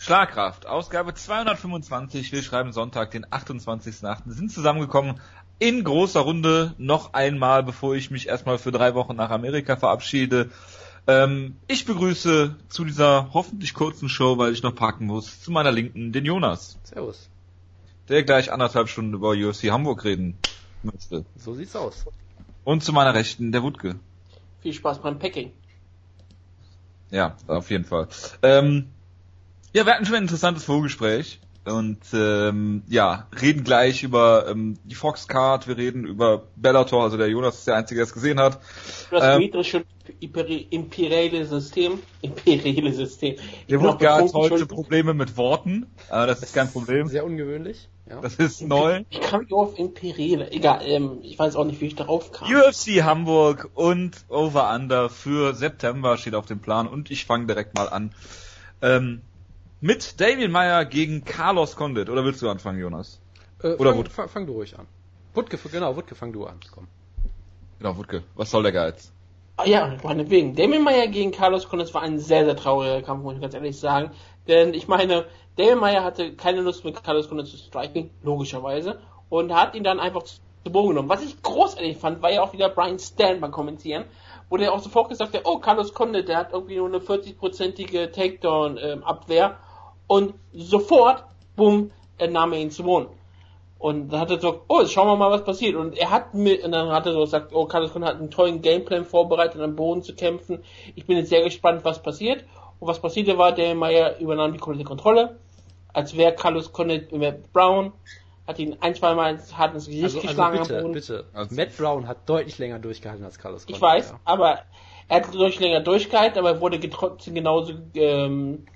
Schlagkraft, Ausgabe 225. Wir schreiben Sonntag, den 28.8. sind zusammengekommen in großer Runde noch einmal, bevor ich mich erstmal für drei Wochen nach Amerika verabschiede. Ähm, ich begrüße zu dieser hoffentlich kurzen Show, weil ich noch parken muss, zu meiner Linken den Jonas. Servus. Der gleich anderthalb Stunden über UFC Hamburg reden möchte. So sieht's aus. Und zu meiner Rechten der Wutke. Viel Spaß beim Packing. Ja, auf jeden Fall. Ähm, ja, wir hatten schon ein interessantes Vorgespräch und ähm, ja, reden gleich über ähm, die Fox Card, wir reden über Bellator, also der Jonas ist der Einzige, der es gesehen hat. Das ähm, metrische imperiale System. Imperiale System. Der Wutke hat heute Probleme mit Worten, aber das ist kein Problem. Sehr ungewöhnlich. Ja. Das ist neu. Ich kam nicht auf Imperiale. Egal, ähm, ich weiß auch nicht, wie ich darauf kam. UFC Hamburg und Over Under für September steht auf dem Plan und ich fange direkt mal an. Ähm, mit Damien Meyer gegen Carlos Condit. Oder willst du anfangen, Jonas? Äh, Oder fang, fang, fang, du ruhig an. Wutke, genau, Wutke, fang du an. Komm. Genau, Wutke. Was soll der Geiz? Ah, ja, meinetwegen. Damien Meyer gegen Carlos Condit war ein sehr, sehr trauriger Kampf, muss ich ganz ehrlich sagen. Denn ich meine, Damien Meyer hatte keine Lust mit Carlos Condit zu striken, logischerweise. Und hat ihn dann einfach zu Boden genommen. Was ich großartig fand, war ja auch wieder Brian Stan beim Kommentieren wo der auch sofort gesagt hat, oh, Carlos Condit, der hat irgendwie nur eine 40-prozentige Takedown-Abwehr ähm, und sofort, bumm, er nahm er ihn zu Wohnen. Und dann hat er so, oh, jetzt schauen wir mal, was passiert. Und er hat mir, und dann hat er so gesagt, oh, Carlos Condit hat einen tollen Gameplan vorbereitet, am Boden zu kämpfen. Ich bin jetzt sehr gespannt, was passiert. Und was passierte war, der Meyer übernahm die komplette Kontrolle, als wäre Carlos Condit Matt Brown, hat ihn ein, zwei Mal hart ins Gesicht also, geschlagen also bitte, Boden. Bitte, also Matt Brown hat deutlich länger durchgehalten als Carlos Condit. Ich weiß, ja. aber er hat deutlich länger durchgehalten, aber er wurde trotzdem genauso ähm,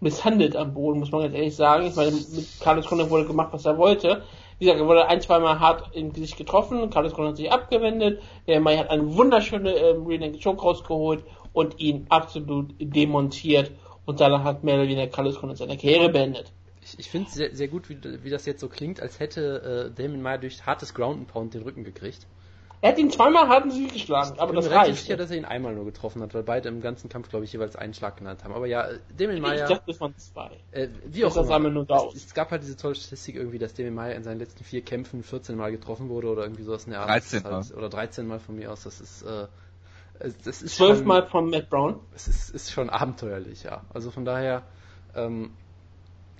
misshandelt am Boden, muss man ganz ehrlich sagen. Ich meine, mit Carlos Condor wurde gemacht, was er wollte. Wie gesagt, er wurde ein, zwei Mal hart im Gesicht getroffen, Carlos Condor hat sich abgewendet, der Mai hat eine wunderschöne ähm, Rear Choke rausgeholt und ihn absolut demontiert und danach hat mehr oder weniger Carlos Condor seine Karriere beendet. Ich, ich finde es sehr, sehr gut, wie, wie das jetzt so klingt, als hätte äh, Damon Meyer durch hartes Ground and Pound den Rücken gekriegt. Er hat ihn zweimal harten Sieg geschlagen, aber das reicht. Ich bin sicher, dass er ihn einmal nur getroffen hat, weil beide im ganzen Kampf, glaube ich, jeweils einen Schlag genannt haben. Aber ja, Damien Meyer... Ich dachte, es waren zwei. Äh, wie auch immer. Nur es, es gab halt diese tolle Statistik irgendwie, dass Damien Meyer in seinen letzten vier Kämpfen 14 Mal getroffen wurde oder irgendwie sowas in der Art. 13 Mal. Halt, oder 13 Mal von mir aus. Das ist... Äh, das ist 12 Mal von Matt Brown. Es ist, ist schon abenteuerlich, ja. Also von daher... Ähm,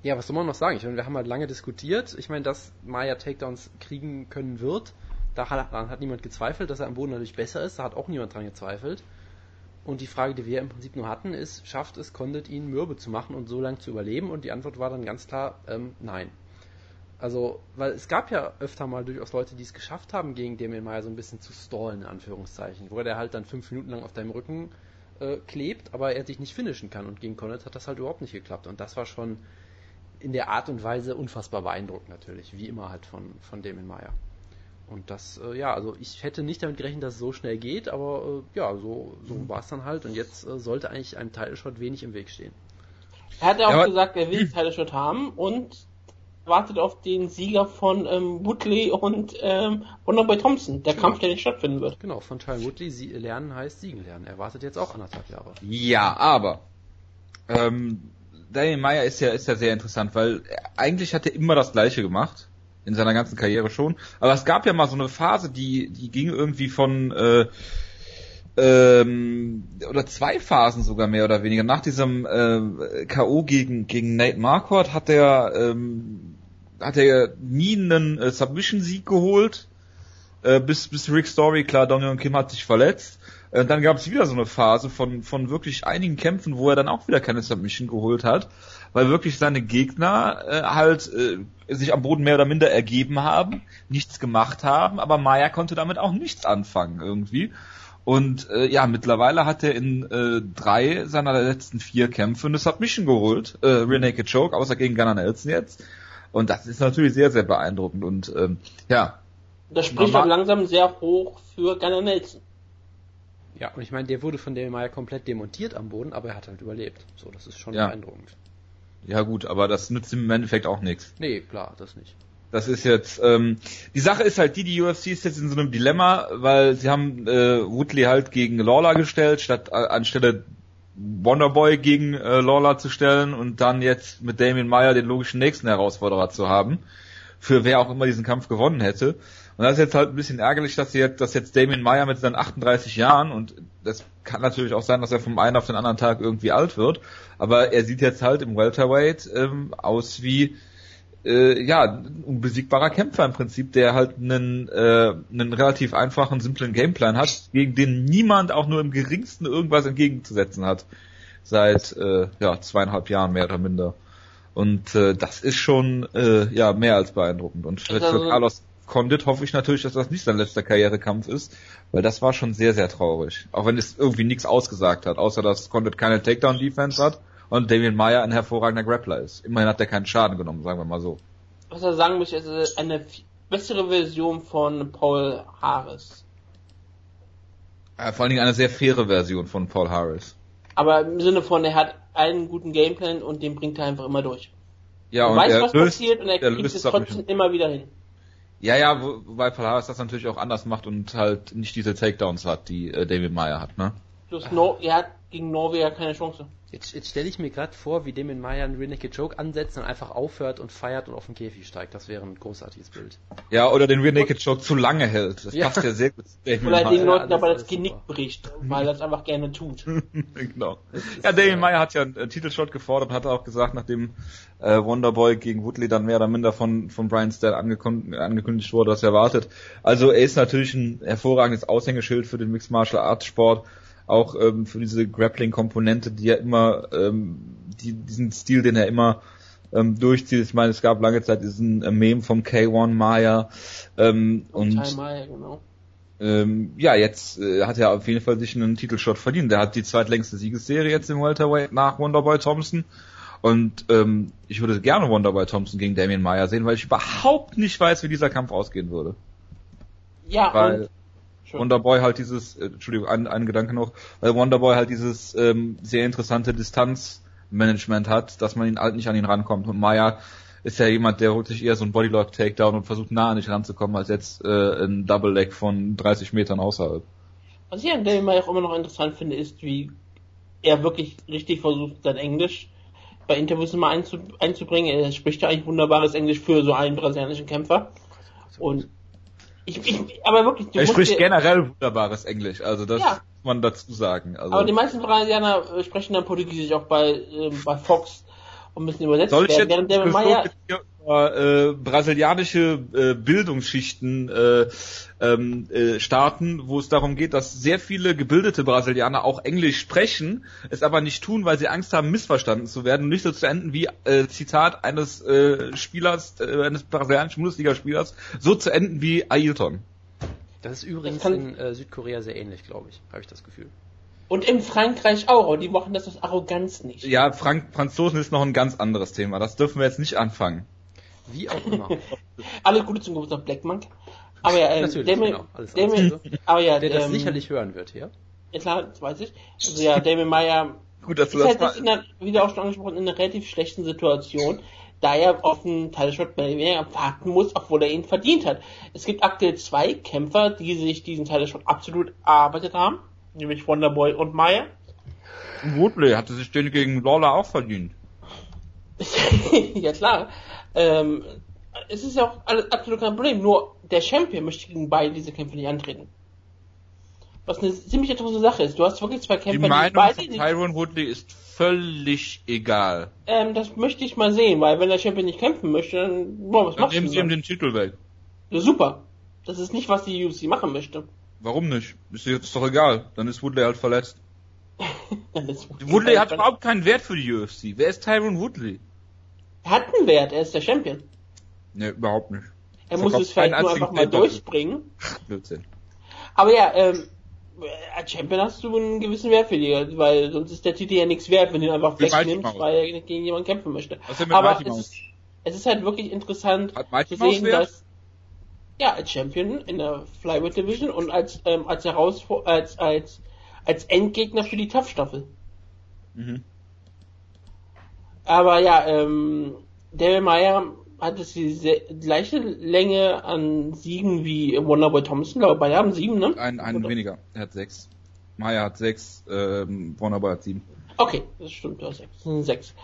ja, was soll man noch sagen? Ich meine, wir haben halt lange diskutiert. Ich meine, dass Maya Takedowns kriegen können wird, Daran hat niemand gezweifelt, dass er am Boden natürlich besser ist, da hat auch niemand dran gezweifelt. Und die Frage, die wir im Prinzip nur hatten, ist, schafft es Condit ihn mürbe zu machen und so lange zu überleben? Und die Antwort war dann ganz klar, ähm, nein. Also, weil es gab ja öfter mal durchaus Leute, die es geschafft haben, gegen Damien Meyer so ein bisschen zu stallen, in Anführungszeichen, wo der halt dann fünf Minuten lang auf deinem Rücken äh, klebt, aber er dich nicht finishen kann. Und gegen Condit hat das halt überhaupt nicht geklappt. Und das war schon in der Art und Weise unfassbar beeindruckend natürlich, wie immer halt von, von Damien Meyer. Und das, äh, ja, also ich hätte nicht damit gerechnet, dass es so schnell geht, aber äh, ja, so, so mhm. war es dann halt und jetzt äh, sollte eigentlich einem Title Shot wenig im Weg stehen. Er hat ja auch gesagt, er will Title Shot haben und wartet auf den Sieger von ähm, Woodley und ähm, Wonderboy Thompson, der genau. Kampf, der nicht stattfinden wird. Genau, von Charles Woodley sie lernen heißt siegen lernen. Er wartet jetzt auch anderthalb Jahre. Ja, aber ähm, Daniel Meyer ist ja ist ja sehr interessant, weil eigentlich hat er immer das Gleiche gemacht in seiner ganzen Karriere schon. Aber es gab ja mal so eine Phase, die, die ging irgendwie von äh, ähm, oder zwei Phasen sogar mehr oder weniger. Nach diesem äh, K.O. gegen, gegen Nate Marquardt hat er ähm, hat er nie einen äh, Submission-Sieg geholt. Äh, bis, bis Rick Story, klar, Donghyun Kim hat sich verletzt. Äh, dann gab es wieder so eine Phase von, von wirklich einigen Kämpfen, wo er dann auch wieder keine Submission geholt hat weil wirklich seine Gegner äh, halt äh, sich am Boden mehr oder minder ergeben haben, nichts gemacht haben, aber Maya konnte damit auch nichts anfangen irgendwie. Und äh, ja, mittlerweile hat er in äh, drei seiner letzten vier Kämpfe eine Submission geholt, äh, Rear Naked Choke, außer gegen Gunnar Nelson jetzt. Und das ist natürlich sehr, sehr beeindruckend. Und ähm, ja. Das spricht auch langsam sehr hoch für Gunnar Nelson. Ja, und ich meine, der wurde von dem Maya komplett demontiert am Boden, aber er hat halt überlebt. So, das ist schon ja. beeindruckend. Ja gut, aber das nützt im Endeffekt auch nichts. Nee, klar, das nicht. Das ist jetzt, ähm, die Sache ist halt die, die UFC ist jetzt in so einem Dilemma, weil sie haben äh, Woodley halt gegen Lawler gestellt, statt äh, anstelle Wonderboy gegen äh, Lawler zu stellen und dann jetzt mit Damien Meyer den logischen nächsten Herausforderer zu haben, für wer auch immer diesen Kampf gewonnen hätte. Und das ist jetzt halt ein bisschen ärgerlich, dass jetzt, dass jetzt Damien Meyer mit seinen 38 Jahren und das kann natürlich auch sein, dass er vom einen auf den anderen Tag irgendwie alt wird, aber er sieht jetzt halt im Welterweight ähm, aus wie äh, ja, ein unbesiegbarer Kämpfer im Prinzip, der halt einen, äh, einen relativ einfachen, simplen Gameplan hat, gegen den niemand auch nur im geringsten irgendwas entgegenzusetzen hat. Seit äh, ja, zweieinhalb Jahren mehr oder minder. Und äh, das ist schon äh, ja mehr als beeindruckend. Und für, für Carlos Condit hoffe ich natürlich, dass das nicht sein letzter Karrierekampf ist, weil das war schon sehr, sehr traurig. Auch wenn es irgendwie nichts ausgesagt hat, außer dass Condit keine Takedown-Defense hat und Damien Meyer ein hervorragender Grappler ist. Immerhin hat er keinen Schaden genommen, sagen wir mal so. Was er sagen möchte, ist eine bessere Version von Paul Harris. Ja, vor allen Dingen eine sehr faire Version von Paul Harris. Aber im Sinne von, er hat einen guten Gameplan und den bringt er einfach immer durch. Ja, er und weiß, er was löst, passiert und er er kriegt es trotzdem immer wieder hin. Ja, ja, wo- wobei Paul Harris das natürlich auch anders macht und halt nicht diese Takedowns hat, die äh, David Meyer hat, ne? Plus Nor er hat gegen Norweger keine Chance. Jetzt, jetzt stelle ich mir gerade vor, wie dem in Maya einen Rear Naked Choke ansetzt und einfach aufhört und feiert und auf den Käfig steigt. Das wäre ein großartiges Bild. Ja, oder den Rear Naked Choke zu lange hält. Das Ja. passt ja sehr gut Oder den. Leuten dabei das Genick super. bricht, weil er es einfach gerne tut. genau. Ja, Damien äh, Meyer hat ja einen äh, Titelshot gefordert, hat auch gesagt, nachdem äh, Wonderboy gegen Woodley dann mehr oder minder von, von Brian Stell angekündigt, angekündigt wurde, was erwartet. Also er ist natürlich ein hervorragendes Aushängeschild für den Mixed Martial Arts Sport, auch ähm, für diese Grappling-Komponente, die er immer, ähm, die, diesen Stil, den er immer ähm, durchzieht. Ich meine, es gab lange Zeit diesen äh, Meme vom K1 Maya ähm, und Ty Meyer, genau. ähm, ja, jetzt äh, hat er auf jeden Fall sich einen Titelshot verdient. Der hat die zweitlängste Siegesserie jetzt im Welterweight nach Wonderboy Thompson. Und ähm, ich würde gerne Wonderboy Thompson gegen Damien Meyer sehen, weil ich überhaupt nicht weiß, wie dieser Kampf ausgehen würde. Ja, Weil Schon. Wonderboy halt dieses, äh, Entschuldigung, ein, ein Gedanke noch, weil Wonderboy halt dieses ähm, sehr interessante Distanzmanagement hat, dass man ihn halt nicht an ihn rankommt. Und Meyer ist ja jemand, der holt sich eher so einen Bodylock Takedown und versucht nah an dich ranzukommen, als jetzt äh, ein Double Leg von 30 Metern außerhalb. Was ich an David Meyer auch immer noch interessant finde, ist, wie er wirklich richtig versucht, sein Englisch bei Interviews immer einzu einzubringen. Er spricht ja eigentlich wunderbares Englisch für so einen brasilianischen Kämpfer. Und ich, ich aber wirklich, Er spricht dir- generell wunderbares Englisch, also das Ja. muss man dazu sagen. Also aber die meisten Brasilianer äh, sprechen dann Portugiesisch auch bei, ähm, bei Fox und müssen übersetzt soll ich werden. jetzt Während wir hier über äh, brasilianische äh, Bildungsschichten äh, ähm, äh, starten, wo es darum geht, dass sehr viele gebildete Brasilianer auch Englisch sprechen, es aber nicht tun, weil sie Angst haben, missverstanden zu werden und nicht so zu enden wie äh, Zitat eines äh, Spielers, äh, eines brasilianischen Bundesligaspielers, so zu enden wie Ailton. Das ist übrigens kann- in äh, Südkorea sehr ähnlich, glaube ich. Habe ich das Gefühl. und in Frankreich auch, aber die machen das aus Arroganz nicht. Ja, Frank Franzosen ist noch ein ganz anderes Thema. Das dürfen wir jetzt nicht anfangen. Wie auch immer. Alles Gute zum Geburtstag Black Monk. Aber ja, ähm, Natürlich, Damien, genau. Alles Damien, andere. aber ja, Der das ähm, sicherlich hören wird, ja? Ja klar, das weiß ich. Also ja, Damien Meyer Gut, dass du ist das halt jetzt in einer, wieder auch schon angesprochen, in einer relativ schlechten Situation, da er auf einen Title-Shot mehr oder weniger warten muss, obwohl er ihn verdient hat. Es gibt aktuell zwei Kämpfer, die sich diesen Title-Shot absolut erarbeitet haben, nämlich Wonderboy und Meyer. Woodley hatte sich den gegen Lawler auch verdient. ja klar. Ähm, es ist ja auch alles absolut kein Problem, nur der Champion möchte gegen beide diese Kämpfe nicht antreten. Was eine ziemlich interessante Sache ist. Du hast wirklich zwei Kämpfer, die, Meinung beide von nicht Tyron Woodley ist völlig egal. Ähm, das möchte ich mal sehen, weil wenn der Champion nicht kämpfen möchte, dann, boah, was Dann machst du nehmen sie ihm den Titel weg. Ja, super. Das ist nicht, was die UFC machen möchte. Warum nicht? Ist jetzt doch egal. Dann ist Woodley halt verletzt. Woodley hat überhaupt keinen Wert für die UFC. Wer ist Tyron Woodley? Er hat einen Wert, er ist der Champion. Ne, überhaupt nicht. Er muss Verkauft es vielleicht nur einfach mal Pay-Per-View. durchbringen. Blödsinn. Aber ja, ähm, als Champion hast du einen gewissen Wert für dich, weil sonst ist der Titel ja nichts wert, wenn du ihn einfach Mighty wegnimmst, weil er gegen jemanden kämpfen möchte. Mit Aber es ist, es ist halt wirklich interessant zu sehen, dass ja als Champion in der Flyweight Division und als ähm, als Herausfor als als als Endgegner für die Tough Staffel. Mhm. Aber ja, ähm, David Meyer hat es die gleiche Länge an Siegen wie Wonderboy Thompson, aber beide haben sieben, ne? Ein, ein Oder? weniger. Er hat sechs. Maya hat sechs, ähm, Wonderboy hat sieben. Okay, das stimmt, du hast recht. Das sind sechs.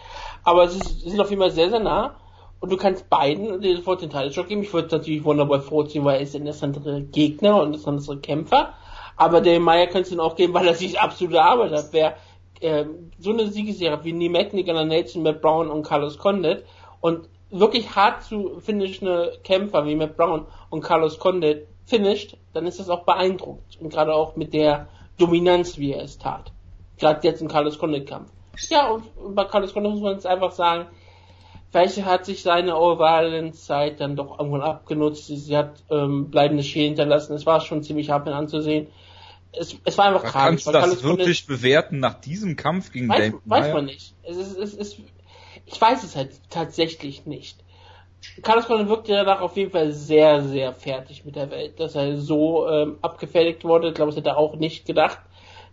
Aber es ist, sind auf jeden Fall sehr, sehr nah. Und du kannst beiden sofort den Title geben. Ich würde natürlich Wonderboy vorziehen, weil er ist ein interessantere Gegner und ein interessantere Kämpfer. Aber der Meyer könntest du ihn auch geben, weil er sich absolut erarbeitet hat. Wer äh, so eine Siegesserie wie Nimet, Nicola Nelson, Matt Brown und Carlos Condit und wirklich hart zu finishende Kämpfer wie Matt Brown und Carlos Condit finisht, dann ist das auch beeindruckend. Und gerade auch mit der Dominanz, wie er es tat. Gerade jetzt im Carlos Condit Kampf. Ja, und bei Carlos Condit muss man jetzt einfach sagen, Vielleicht hat sich seine Ovalen-Zeit dann doch irgendwann abgenutzt. Sie hat ähm, bleibende Schäden hinterlassen. Es war schon ziemlich hart anzusehen. Es, es war einfach Man tragisch. kannst du das wirklich bewerten nach diesem Kampf gegen weiß, David weiß man nicht. Es ist, es ist, ich weiß es halt tatsächlich nicht. Carlos Condit wirkte danach auf jeden Fall sehr, sehr fertig mit der Welt, dass er so ähm, abgefertigt wurde. Ich glaube, das hätte er auch nicht gedacht,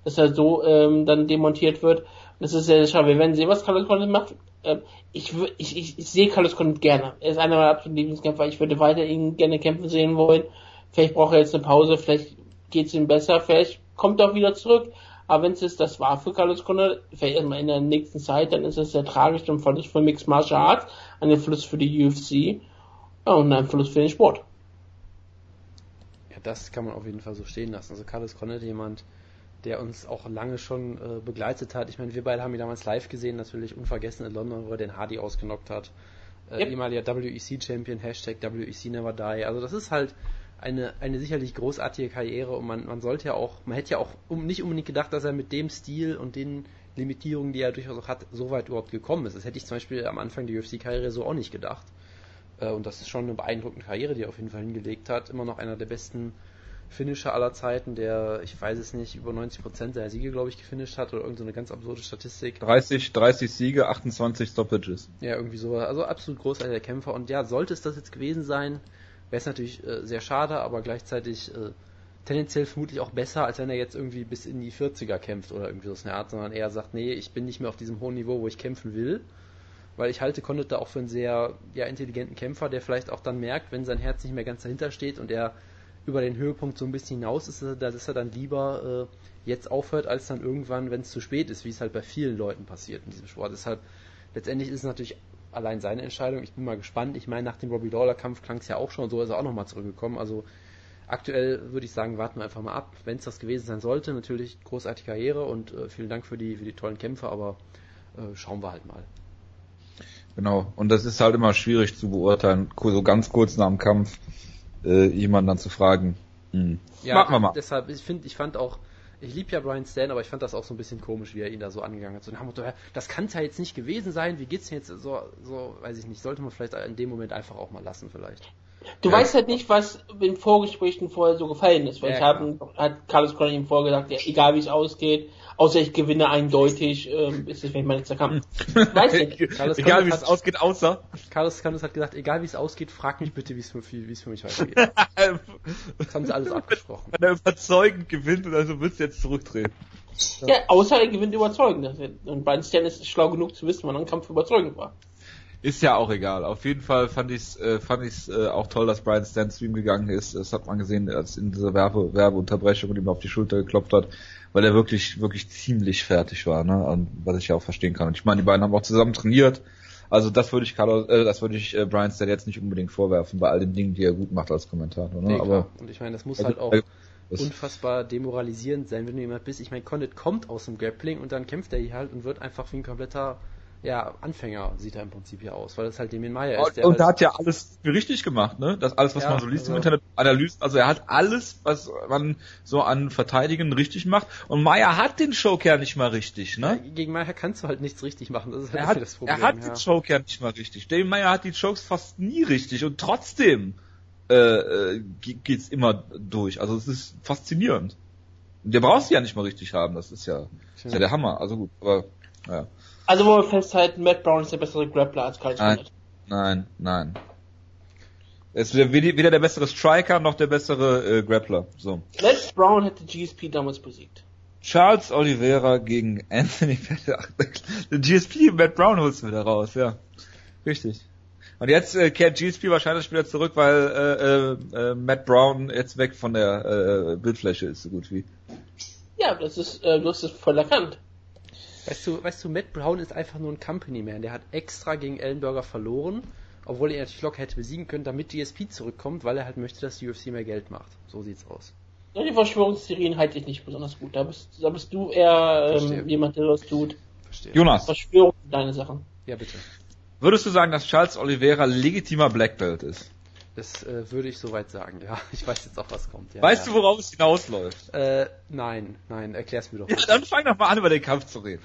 dass er so ähm, dann demontiert wird. Und das ist sehr, sehr schade. Wir werden sehen, was Carlos Condit macht. Ähm, ich, ich, ich, ich sehe Carlos Condit gerne. Er ist einer meiner absoluten Lieblingskämpfer. Ich würde weiter ihn gerne kämpfen sehen wollen. Vielleicht braucht er jetzt eine Pause, vielleicht geht es ihm besser, vielleicht kommt er auch wieder zurück. Aber wenn es jetzt das war für Carlos Condit, vielleicht erstmal in der nächsten Zeit, dann ist es sehr tragisch, dann Verlust für Mixed Martial Arts, ein Verlust für die UFC und ein Verlust für den Sport. Ja, das kann man auf jeden Fall so stehen lassen. Also Carlos Condit, jemand, der uns auch lange schon äh, begleitet hat. Ich meine, wir beide haben ihn damals live gesehen, natürlich unvergessen in London, wo er den Hardy ausgenockt hat. Äh, Yep. Ehemaliger WEC-Champion, Hashtag WEC Never Die. Also das ist halt eine, eine sicherlich großartige Karriere und man, man sollte ja auch, man hätte ja auch um, nicht unbedingt gedacht, dass er mit dem Stil und den Limitierungen, die er durchaus auch hat, so weit überhaupt gekommen ist. Das hätte ich zum Beispiel am Anfang der UFC-Karriere so auch nicht gedacht. Äh, Und das ist schon eine beeindruckende Karriere, die er auf jeden Fall hingelegt hat. Immer noch einer der besten Finisher aller Zeiten, der, ich weiß es nicht, über 90% seiner Siege, glaube ich, gefinisht hat oder irgendeine so eine ganz absurde Statistik. 30, 30 Siege, 28 Stoppages. Ja, irgendwie so. Also absolut großartiger Kämpfer. Und ja, sollte es das jetzt gewesen sein, wäre es natürlich äh, sehr schade, aber gleichzeitig äh, tendenziell vermutlich auch besser, als wenn er jetzt irgendwie bis in die 40er kämpft oder irgendwie so eine Art, sondern eher sagt, nee, ich bin nicht mehr auf diesem hohen Niveau, wo ich kämpfen will. Weil ich halte Condit da auch für einen sehr ja, intelligenten Kämpfer, der vielleicht auch dann merkt, wenn sein Herz nicht mehr ganz dahinter steht und er über den Höhepunkt so ein bisschen hinaus ist, dass er dann lieber äh, jetzt aufhört, als dann irgendwann, wenn es zu spät ist, wie es halt bei vielen Leuten passiert in diesem Sport. Deshalb, letztendlich ist es natürlich allein seine Entscheidung. Ich bin mal gespannt. Ich meine, nach dem Robbie Lawler-Kampf klang es ja auch schon, so ist er auch nochmal zurückgekommen. Also aktuell würde ich sagen, warten wir einfach mal ab. Wenn es das gewesen sein sollte, natürlich großartige Karriere und äh, vielen Dank für die, für die tollen Kämpfe, aber äh, schauen wir halt mal. Genau. Und das ist halt immer schwierig zu beurteilen, so ganz kurz nach dem Kampf äh, jemanden dann zu fragen. Hm. Ja, Machen wir mal. deshalb, ich finde, ich fand auch, ich liebe ja Brian Stan, aber ich fand das auch so ein bisschen komisch, wie er ihn da so angegangen hat. So nach Motto, das kann es ja jetzt nicht gewesen sein, wie geht's denn jetzt so, so, weiß ich nicht, sollte man vielleicht in dem Moment einfach auch mal lassen, vielleicht. Du Ja. weißt halt nicht, was in Vorgesprächen vorher so gefallen ist, weil Ja, ich habe, hat Carlos Condit ihm vorher gesagt, ja, egal wie es ausgeht, außer ich gewinne eindeutig, ähm, ist es vielleicht mein letzter Kampf. Weiß ich nicht. Carlos Egal wie es hat- ausgeht, außer. Carlos Canus hat gesagt, egal wie es ausgeht, frag mich bitte, wie es für, für mich weitergeht. Das haben sie alles abgesprochen. Wenn er überzeugend gewinnt und also willst du jetzt zurückdrehen. Ja, außer er gewinnt überzeugend. Das Und Brian Stan ist schlau genug zu wissen, wann ein Kampf überzeugend war. Ist ja auch egal. Auf jeden Fall fand ich's, äh, fand ich's äh, auch toll, dass Brian Stan zu ihm gegangen ist. Das hat man gesehen, als in dieser Werbe Werbeunterbrechung und ihm auf die Schulter geklopft hat, weil er wirklich, wirklich ziemlich fertig war, ne? Und was ich ja auch verstehen kann. Und ich meine, die beiden haben auch zusammen trainiert. Also das würde ich Carlos, äh, das würde ich äh, Brian Stan jetzt nicht unbedingt vorwerfen bei all den Dingen, die er gut macht als Kommentator. Ne? Nee, Aber. Und ich meine, das muss Also, halt auch das- unfassbar demoralisierend sein, wenn du jemand bist. Ich meine, Condit kommt aus dem Grappling und dann kämpft er hier halt und wird einfach wie ein kompletter ja, Anfänger sieht er im Prinzip hier aus, weil das halt Damien Meyer ist. Und, Der und halt, er hat ja alles richtig gemacht, ne? Das alles, was Ja, man so liest im also- Internet, Analysen, also er hat alles, was man so an Verteidigen richtig macht. Und Meyer hat den Showkern nicht mal richtig, ne? gegen Meyer kannst du halt nichts richtig machen. Das ist halt Er hat, das Problem. er hat ja. den Chokern nicht mal richtig. Dave Meyer hat die Chokes fast nie richtig und trotzdem äh, äh, ge- geht's immer durch. Also es ist faszinierend. Und Der brauchst du ja nicht mal richtig haben, das ist ja, ist ja der Hammer. Also gut, aber ja. Also wollen wir festhalten, Matt Brown ist der bessere Grappler als Carlos Nein. Nein, nein. Er ist weder der bessere Striker noch der bessere äh, Grappler. So. Matt Brown hätte GSP damals besiegt. Charles Oliveira gegen Anthony Pettis. GSP Matt Brown holst du wieder raus, ja. Richtig. Und jetzt äh, kehrt GSP wahrscheinlich wieder zurück, weil äh, äh, äh, Matt Brown jetzt weg von der äh, Bildfläche ist, so gut wie. Ja, das ist, äh, du hast es voll erkannt. Weißt du, weißt du, Matt Brown ist einfach nur ein Company Man. Der hat extra gegen Ellenberger verloren, obwohl er natürlich locker hätte besiegen können, damit GSP zurückkommt, weil er halt möchte, dass die UFC mehr Geld macht. So sieht's aus. Ja, die Verschwörungstheorien halte ich nicht besonders gut. Da bist, da bist du eher ähm, jemand, der das tut. Verstehe. Jonas, Verschwörung deine Sachen. Ja, bitte. würdest du sagen, dass Charles Oliveira legitimer Black Belt ist? Das äh, würde ich soweit sagen, ja. Ich weiß jetzt auch, was kommt. Ja, weißt ja. du, worauf es hinausläuft? Äh, nein, nein, erklär's mir doch. Ja, dann fang doch mal an, über den Kampf zu reden.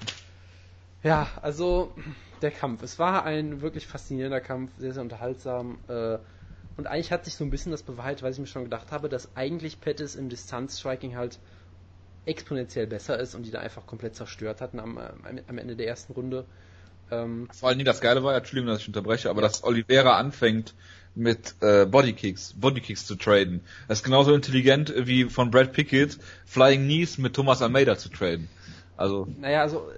Ja, also der Kampf. Es war ein wirklich faszinierender Kampf, sehr, sehr unterhaltsam. Äh, und eigentlich hat sich so ein bisschen das bewahrheitet, weil ich mir schon gedacht habe, dass eigentlich Pettis im Distanz-Striking halt exponentiell besser ist und die da einfach komplett zerstört hatten am, am Ende der ersten Runde. Ähm, Vor allem, das Geile war, ja, Entschuldigung, dass ich unterbreche, aber dass Oliveira anfängt mit äh, Bodykicks, Bodykicks zu traden. Das ist genauso intelligent wie von Brad Pickett Flying Knees mit Thomas Almeida zu traden. Also, naja, also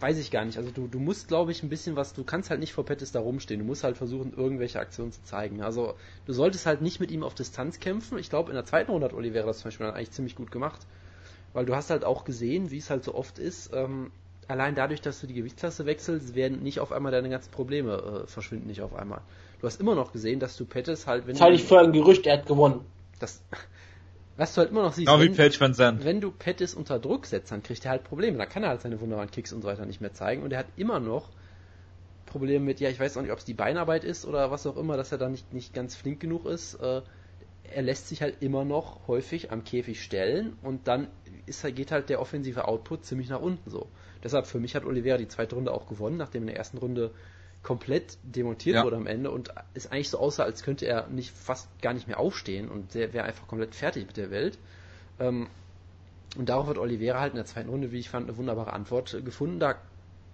weiß ich gar nicht. Also du, du musst, glaube ich, ein bisschen was, du kannst halt nicht vor Pettis da rumstehen. Du musst halt versuchen, irgendwelche Aktionen zu zeigen. Also du solltest halt nicht mit ihm auf Distanz kämpfen. Ich glaube, in der zweiten Runde hat Oliveira das zum Beispiel dann eigentlich ziemlich gut gemacht. Weil du hast halt auch gesehen, wie es halt so oft ist, ähm, allein dadurch, dass du die Gewichtsklasse wechselst, werden nicht auf einmal deine ganzen Probleme äh, verschwinden nicht auf einmal. Du hast immer noch gesehen, dass du Pettis halt, wenn Das halte ich du für ein Gerücht, er hat gewonnen. das, was du halt immer noch siehst, genau wie wenn, Page Van Zandt. wenn du Pettis unter Druck setzt, dann kriegt er halt Probleme. Dann kann er halt seine wunderbaren Kicks und so weiter nicht mehr zeigen. Und er hat immer noch Probleme mit, ja, ich weiß auch nicht, ob es die Beinarbeit ist oder was auch immer, dass er da nicht, nicht ganz flink genug ist. Äh, er lässt sich halt immer noch häufig am Käfig stellen und dann ist, geht halt der offensive Output ziemlich nach unten so. Deshalb für mich hat Oliveira die zweite Runde auch gewonnen, nachdem in der ersten Runde komplett demontiert Ja. wurde am Ende und es eigentlich so aussah, als könnte er nicht fast gar nicht mehr aufstehen und der wäre einfach komplett fertig mit der Welt. Ähm, und darauf hat Oliveira halt in der zweiten Runde, wie ich fand, eine wunderbare Antwort gefunden. Da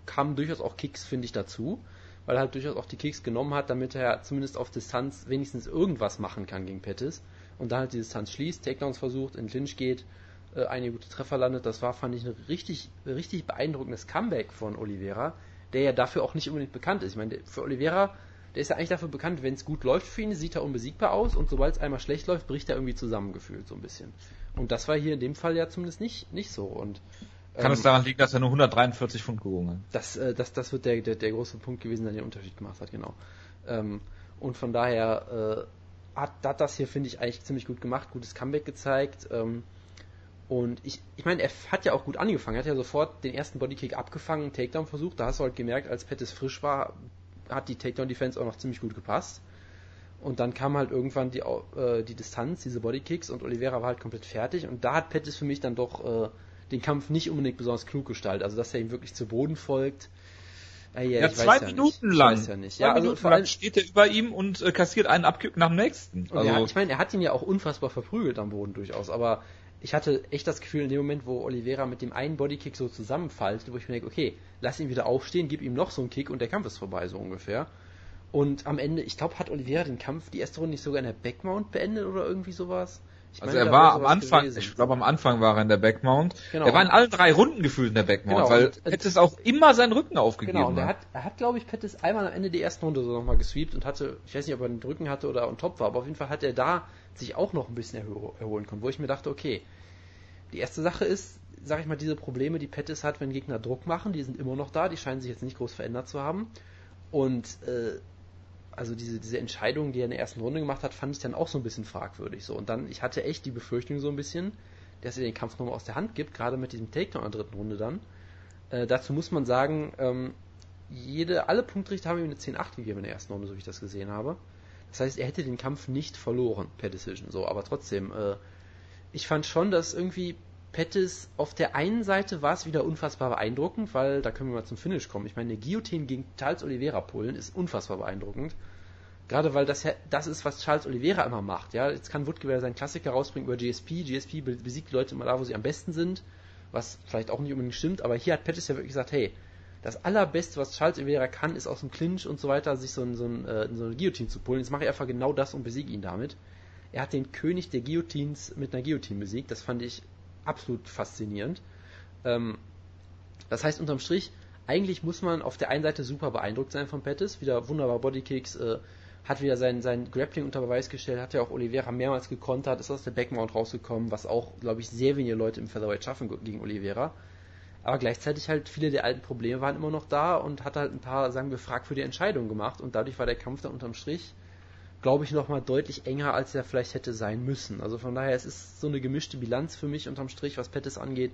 kamen durchaus auch Kicks, finde ich, dazu, weil er halt durchaus auch die Kicks genommen hat, damit er zumindest auf Distanz wenigstens irgendwas machen kann gegen Pettis und dann halt die Distanz schließt, Takedowns versucht, in Clinch geht, äh, einige gute Treffer landet. Das war, fand ich, ein richtig, richtig beeindruckendes Comeback von Oliveira, der ja dafür auch nicht unbedingt bekannt ist. Ich meine, für Oliveira, der ist ja eigentlich dafür bekannt, wenn es gut läuft für ihn, sieht er unbesiegbar aus und sobald es einmal schlecht läuft, bricht er irgendwie zusammengefühlt so ein bisschen. Und das war hier in dem Fall ja zumindest nicht, nicht so. Und Kann ähm, es daran liegen, dass er nur 143 Pfund gewogen hat? das, äh, das, das wird der, der, der große Punkt gewesen, der den Unterschied gemacht hat, genau. Ähm, und von daher äh, hat, hat das hier, finde ich, eigentlich ziemlich gut gemacht, gutes Comeback gezeigt. Ähm, und ich, ich meine, er hat ja auch gut angefangen. Er hat ja sofort den ersten Bodykick abgefangen, Takedown versucht. Da hast du halt gemerkt, als Pettis frisch war, hat die Takedown-Defense auch noch ziemlich gut gepasst. Und dann kam halt irgendwann die, äh, die Distanz, diese Bodykicks und Oliveira war halt komplett fertig. Und da hat Pettis für mich dann doch äh, den Kampf nicht unbedingt besonders klug gestaltet. Also, dass er ihm wirklich zu Boden folgt. Äh, ja, Ja, zwei ja Minuten nicht. lang. Ich weiß ja nicht. Zwei Ja, also Minuten vor lang allem, steht er über ihm und äh, kassiert einen Abkick nach dem nächsten. Also, hat, ich meine, er hat ihn ja auch unfassbar verprügelt am Boden durchaus, aber ich hatte echt das Gefühl, in dem Moment, wo Oliveira mit dem einen Bodykick so zusammenfällt, wo ich mir denke, okay, lass ihn wieder aufstehen, gib ihm noch so einen Kick und der Kampf ist vorbei, so ungefähr. Und am Ende, ich glaube, hat Oliveira den Kampf, die erste Runde nicht sogar in der Backmount beendet oder irgendwie sowas? Ich also meine, er war am Anfang, gewesen. ich glaube am Anfang war er in der Backmount. Genau. Er war in allen drei Runden gefühlt in der Backmount, Genau, weil es auch immer seinen Rücken aufgegeben. Genau, und er hat. er hat glaube ich, Pettis einmal am Ende der ersten Runde so nochmal gesweept und hatte, ich weiß nicht, ob er den Drücken hatte oder on top war, aber auf jeden Fall hat er da sich auch noch ein bisschen erho erholen können, wo ich mir dachte, okay, die erste Sache ist, sag ich mal, diese Probleme, die Pettis hat, wenn Gegner Druck machen, die sind immer noch da, die scheinen sich jetzt nicht groß verändert zu haben. Und äh, also diese, diese Entscheidung, die er in der ersten Runde gemacht hat, fand ich dann auch so ein bisschen fragwürdig. So. Und dann, ich hatte echt die Befürchtung so ein bisschen, dass er den Kampf nochmal aus der Hand gibt, gerade mit diesem Takedown in der dritten Runde dann. Äh, dazu muss man sagen, ähm, jede, alle Punktrichter haben ihm eine 10-8 gegeben in der ersten Runde, so wie ich das gesehen habe. Das heißt, er hätte den Kampf nicht verloren per Decision, so, aber trotzdem, äh, ich fand schon, dass irgendwie Pettis auf der einen Seite war es wieder unfassbar beeindruckend, weil da können wir mal zum Finish kommen. Ich meine, eine Guillotine gegen Charles Oliveira pullen ist unfassbar beeindruckend. Gerade weil das das ist, was Charles Oliveira immer macht. Ja, jetzt kann Woodke wieder seinen Klassiker rausbringen über GSP. GSP be- besiegt Leute immer da, wo sie am besten sind, was vielleicht auch nicht unbedingt stimmt. Aber hier hat Pettis ja wirklich gesagt, hey, das allerbeste, was Charles Oliveira kann, ist aus dem Clinch und so weiter, sich so, ein, so, ein, äh, so eine Guillotine zu pullen. Jetzt mache ich einfach genau das und besiege ihn damit. Er hat den König der Guillotines mit einer Guillotine besiegt. Das fand ich absolut faszinierend. Ähm, das heißt, unterm Strich, eigentlich muss man auf der einen Seite super beeindruckt sein von Pettis, wieder wunderbar Bodykicks, äh, hat wieder sein, sein Grappling unter Beweis gestellt, hat ja auch Oliveira mehrmals gekontert, ist aus der Backmount rausgekommen, was auch, glaube ich, sehr wenige Leute im Featherweight schaffen gegen Oliveira. Aber gleichzeitig halt viele der alten Probleme waren immer noch da und hat halt ein paar, sagen wir, fragwürdige Entscheidungen gemacht und dadurch war der Kampf dann unterm Strich, glaube ich, nochmal deutlich enger, als er vielleicht hätte sein müssen. Also von daher, es ist so eine gemischte Bilanz für mich unterm Strich, was Pettis angeht.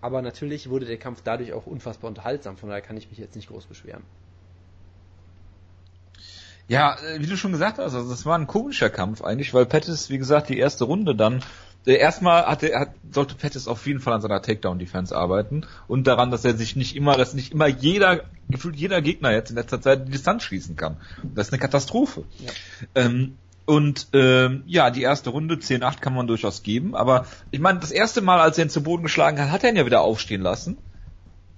Aber natürlich wurde der Kampf dadurch auch unfassbar unterhaltsam, von daher kann ich mich jetzt nicht groß beschweren. Ja, äh, wie du schon gesagt hast, also das war ein komischer Kampf eigentlich, weil Pettis, wie gesagt, die erste Runde dann erstmal hatte, hat, sollte Pettis auf jeden Fall an seiner Takedown-Defense arbeiten und daran, dass er sich nicht immer, dass nicht immer jeder, gefühlt jeder Gegner jetzt in letzter Zeit die Distanz schließen kann. Das ist eine Katastrophe. Ja. Ähm, und ähm, ja, die erste Runde, 10-8 kann man durchaus geben, aber ich meine, das erste Mal, als er ihn zu Boden geschlagen hat, hat er ihn ja wieder aufstehen lassen.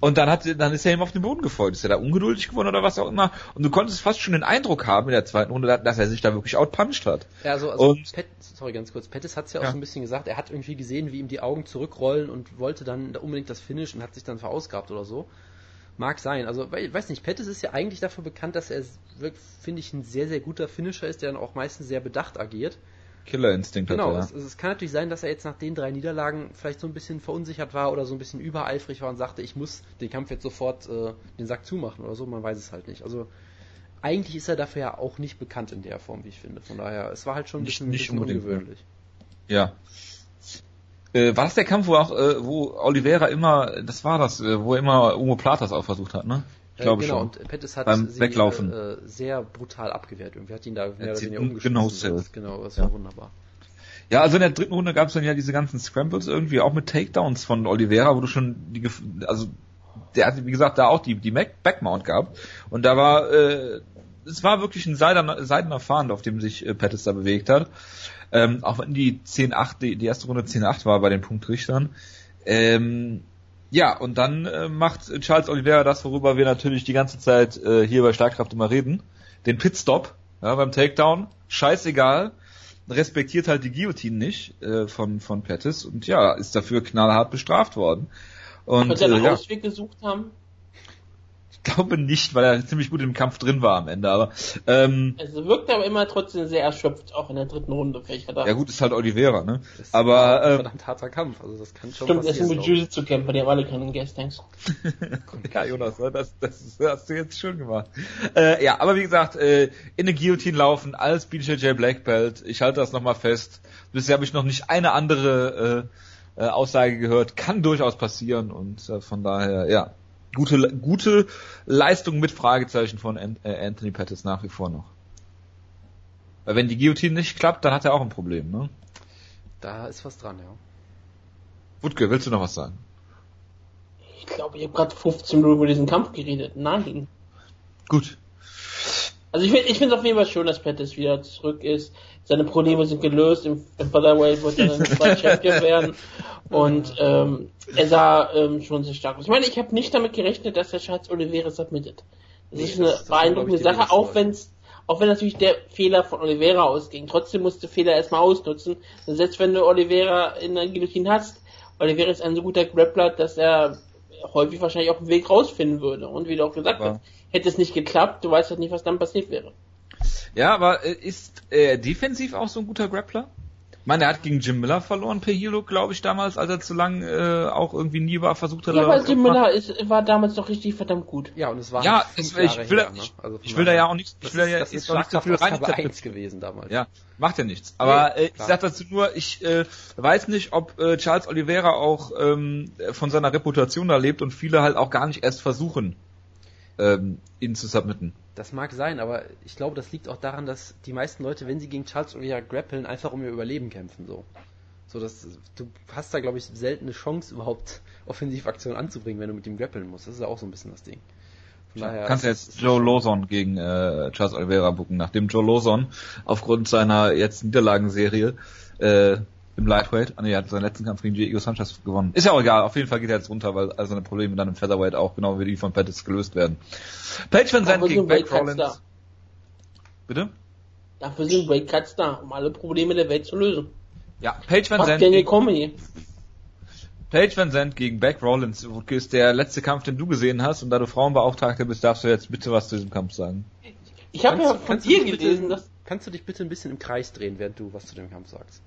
Und dann hat, dann ist er ihm auf den Boden gefolgt. Ist er da ungeduldig geworden oder was auch immer? Und du konntest fast schon den Eindruck haben in der zweiten Runde, dass er sich da wirklich outpunched hat. Ja, also, also und, Pet, sorry, ganz kurz. Pettis hat es ja auch ja. so ein bisschen gesagt, er hat irgendwie gesehen, wie ihm die Augen zurückrollen und wollte dann unbedingt das Finish und hat sich dann verausgabt oder so. Mag sein. Also, weiß nicht, Pettis ist ja eigentlich dafür bekannt, dass er, finde ich, ein sehr, sehr guter Finisher ist, der dann auch meistens sehr bedacht agiert. Killerinstinkt genau, hat. Genau, es, es, kann natürlich sein, dass er jetzt nach den drei Niederlagen vielleicht so ein bisschen verunsichert war oder so ein bisschen übereifrig war und sagte, ich muss den Kampf jetzt sofort äh, den Sack zumachen oder so, man weiß es halt nicht. Also eigentlich ist er dafür ja auch nicht bekannt in der Form, wie ich finde. Von daher, es war halt schon ein bisschen, nicht, ein bisschen ungewöhnlich. Ja. Äh, war das der Kampf, wo auch, äh, wo Oliveira immer, das war das, äh, wo er immer Umo Platas auch versucht hat, ne? Ich glaube genau, schon. und Pettis hat Beim sie Weglaufen. Äh, sehr brutal abgewehrt. Irgendwie hat ihn da mehr oder weniger umgeschossen. Genau, genau, das ja. war wunderbar. Ja, also in der dritten Runde gab es dann ja diese ganzen Scrambles irgendwie, auch mit Takedowns von Oliveira, wo du schon die, also der hatte, wie gesagt, da auch die, die Backmount gehabt. Und da war, äh, es war wirklich ein seidener, seidener Fahnd, auf dem sich äh, Pettis da bewegt hat. Ähm, auch wenn die 10-8, die, die erste Runde 10-8 war bei den Punktrichtern. Ähm, ja, und dann äh, macht Charles Oliveira das, worüber wir natürlich die ganze Zeit äh, hier bei Starkkraft immer reden. Den Pitstop ja, beim Takedown. Scheißegal. Respektiert halt die Guillotine nicht äh, von, von Pettis und ja, ist dafür knallhart bestraft worden. Und, er einen äh, ja. Ausweg gesucht haben? Glaube nicht, weil er ziemlich gut im Kampf drin war am Ende, aber ähm, Es wirkt aber immer trotzdem sehr erschöpft, auch in der dritten Runde. Ja gut, ist halt Oliveira, ne? Das aber äh, ein harter Kampf, also das kann schon Stimmt, es sind mit Jiu-Jitsu-Kämpfer, die haben alle keinen Gas-Tanks. ja, Jonas, ne, das, das hast du jetzt schön gemacht. Äh, ja, aber wie gesagt, äh, in eine Guillotine laufen als BJJ Black Belt, ich halte das nochmal fest. Bisher habe ich noch nicht eine andere äh, äh, Aussage gehört, kann durchaus passieren und äh, von daher, ja, gute, gute Leistung mit Fragezeichen von äh, Anthony Pettis nach wie vor noch. Weil wenn die Guillotine nicht klappt, dann hat er auch ein Problem, ne? Da ist was dran, ja. Wutke, willst du noch was sagen? Ich glaube, ich habe gerade 15 Minuten über diesen Kampf geredet. Nein. Gut. Also ich, ich finde es auf jeden Fall schön, dass Pettis wieder zurück ist. Seine Probleme sind gelöst. Im, im Featherweight wird er dann Champion werden. Und ähm, er sah ähm, schon sehr stark aus. Ich meine, ich habe nicht damit gerechnet, dass der Schatz Oliveira submittet. Das nee, ist eine das beeindruckende Sache, auch wenn's auch wenn natürlich der Fehler von Oliveira ausging. Trotzdem musste Fehler erstmal ausnutzen. Selbst wenn du Oliveira in der Guillotine hast, Oliveira ist ein so guter Grappler, dass er häufig wahrscheinlich auch einen Weg rausfinden würde. Und wie du auch gesagt hast, hätte es nicht geklappt, du weißt halt nicht, was dann passiert wäre. Ja, aber äh, ist er defensiv auch so ein guter Grappler? Ich meine, er hat gegen Jim Miller verloren per Hilo, glaube ich, damals, als er zu lang äh, auch irgendwie nie war, versucht hat. Ja, aber Jim Miller ist, war damals doch richtig verdammt gut. Ja, und es war ja, es, ich, will, her, ne? also ich will da ja auch nichts, ich will da ja das ist nicht so viel rein gewesen damals. Ja, macht ja nichts. Aber nee, äh, ich sag dazu nur, ich äh, weiß nicht, ob äh, Charles Oliveira auch ähm, von seiner Reputation da lebt und viele halt auch gar nicht erst versuchen, ähm, ihn zu submitten. Das mag sein, aber ich glaube, das liegt auch daran, dass die meisten Leute, wenn sie gegen Charles Oliveira grappeln, einfach um ihr Überleben kämpfen, so. So, dass, du hast da, glaube ich, selten eine Chance, überhaupt Offensivaktionen anzubringen, wenn du mit ihm grappeln musst. Das ist ja auch so ein bisschen das Ding. Von daher, kannst du jetzt Joe Lawson gegen äh, Charles Oliveira bucken, nachdem Joe Lawson aufgrund seiner jetzt Niederlagenserie äh, im Lightweight. Ah, nee, er hat seinen letzten Kampf gegen Diego Sanchez gewonnen. Ist ja auch egal, auf jeden Fall geht er jetzt runter, weil also seine Probleme dann im Featherweight auch genau wie die von Pettis gelöst werden. Page Van Zandt gegen Beck Rollins. Da. Bitte? Dafür sind Weightcuts da, um alle Probleme der Welt zu lösen. Ja, Page Van Zandt. Gegen, Page Van Zandt gegen Beck Rollins ist der letzte Kampf, den du gesehen hast und da du Frauenbeauftragte bist, darfst du jetzt bitte was zu diesem Kampf sagen. Ich habe ja von dir gelesen, bitte, dass... Kannst du dich bitte ein bisschen im Kreis drehen, während du was zu dem Kampf sagst?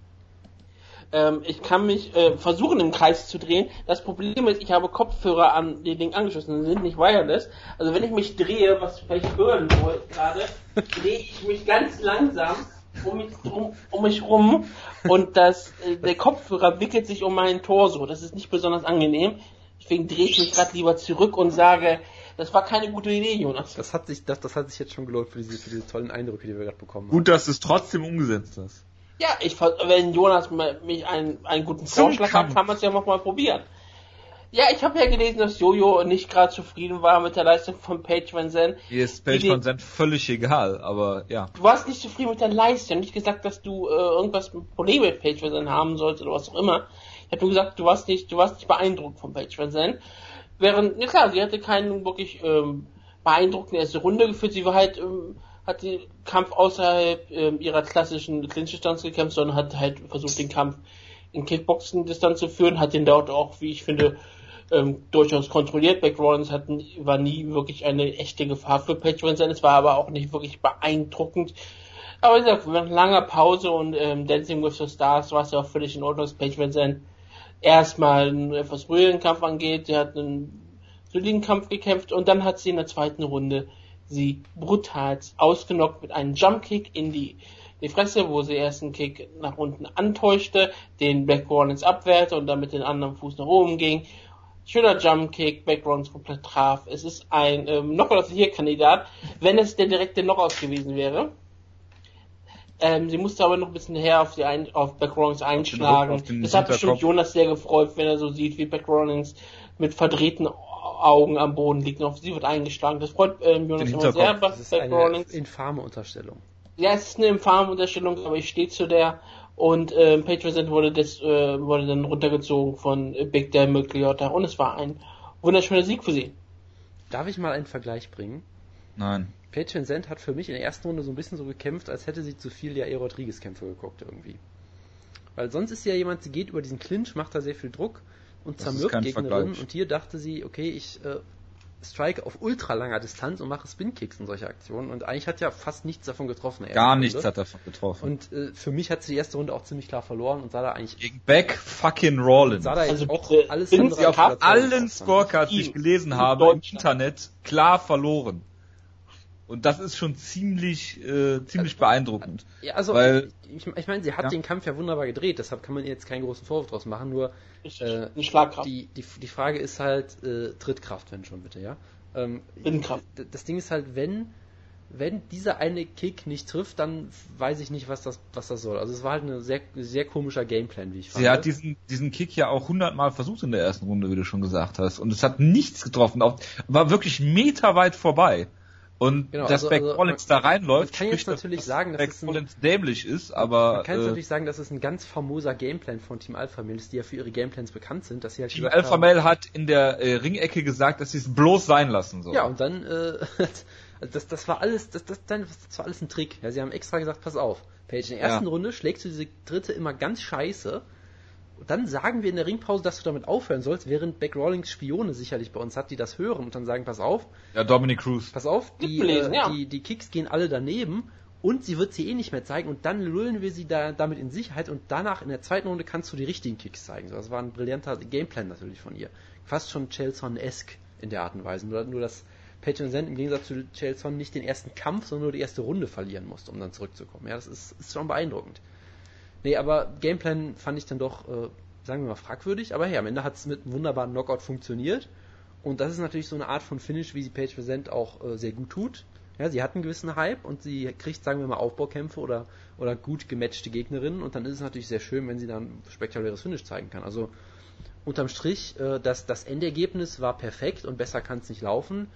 Ähm, ich kann mich äh, versuchen im Kreis zu drehen. Das Problem ist, ich habe Kopfhörer an die Ding angeschlossen, die sind nicht wireless. Also wenn ich mich drehe, was du vielleicht hören wollt gerade, drehe ich mich ganz langsam um mich, um, um mich rum und das, äh, der Kopfhörer wickelt sich um meinen Torso. Das ist nicht besonders angenehm. Deswegen drehe ich mich gerade lieber zurück und sage, das war keine gute Idee, Jonas. Das hat sich, das, das hat sich jetzt schon gelohnt für diese, für diese tollen Eindrücke, die wir gerade bekommen Gut, dass du es trotzdem umgesetzt hast. Ja, ich, wenn Jonas mich einen, einen guten Vorschlag hat, kann man es ja noch mal probieren. Ja, ich habe ja gelesen, dass Jojo nicht gerade zufrieden war mit der Leistung von Page Van Zandt. Mir ist Page Van Zandt völlig egal, aber ja. Du warst nicht zufrieden mit der Leistung, nicht gesagt, dass du äh, irgendwas mit Probleme mit Page Van Zandt haben solltest oder was auch immer. Ich habe nur gesagt, du warst nicht, du warst nicht beeindruckt von Page Van Zandt. Während, ja klar, sie hatte keinen wirklich ähm, beeindruckenden erste Runde geführt, sie war halt, ähm, hat den Kampf außerhalb ähm, ihrer klassischen Clinch-Distanz gekämpft, sondern hat halt versucht, den Kampf in Kickboxen-Distanz zu führen, hat den dort auch, wie ich finde, ähm, durchaus kontrolliert. Beck Rollins hat, war nie wirklich eine echte Gefahr für Page Van Zandt. Es war aber auch nicht wirklich beeindruckend. Aber wie gesagt, nach langer Pause und ähm, Dancing with the Stars war es ja auch völlig in Ordnung, dass Page Van Zandt erstmal einen etwas ruhigeren Kampf angeht. Sie hat einen soliden Kampf gekämpft und dann hat sie in der zweiten Runde sie brutal ausgenockt mit einem Jumpkick in die, die Fresse, wo sie erst einen Kick nach unten antäuschte, den Black Rollins abwehrte und dann mit dem anderen Fuß nach oben ging Schöner Jumpkick, Backgrounds komplett traf. Es ist ein ähm, Knockout Year Kandidat, wenn es der direkte Knockout gewesen wäre. Ähm, sie musste aber noch ein bisschen her auf die ein auf Backgrounds einschlagen. Das hat bestimmt Jonas sehr gefreut, wenn er so sieht, wie Backgrounds mit verdrehten Augen am Boden liegt und auf sie wird eingeschlagen. Das freut ähm, Jonas immer sehr. Das ist eine infame Unterstellung. Ja, es ist eine infame Unterstellung, aber ich stehe zu der und äh, Page wurde, das, äh, wurde dann runtergezogen von Big Dan Liotta und es war ein wunderschöner Sieg für sie. Darf ich mal einen Vergleich bringen? Nein. Paige Vincent hat für mich in der ersten Runde so ein bisschen so gekämpft, als hätte sie zu viel ja Rodriguez Kämpfe geguckt irgendwie. Weil sonst ist sie ja jemand, sie geht über diesen Clinch, macht da sehr viel Druck und zermürbt Gegnerinnen und hier dachte sie, okay, ich äh, strike auf ultra langer Distanz und mache Spin-Kicks und solche Aktionen. Und eigentlich hat ja fast nichts davon getroffen. Gar nichts hat davon getroffen. Und äh, für mich hat sie die erste Runde auch ziemlich klar verloren und sah da eigentlich... Gegen Beck fucking Rollins. Sah da also auch alles andere auf allen Scorecards, die ich gelesen habe im Internet, klar verloren. Und das ist schon ziemlich, äh, ziemlich beeindruckend. Ja, also weil, ich, ich meine, sie hat ja. den Kampf ja wunderbar gedreht, deshalb kann man ihr jetzt keinen großen Vorwurf draus machen, nur äh, Schlagkraft. Die, die, die Frage ist halt äh, Trittkraft, wenn schon bitte, ja. Ähm, Binnenkraft. Das Ding ist halt, wenn wenn dieser eine Kick nicht trifft, dann weiß ich nicht, was das, was das soll. Also es war halt ein sehr, sehr komischer Gameplan, wie ich fand. Sie hat diesen, diesen Kick ja auch hundertmal versucht in der ersten Runde, wie du schon gesagt hast. Und es hat nichts getroffen. War wirklich meterweit vorbei. Und genau, dass also, Beck also, Collins da reinläuft, kann jetzt natürlich dass sagen, dass Beck Collins dämlich ist, aber man kann jetzt äh, natürlich sagen, dass es ein ganz famoser Gameplan von Team Alpha Male ist, die ja für ihre Gameplans bekannt sind, dass sie halt Team Alpha Male hat in der äh, Ringecke gesagt, dass sie es bloß sein lassen sollen. Ja, und dann äh, das, das war alles, das, das, das war alles ein Trick. Ja, sie haben extra gesagt, pass auf, Page, in der ersten ja. Runde schlägst du diese dritte immer ganz scheiße dann sagen wir in der Ringpause, dass du damit aufhören sollst, während Beck Rawlings Spione sicherlich bei uns hat, die das hören und dann sagen, pass auf. Ja, Dominic Cruz. Pass auf, die, äh, ja. die, die Kicks gehen alle daneben und sie wird sie eh nicht mehr zeigen und dann lullen wir sie da, damit in Sicherheit und danach in der zweiten Runde kannst du die richtigen Kicks zeigen. das war ein brillanter Gameplan natürlich von ihr. Fast schon Chelson-esque in der Art und Weise. Nur, nur dass Page Zen im Gegensatz zu Chelson nicht den ersten Kampf, sondern nur die erste Runde verlieren musste, um dann zurückzukommen. Ja, das ist, ist schon beeindruckend. Nee, aber Gameplan fand ich dann doch, äh, sagen wir mal, fragwürdig. Aber hey, am Ende hat es mit einem wunderbaren Knockout funktioniert. Und das ist natürlich so eine Art von Finish, wie sie Page Present auch äh, sehr gut tut. Ja, sie hat einen gewissen Hype und sie kriegt, sagen wir mal, Aufbaukämpfe oder, oder gut gematchte Gegnerinnen. Und dann ist es natürlich sehr schön, wenn sie dann ein spektakuläres Finish zeigen kann. Also unterm Strich, äh, das, das Endergebnis war perfekt und besser kann es nicht laufen.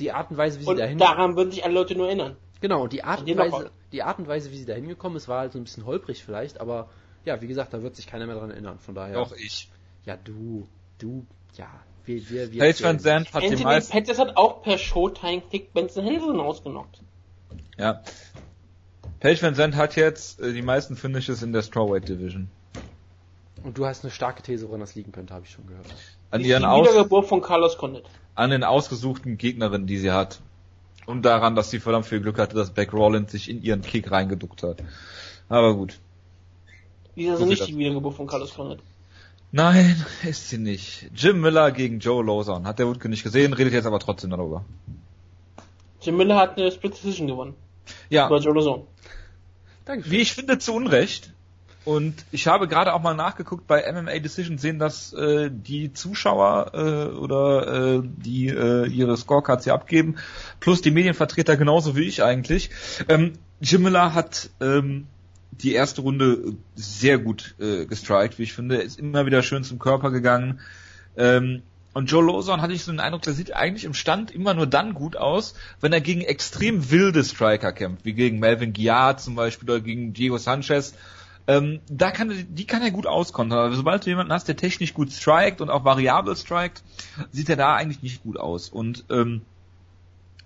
Die Art und Weise, wie und sie dahin... daran würden sich alle Leute nur erinnern. Genau, und die Art und Weise, die Art und Weise, wie sie da hingekommen ist, war halt so ein bisschen holprig vielleicht, aber ja, wie gesagt, da wird sich keiner mehr dran erinnern. Von daher. Doch ich. Ja, du, du, ja. Wir, wir, wir Page Van Zandt hat Anthony meisten... Pettis hat auch per Showtime Kick Benson Henderson ausgenockt. Ja. Page Van Zandt hat jetzt äh, die meisten Finishes in der Strawweight Division. Und du hast eine starke These, woran das liegen könnte, habe ich schon gehört. An die ihren Aus Wiedergeburt von Carlos Condit. An den ausgesuchten Gegnerinnen, die sie hat. Und daran, dass sie verdammt viel Glück hatte, dass Beck Rollins sich in ihren Kick reingeduckt hat. Aber gut. Die ist also So nicht die Wiedergeburt von Carlos Condit. Nein, ist sie nicht. Jim Miller gegen Joe Lawson. Hat der Wutke nicht gesehen, redet jetzt aber trotzdem darüber. Jim Miller hat eine Split Decision gewonnen. Ja, Über Joe Lozon. Dankeschön. wie ich finde, zu Unrecht. Und ich habe gerade auch mal nachgeguckt bei MMA Decision sehen, dass äh, die Zuschauer äh, oder äh, die äh, ihre Scorecards hier abgeben, plus die Medienvertreter genauso wie ich eigentlich. Ähm, Jim Miller hat ähm, die erste Runde sehr gut äh, gestrikt, wie ich finde. Ist immer wieder schön zum Körper gegangen. Ähm, und Joe Lawson hatte ich so den Eindruck, der sieht eigentlich im Stand immer nur dann gut aus, wenn er gegen extrem wilde Striker kämpft, wie gegen Melvin Guillard zum Beispiel oder gegen Diego Sanchez. Ähm, da kann die kann er gut auskontern. Aber sobald du jemanden hast, der technisch gut strikt und auch variabel strikt, sieht er da eigentlich nicht gut aus. Und ähm,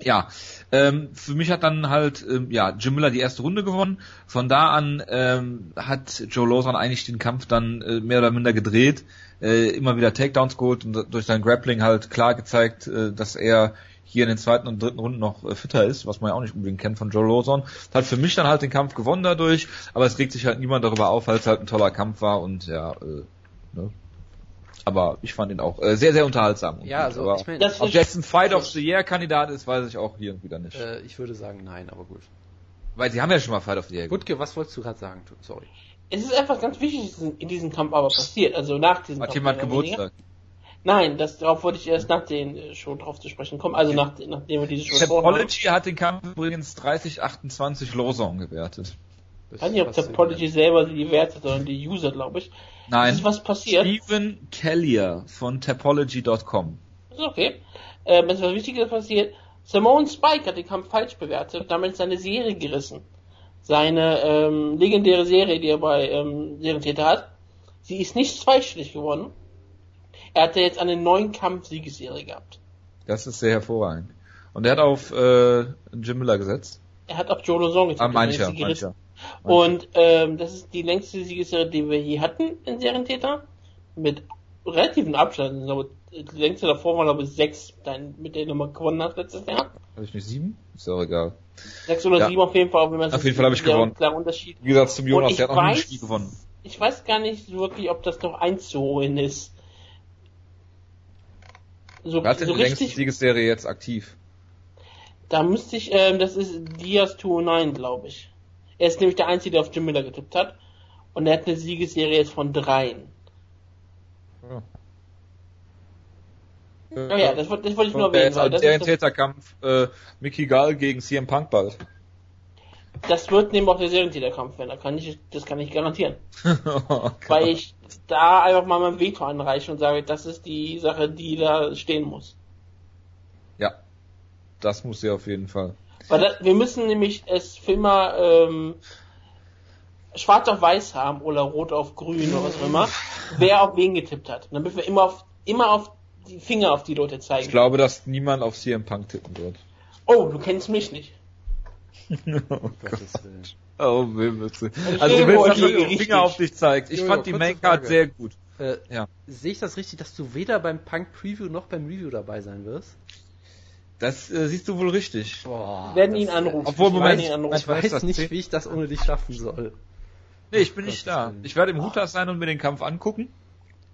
ja, ähm, für mich hat dann halt ähm, ja Jim Miller die erste Runde gewonnen. Von da an ähm, hat Joe Lawson eigentlich den Kampf dann äh, mehr oder minder gedreht, äh, immer wieder Takedowns geholt und durch sein Grappling halt klar gezeigt, äh, dass er hier in den zweiten und dritten Runden noch äh, fitter ist, was man ja auch nicht unbedingt kennt von Joe Lawson. Hat für mich dann halt den Kampf gewonnen dadurch, aber es regt sich halt niemand darüber auf, weil es halt ein toller Kampf war und ja, äh, ne. Aber ich fand ihn auch äh, sehr, sehr unterhaltsam. und Ja, also aber ich meine, Das- ob ein Fight of the Year Kandidat ist, weiß ich auch hier wieder nicht. äh, ich würde sagen nein, aber gut. Weil sie haben ja schon mal Fight of the Year. Wutke, was wolltest du gerade sagen? Sorry. Es ist einfach ganz wichtig, was in- in diesem Kampf aber passiert. Also nach diesem Hat Kampf. jemand mehr oder weniger. Nein, das, darauf wollte ich erst nach den äh, Show drauf zu sprechen kommen. Also nach, nachdem wir diese Show. Topology hat den Kampf übrigens 30-28 Lawson gewertet. Ich weiß nicht, ob Topology selber die Werte, sondern die User, glaube ich. Nein. Ist was passiert. Steven Kellier von Topology.com. Ist okay. Ähm, es ist was Wichtiges passiert. Simone Spike hat den Kampf falsch bewertet und damit seine Serie gerissen. Seine ähm, legendäre Serie, die er bei ähm, Serientäter hat. Sie ist nicht zweistellig geworden. Er hatte jetzt eine neuen Kampf-Siegesserie gehabt. Das ist sehr hervorragend. Und er hat auf äh, Jim Miller gesetzt. Er hat auch Joe Lozon getippt. Ah, mancher, gerissen. mancher. Und ähm, das ist die längste Siegesserie, die wir je hatten in Serientäter. Mit relativem Abstand. Ich glaube, Die längste davor war, glaube ich, sechs, mit der Nummer gewonnen hat letztes Jahr. Habe ich nicht sieben? Ist auch egal. Sechs oder Ja. sieben auf jeden Fall, wenn man Auf jeden Fall habe ich gewonnen. Klarer Unterschied. Wie gesagt, zum Jonas, der hat auch noch ein Spiel gewonnen. Ich weiß gar nicht wirklich, ob das noch einzuholen ist. So, Wer hat denn so die längste richtig, Siegesserie jetzt aktiv? da müsste ich, ähm, das ist Diaz 209, glaube ich. Er ist nämlich der Einzige, der auf Jim Miller getippt hat. Und er hat eine Siegesserie jetzt von dreien. Ja. Oh ja, das, wollte- das wollte ich nur der erwähnen, das, der das, Täterkampf äh, Mickey Gall gegen CM Punk bald. Das wird neben auch der Serientäterkampf werden. Da kann ich, das kann ich garantieren. Oh Weil ich da einfach mal mein Veto anreiche und sage, das ist die Sache, die da stehen muss. ja, das muss sie auf jeden Fall. Weil das, wir müssen nämlich es für immer ähm, schwarz auf weiß haben oder rot auf grün oder was auch immer, wer auf wen getippt hat. Und damit wir immer auf, immer auf die Finger auf die Leute zeigen. Ich glaube, dass niemand auf CM Punk tippen wird. Oh, du kennst mich nicht. oh Gottes Willen. Oh. Ich Also du willst, dass ich liege, den. Finger auf dich zeigt. Ich Jojo, fand die kurze Main Card Frage. sehr gut. Äh, Ja. Sehe ich das richtig, dass du weder beim Punk Preview noch beim Review dabei sein wirst? Das äh, siehst du wohl richtig. Boah, Wir werden ihn anrufen. Obwohl, Wir Moment, werden ihn anrufen. Ich weiß das nicht, wie ich das ohne dich schaffen soll. Nee, ich bin nicht da. Ich werde im Hutas sein und mir den Kampf angucken.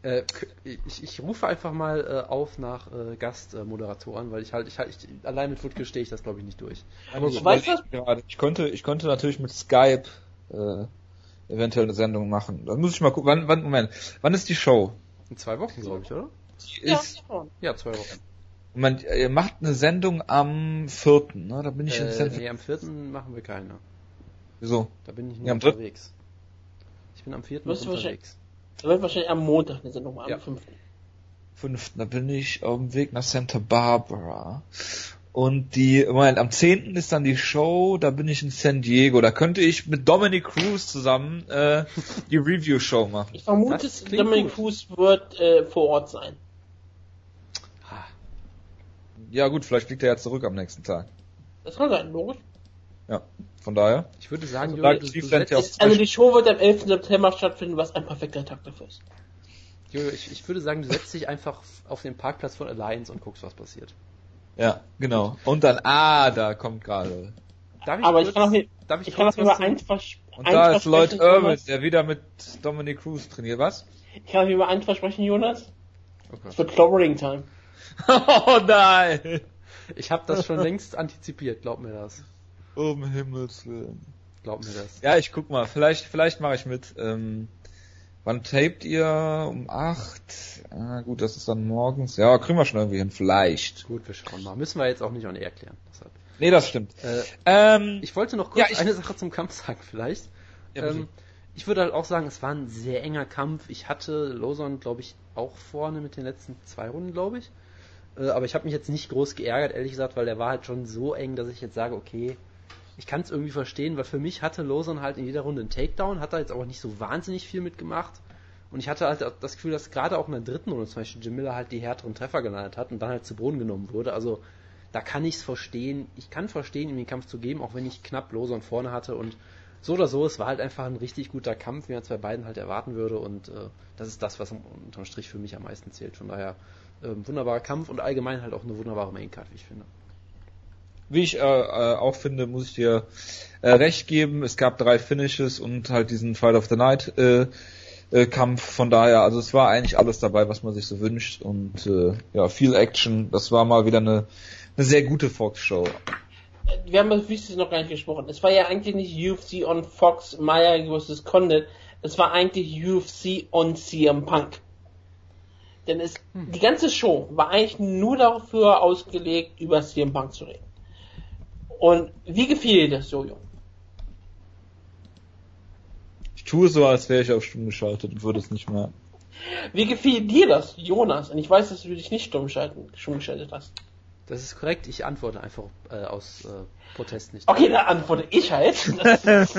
Äh, ich, ich rufe einfach mal äh, auf nach äh, Gastmoderatoren, weil ich halt, ich halt, ich, allein mit Wutke stehe ich das glaube ich nicht durch. Aber Ich gut. weiß überleg gerade. Ich könnte, ich könnte natürlich mit Skype äh, eventuell eine Sendung machen. Da muss ich mal gucken. Wann, wann, Moment. Wann ist die Show? In zwei Wochen, glaube ich, oder? Die Ja, ist, ja. Ja, zwei Wochen. Moment, ihr macht eine Sendung am 4. Ne? Da bin ich in Äh, San nee, am vierten machen wir keine. Wieso? Da bin ich nur Ja, unterwegs. Ich bin am vierten Wirst du unterwegs. Da wird wahrscheinlich am Montag eine Sendung machen, Ja. am 5. 5. Da bin ich auf dem Weg nach Santa Barbara. Und die, Moment, am 10. ist dann die Show, da bin ich in San Diego. Da könnte ich mit Dominic Cruz zusammen äh, die Review-Show machen. Ich vermute, Dominic gut. Cruz wird äh, vor Ort sein. Ah, Ja gut, vielleicht fliegt er ja zurück am nächsten Tag. Das kann sein, logisch. Ja, von daher. Ich würde sagen, Also, da du, du, setzt, auch- Also die Show wird am 11. September stattfinden, was ein perfekter Tag dafür ist. Jojo, ich, ich würde sagen, du setzt dich einfach auf den Parkplatz von Alliance und guckst, was passiert. Ja, genau. Und dann, ah, da kommt gerade darf ich Aber kurz, ich kann auch nicht, darf ich, ich kann auch über eins, Und eins da ist Lloyd Irwin, der wieder mit Dominic Cruz trainiert. Was? Ich kann euch über eins versprechen, Jonas. Okay. Es wird Clobbering Time. oh nein! Ich habe das schon längst antizipiert, glaub mir das. Um Himmels Willen. Glaub mir das. Ja, ich guck mal. Vielleicht, vielleicht mache ich mit. Ähm, wann tapet ihr? Um acht? Ah, gut, das ist dann morgens. Ja, kriegen wir schon irgendwie hin. Vielleicht. Gut, wir schauen mal. Müssen wir jetzt auch nicht on air klären. Deshalb. Nee, das stimmt. Äh, Ähm, ich wollte noch kurz Ja, ich- eine Sache zum Kampf sagen, vielleicht. Ja, ähm, ich würde halt auch sagen, es war ein sehr enger Kampf. Ich hatte Lawson, glaube ich, auch vorne mit den letzten zwei Runden, glaube ich. Äh, aber ich habe mich jetzt nicht groß geärgert, ehrlich gesagt, weil der war halt schon so eng, dass ich jetzt sage, okay, ich kann es irgendwie verstehen, weil für mich hatte Lawson halt in jeder Runde einen Takedown, hat da jetzt aber nicht so wahnsinnig viel mitgemacht. Und ich hatte halt das Gefühl, dass gerade auch in der dritten Runde zum Beispiel Jim Miller halt die härteren Treffer gelandet hat und dann halt zu Boden genommen wurde. Also da kann ich es verstehen. Ich kann verstehen, ihm den Kampf zu geben, auch wenn ich knapp Lawson vorne hatte. Und so oder so, es war halt einfach ein richtig guter Kampf, wie man es bei beiden halt erwarten würde. Und äh, das ist das, was unterm Strich für mich am meisten zählt. Von daher ähm, wunderbarer Kampf und allgemein halt auch eine wunderbare Maincard, wie ich finde. Wie ich äh, äh, auch finde, muss ich dir äh, recht geben. Es gab drei Finishes und halt diesen Fight of the Night äh, äh, Kampf. Von daher, also es war eigentlich alles dabei, was man sich so wünscht und äh, ja viel Action. Das war mal wieder eine eine sehr gute Fox Show. Wir haben über Wüste noch gar nicht gesprochen. Es war ja eigentlich nicht UFC on Fox, Maya vs. Condit. Es war eigentlich UFC on CM Punk. Denn es, die ganze Show war eigentlich nur dafür ausgelegt, über CM Punk zu reden. Und wie gefiel dir das, Jojo? Ich tue so, als wäre ich auf Stumm geschaltet und würde es nicht merken. Wie gefiel dir das, Jonas? Und ich weiß, dass du dich nicht stumm, schalten, stumm geschaltet hast. Das ist korrekt, ich antworte einfach äh, aus äh, Protest nicht. Okay, dann antworte ich halt. Das,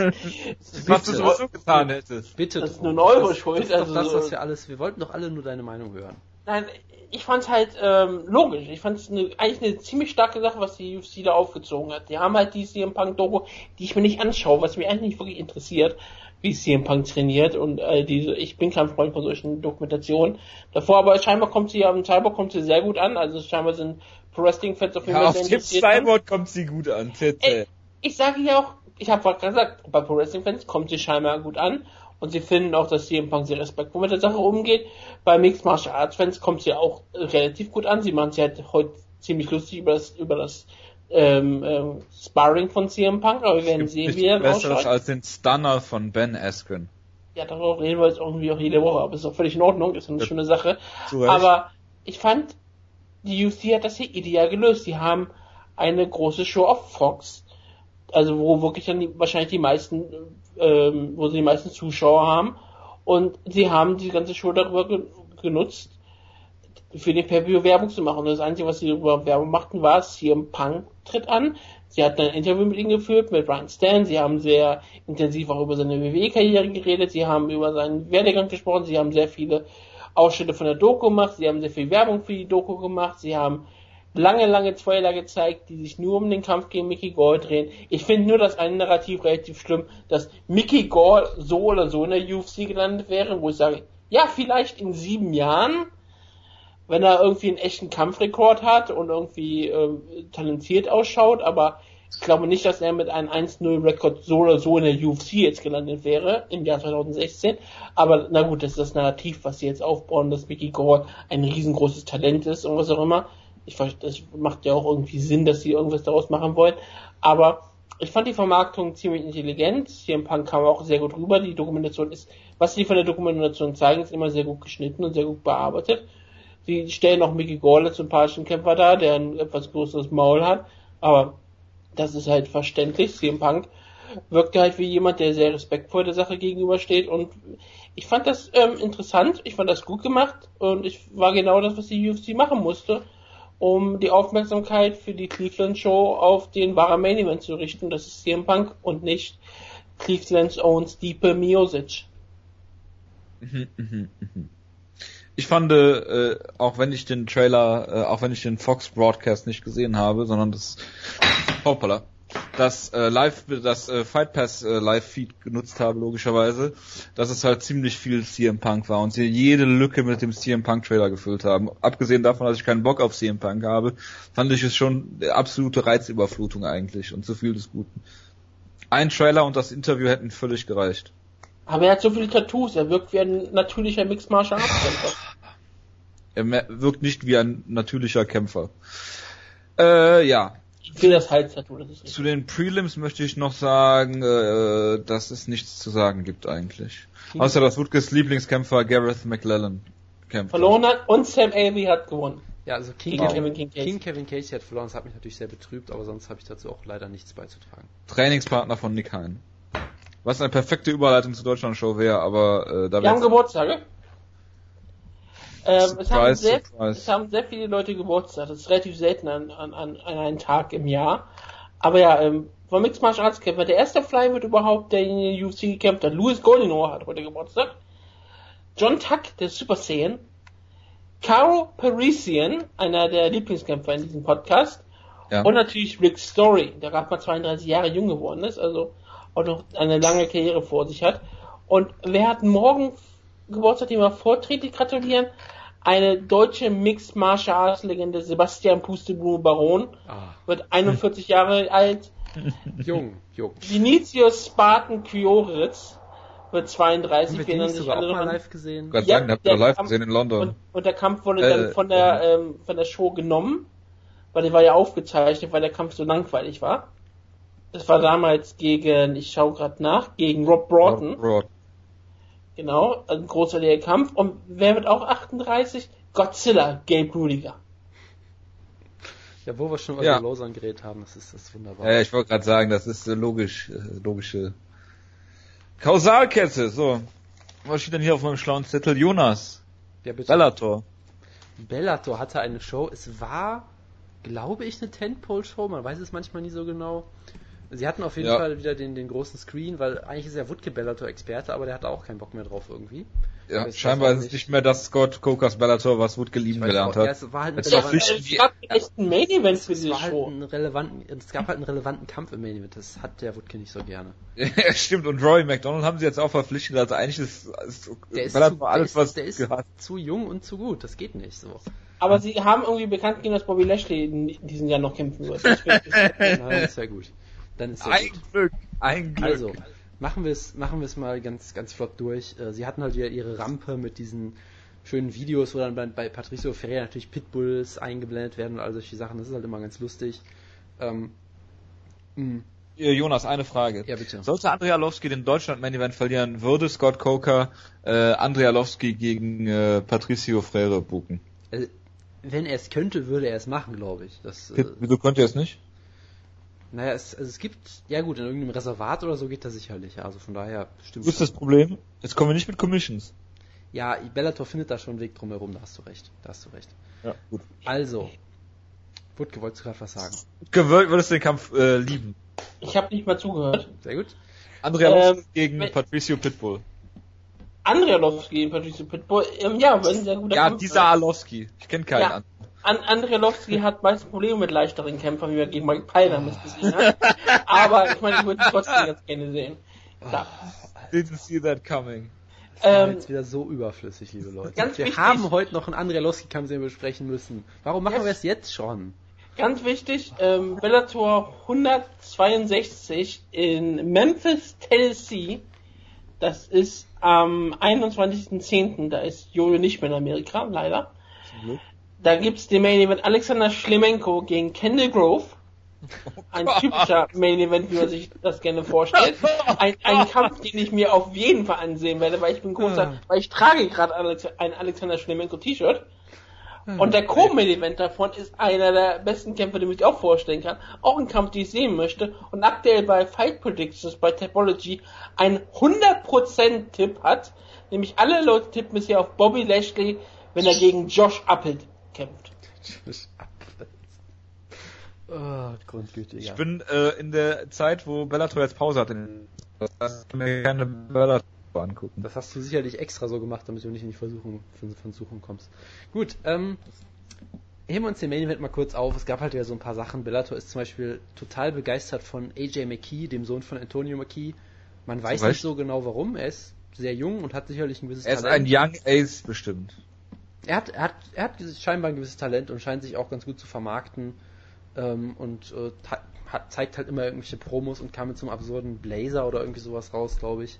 Was du sowieso getan hättest. Bitte. Das ist nur eure das, Schuld, Das ist doch also- das, was wir alles. Wir wollten doch alle nur deine Meinung hören. Nein, ich fand's halt ähm, logisch. Ich fand's eine, eigentlich eine ziemlich starke Sache, was die UFC da aufgezogen hat. Die haben halt die CM Punk Doku, die ich mir nicht anschaue, was mich eigentlich nicht wirklich interessiert, wie CM Punk trainiert und äh, diese. Ich bin kein Freund von solchen Dokumentationen. Davor, aber scheinbar kommt sie am Cyborg kommt sie sehr gut an. Also scheinbar sind Pro Wrestling Fans auf jeden Ja, Fall auf sehr dem interessiert dran. Cyborg kommt sie gut an. Ey, TT. ich sage ja auch, ich habe gerade gesagt, bei Pro Wrestling Fans kommt sie scheinbar gut an und sie finden auch, dass CM Punk sehr respektvoll mit der Sache umgeht. Bei Mixed Martial Arts Fans kommt sie auch äh, relativ gut an. Sie machen sich halt heute ziemlich lustig über das über das ähm, ähm, Sparring von CM Punk, aber wir werden sehen, wie er Besseres als den Stunner von Ben Askren. Ja, darüber reden wir jetzt irgendwie auch jede Woche, aber ist auch völlig in Ordnung, ist eine Ja. schöne Sache. Aber ich fand, die UFC hat das hier ideal gelöst. Die haben eine große Show auf Fox, also wo wirklich dann die, wahrscheinlich die meisten, ähm, wo sie die meisten Zuschauer haben. Und sie haben die ganze Show darüber ge genutzt, für den Pay-Per-View Werbung zu machen. Und das Einzige, was sie darüber Werbung machten, war, CM Punk tritt an. Sie hatten ein Interview mit ihm geführt, mit Brian Stan. Sie haben sehr intensiv auch über seine WWE-Karriere geredet. Sie haben über seinen Werdegang gesprochen. Sie haben sehr viele Ausschnitte von der Doku gemacht. Sie haben sehr viel Werbung für die Doku gemacht. Sie haben lange, lange Trailer gezeigt, die sich nur um den Kampf gegen Mickey Gall drehen. Ich finde nur das eine Narrativ relativ schlimm, dass Mickey Gall so oder so in der UFC gelandet wäre, wo ich sage, ja, vielleicht in sieben Jahren, wenn er irgendwie einen echten Kampfrekord hat und irgendwie ähm, talentiert ausschaut, aber ich glaube nicht, dass er mit einem 1-0-Rekord so oder so in der UFC jetzt gelandet wäre im Jahr 2016. Aber na gut, das ist das Narrativ, was sie jetzt aufbauen, dass Mickey Gore ein riesengroßes Talent ist und was auch immer. Ich das macht ja auch irgendwie Sinn, dass sie irgendwas daraus machen wollen. Aber ich fand die Vermarktung ziemlich intelligent. CM Punk kam auch sehr gut rüber. Die Dokumentation ist, was sie von der Dokumentation zeigen, ist immer sehr gut geschnitten und sehr gut bearbeitet. Sie stellen auch Mickey Gall als sympathischen Kämpfer dar, der ein etwas größeres Maul hat. Aber das ist halt verständlich. CM Punk wirkte halt wie jemand, der sehr respektvoll der Sache gegenübersteht. Und ich fand das ähm, interessant. Ich fand das gut gemacht. Und ich war genau das, was die UFC machen musste, um die Aufmerksamkeit für die Cleveland Show auf den wahren Main Event zu richten. Das ist CM Punk und nicht Cleveland's own Stipe Miosic. Mhm, mhm, mhm. Ich fand, äh, auch wenn ich den Trailer, äh, auch wenn ich den Fox Broadcast nicht gesehen habe, sondern das, hoppala, das äh, Live, das äh, Fight Pass äh, Live Feed genutzt habe, logischerweise, dass es halt ziemlich viel CM Punk war und sie jede Lücke mit dem CM Punk Trailer gefüllt haben. Abgesehen davon, dass ich keinen Bock auf CM Punk habe, fand ich es schon absolute Reizüberflutung eigentlich und zu viel des Guten. Ein Trailer und das Interview hätten völlig gereicht. Aber er hat so viele Tattoos, er wirkt wie ein natürlicher Mixed Martial Arts Kämpfer. Er wirkt nicht wie ein natürlicher Kämpfer. Äh, ja. Ich will das Hals-Tattoo, das ist richtig. Zu den Prelims möchte ich noch sagen, äh, dass es nichts zu sagen gibt eigentlich. Außer dass Woodkes Lieblingskämpfer Gareth McLellan kämpft. Verloren hat und Sam Alvey hat gewonnen. Ja, also King, Gegen Kevin, King Casey. King Kevin Casey hat verloren, das hat mich natürlich sehr betrübt, aber sonst habe ich dazu auch leider nichts beizutragen. Trainingspartner von Nick Hein. Was eine perfekte Überleitung zur Deutschland-Show wäre, aber äh, da Die haben wird's- Geburtstage. Ähm, es, haben sehr, es haben sehr viele Leute Geburtstag. Das ist relativ selten an, an, an, einem Tag im Jahr. Aber ja, ähm, von Mixed Martial Arts Kämpfer, der erste Fly wird überhaupt, der in der UFC gekämpft hat. Louis Goldenow hat heute Geburtstag. John Tuck, der Super Saiyan. Caro Parisian, einer der Lieblingskämpfer in diesem Podcast. ja. Und natürlich Rick Story, der gerade mal 32 Jahre jung geworden ist, also auch noch eine lange Karriere vor sich hat. Und wer hat morgen Geburtstag, dem wir vorträglich gratulieren? Eine deutsche Mixed Martial Arts Legende, Sebastian Pusteblume Baron, Ah, wird 41 Jahre alt. jung, jung. Vinicius Spartan Kyoritz wird Haben 32, wir wir den erinnern nicht sich sogar alle auch mal live gesehen? Gott Ja, sagen, habt ihr live Kampf- gesehen in London. Und, und der Kampf wurde Äh, dann von der, ähm, von der Show genommen, weil der war ja aufgezeichnet, weil der Kampf so langweilig war. Das war damals gegen, ich schaue gerade nach, gegen Rob Broughton. Broad. Genau, ein großartiger Kampf. Und wer wird auch 38? Godzilla, Gabe Rudiger. Ja, wo wir schon über Ja. Lausanne geredet haben, das ist, das ist wunderbar. Ja, ich wollte gerade sagen, das ist äh, logisch, äh, logische Kausalkette. So, was steht denn hier auf meinem schlauen Zettel? Jonas, ja, bitte. Bellator. Bellator hatte eine Show. Es war, glaube ich, eine Tentpole-Show. Man weiß es manchmal nie so genau. Sie hatten auf jeden Ja. Fall wieder den, den großen Screen, weil eigentlich ist ja Wutke Bellator-Experte, aber der hat auch keinen Bock mehr drauf irgendwie. Ja, Weiß scheinbar das ist es nicht. mehr das Scott Cokers Bellator, was Wood Ich gelieben weiß gelernt auch, ja, hat. es war halt ein relevanten, es gab echt einen Main Event für es diese war halt Show. ein relevanten, es gab halt einen relevanten Kampf im Main Event. Das hat der Wutke nicht so gerne. Ja, stimmt. Und Roy McDonald haben sie jetzt auch verpflichtet. Also eigentlich ist, ist Der ist, Bellator zu, alles, der was ist, der ist gehasst. zu jung und zu gut. Das geht nicht so. Aber sie haben irgendwie bekannt gegeben, dass Bobby Lashley in diesem Jahr noch kämpfen wird. Das dann ist ja gut. Dann ist Ein gut. Glück, ein Glück. Also, machen wir es machen wir es mal ganz ganz flott durch. Äh, Sie hatten halt wieder ihre Rampe mit diesen schönen Videos, wo dann bei, bei Patricio Ferreira natürlich Pitbulls eingeblendet werden und all solche Sachen. Das ist halt immer ganz lustig. Ähm, mh, Äh, Jonas, eine Frage. ja, bitte. Sollte Andrea Arlovski den Deutschland Main Event verlieren, würde Scott Coker äh, Andrea Arlovski gegen äh, Patricio Freire buchen? Also, wenn er es könnte, würde er es machen, glaube ich. Das, äh, Wieso könnt ihr es nicht? Naja, es, also es gibt, ja gut, in irgendeinem Reservat oder so geht das sicherlich. Also von daher stimmt Wo ist das Problem? Jetzt kommen wir nicht mit Commissions. Ja, Bellator findet da schon einen Weg drumherum, da hast du recht. Da hast du recht. Ja, gut. Also, Wutke, wolltest du gerade was sagen? Gewollt würdest du den Kampf äh, lieben. Ich habe nicht mal zugehört. Sehr gut. Andrea Ähm, gegen Patricio Pitbull. Andrea Lovski gegen Patricio Pitbull, ähm, ja, war ein sehr guter Ja, Kampf. dieser Arlovski. Ich kenne keinen Ja. anderen. An Andrei Lovski hat meist Probleme mit leichteren Kämpfern, wie wir gegen Mike Pyler gesehen haben. Aber ich meine, ich würde ihn trotzdem ganz gerne sehen. Ja. Didn't see that coming. Das war Ähm, jetzt wieder so überflüssig, liebe Leute. ganz wir wichtig- haben heute noch einen Andrialowski-Kampf, den wir besprechen müssen. Warum machen Yes. wir es jetzt schon? Ganz wichtig, ähm, Bellator 162 in Memphis, Tennessee. Das ist am 21.10. Da ist Jojo nicht mehr in Amerika, leider. Glück. Da gibt's den Main Event Alexander Schlemenko gegen Kendall Grove. Ein typischer Main Event, wie man sich das gerne vorstellt. Ein, ein Kampf, den ich mir auf jeden Fall ansehen werde, weil ich bin großer, weil ich trage gerade Alex, ein Alexander Schlemenko T-Shirt. Und der Co-Main Event davon ist einer der besten Kämpfer, den ich mir auch vorstellen kann. Auch ein Kampf, den ich sehen möchte. Und aktuell bei Fight Predictions bei Topology ein 100% Tipp hat. Nämlich alle Leute tippen bisher auf Bobby Lashley, wenn er gegen Josh Appelt kämpft. Oh, Grundgüte, Ich ja. bin äh, in der Zeit, wo Bellator jetzt Pause hat, in das ich mir gerne Bellator angucken. Das hast du sicherlich extra so gemacht, damit du nicht in die Versuchung, Versuchung kommst. Gut, ähm, heben wir uns den Main Event mal kurz auf. Es gab halt ja so ein paar Sachen. Bellator ist zum Beispiel total begeistert von AJ McKee, dem Sohn von Antonio McKee. Man weiß Recht. nicht so genau warum. Er ist sehr jung und hat sicherlich ein gewisses Er ist ein Young Ace bestimmt. er hat, er hat, er hat scheinbar ein gewisses Talent und scheint sich auch ganz gut zu vermarkten. Ähm, und äh, hat, zeigt halt immer irgendwelche Promos und kam mit so einem absurden Blazer oder irgendwie sowas raus, glaube ich.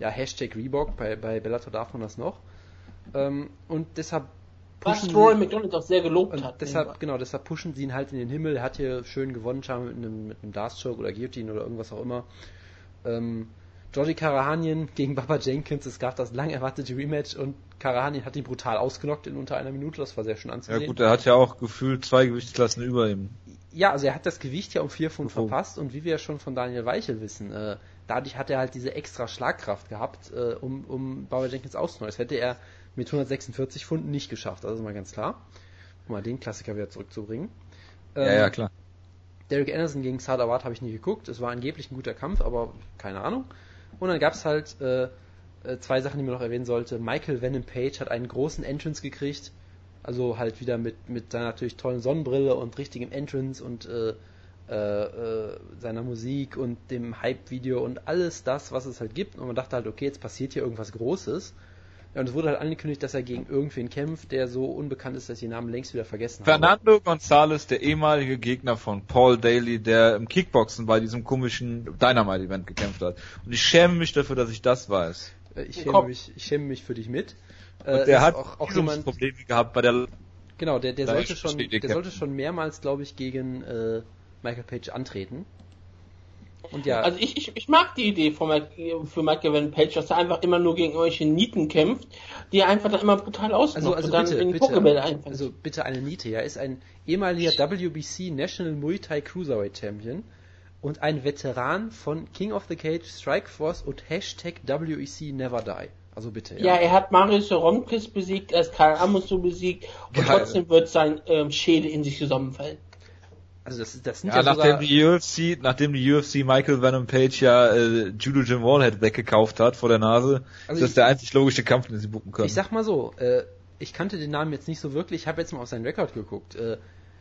Ja, Hashtag Reebok, bei, bei Bellator darf man das noch. Ähm, und deshalb Was pushen Roy sie- McDonald auch sehr gelobt hat. deshalb, genau, deshalb pushen sie ihn halt in den Himmel. Er hat hier schön gewonnen, scheinbar mit einem, mit einem Dartstroke oder Guillotine oder irgendwas auch immer. Ähm, Georgie Karahanien gegen Baba Jenkins, es gab das lang erwartete Rematch und Karahanien hat ihn brutal ausgenockt in unter einer Minute, das war sehr schön Ja anzusehen. gut, er hat ja auch gefühlt zwei Gewichtsklassen über ihm. Ja, also er hat das Gewicht ja um vier Pfund Oh. verpasst und wie wir ja schon von Daniel Weichel wissen, äh, dadurch hat er halt diese extra Schlagkraft gehabt, äh, um, um Baba Jenkins auszunehmen. Das hätte er mit 146 Pfunden nicht geschafft, das ist mal ganz klar. Um mal den Klassiker wieder zurückzubringen. ja, Ähm, ja, klar. Derek Anderson gegen Sadawat habe ich nie geguckt. Es war angeblich ein guter Kampf, aber keine Ahnung. Und dann gab es halt äh, äh, zwei Sachen, die man noch erwähnen sollte. Michael Venom Page hat einen großen Entrance gekriegt. Also halt wieder mit, mit seiner natürlich tollen Sonnenbrille und richtigem Entrance und äh, äh, äh, seiner Musik und dem Hype-Video und alles das, was es halt gibt. Und man dachte halt, okay, jetzt passiert hier irgendwas Großes. Ja, und es wurde halt angekündigt, dass er gegen irgendwen kämpft, der so unbekannt ist, dass ich den Namen längst wieder vergessen habe. Fernando González, der ehemalige Gegner von Paul Daly, der im Kickboxen bei diesem komischen Dynamite-Event gekämpft hat. Und ich schäme mich dafür, dass ich das weiß. Äh, Ich Komm. schäme, mich, ich schäme mich für dich mit. Äh, Und der hat auch, auch jemand Probleme gehabt bei der genau, der, der sollte schon, der sollte schon mehrmals, glaube ich, gegen äh, Michael Page antreten. Und ja, Also ich, ich, ich mag die Idee von Mike, für Michael Van Page, dass er einfach immer nur gegen irgendwelche Nieten kämpft, die er einfach dann immer brutal ausnockt also, also und dann bitte, in die bitte, einfängt. also bitte eine Niete, ja, ist ein ehemaliger WBC National Muay Thai Cruiserweight Champion und ein Veteran von King of the Cage, Strikeforce und Hashtag WEC Never Die. Also bitte, ja, er hat Marius Romkis besiegt, er hat Karl Amusu besiegt und Geil. trotzdem wird sein ähm, Schädel in sich zusammenfallen. Also das, das sind Ja, ja, nachdem die UFC, nachdem die UFC Michael Venom Page ja äh, Judo Jim Wallhead weggekauft hat vor der Nase, Also ist das ich- der einzig logische Kampf, den sie buchen können. Ich sag mal so, äh, ich kannte den Namen jetzt nicht so wirklich, ich habe jetzt mal auf seinen Rekord geguckt. Äh,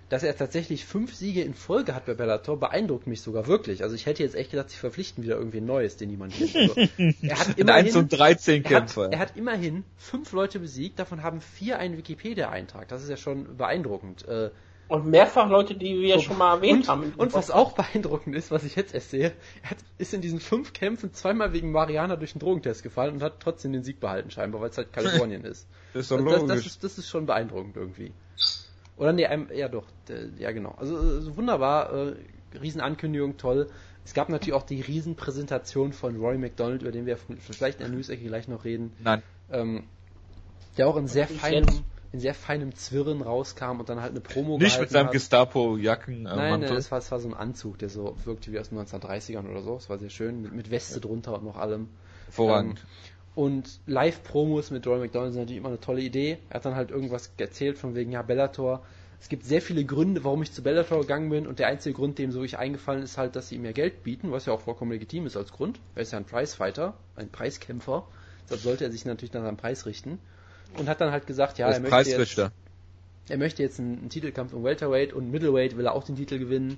dass er tatsächlich fünf Siege in Folge hat bei Bellator, beeindruckt mich sogar wirklich. Also ich hätte jetzt echt gedacht, sie verpflichten wieder irgendwie ein Neues, den niemand kennt. Also, er hat Ein 1 immerhin, und 13 er er hat immerhin fünf Leute besiegt, davon haben vier einen Wikipedia-Eintrag. Das ist ja schon beeindruckend. Äh, Und mehrfach Leute, die wir schon mal erwähnt und, haben. und was auch beeindruckend ist, was ich jetzt erst sehe, er hat, ist in diesen fünf Kämpfen zweimal wegen Mariana durch einen Drogentest gefallen und hat trotzdem den Sieg behalten, scheinbar, weil es halt Kalifornien ist. Das ist doch das, das, das, ist, das ist schon beeindruckend irgendwie. Oder nee, ja doch, ja genau. Also äh, so wunderbar, äh, Riesenankündigung, toll. Es gab natürlich auch die Riesenpräsentation von Roy McDonald, über den wir vielleicht in der News-Ecke gleich noch reden, Nein. ähm, der auch in sehr feinem, jetzt. In sehr feinem Zwirren rauskam und dann halt eine Promo Nicht mit seinem. Gestapo-Jacken. Äh, Nein, nein, das war, das war so ein Anzug, der so wirkte wie aus den 1930ern oder so. Es war sehr schön, mit, mit Weste drunter und noch allem. Hervorragend. Ähm, und Live-Promos mit Roy McDonald sind natürlich immer eine tolle Idee. Er hat dann halt irgendwas erzählt von wegen, ja, Bellator. Es gibt sehr viele Gründe, warum ich zu Bellator gegangen bin und der einzige Grund, dem so ich eingefallen ist, halt, dass sie ihm mehr Geld bieten, was ja auch vollkommen legitim ist als Grund. Er ist ja ein Prizefighter, ein Preiskämpfer. Deshalb sollte er sich natürlich nach seinem Preis richten. Und hat dann halt gesagt, ja, Er möchte jetzt, er möchte jetzt einen, einen Titelkampf im Welterweight und Middleweight will er auch den Titel gewinnen.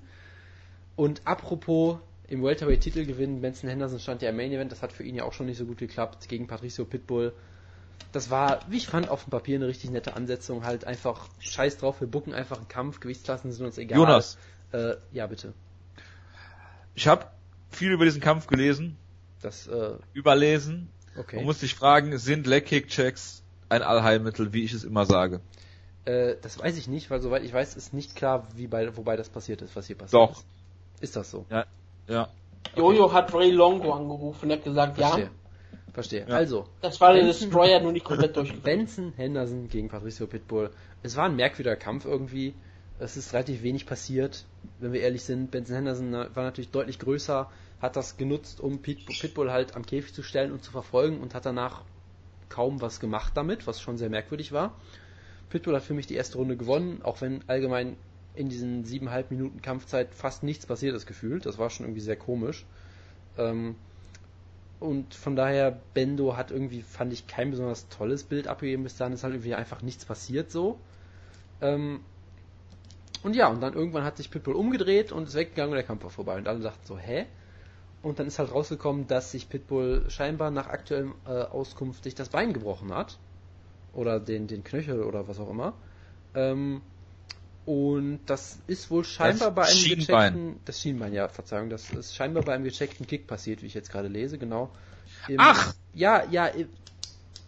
Und apropos im Welterweight Titel gewinnen, Benson Henderson stand ja im Main Event, das hat für ihn ja auch schon nicht so gut geklappt gegen Patricio Pitbull. Das war, wie ich fand, auf dem Papier eine richtig nette Ansetzung, halt einfach scheiß drauf, wir bucken einfach einen Kampf, Gewichtsklassen sind uns egal. Jonas, Äh, ja, bitte. ich habe viel über diesen Kampf gelesen, Das, äh, überlesen okay. und muss dich fragen, sind Leg-Kick-Checks ein Allheilmittel, wie ich es immer sage? Äh, das weiß ich nicht, weil soweit ich weiß, ist nicht klar, wie bei, wobei das passiert ist, was hier passiert Doch. ist. Ist das so? Ja. Jojo hat Ray Longo angerufen und hat gesagt, Verstehe. ja, Verstehe. Ja. Also, das war der Destroyer nur nicht komplett durchgeführt. Benson Henderson gegen Patricio Pitbull. Es war ein merkwürdiger Kampf irgendwie. Es ist relativ wenig passiert, wenn wir ehrlich sind. Benson Henderson war natürlich deutlich größer, hat das genutzt, um Pit- Pitbull halt am Käfig zu stellen und zu verfolgen und hat danach kaum was gemacht damit, was schon sehr merkwürdig war. Pitbull hat für mich die erste Runde gewonnen, auch wenn allgemein in diesen siebeneinhalb Minuten Kampfzeit fast nichts passiert ist gefühlt. Das war schon irgendwie sehr komisch. Ähm, und von daher, Bendo hat irgendwie, fand ich, kein besonders tolles Bild abgegeben. Bis dahin ist halt irgendwie einfach nichts passiert so. Ähm, und ja, und dann irgendwann hat sich Pitbull umgedreht und ist weggegangen und der Kampf war vorbei. Und alle dachten so, hä? Und dann ist halt rausgekommen, dass sich Pitbull scheinbar nach aktuellem äh, Auskunft sich das Bein gebrochen hat. Oder den, den Knöchel oder was auch immer. Ähm, und das ist wohl scheinbar Das bei einem Schienbein. gecheckten, das Schienbein, ja, Verzeihung, das ist scheinbar bei einem gecheckten Kick passiert, wie ich jetzt gerade lese, genau. Im, Ach! Ja, ja,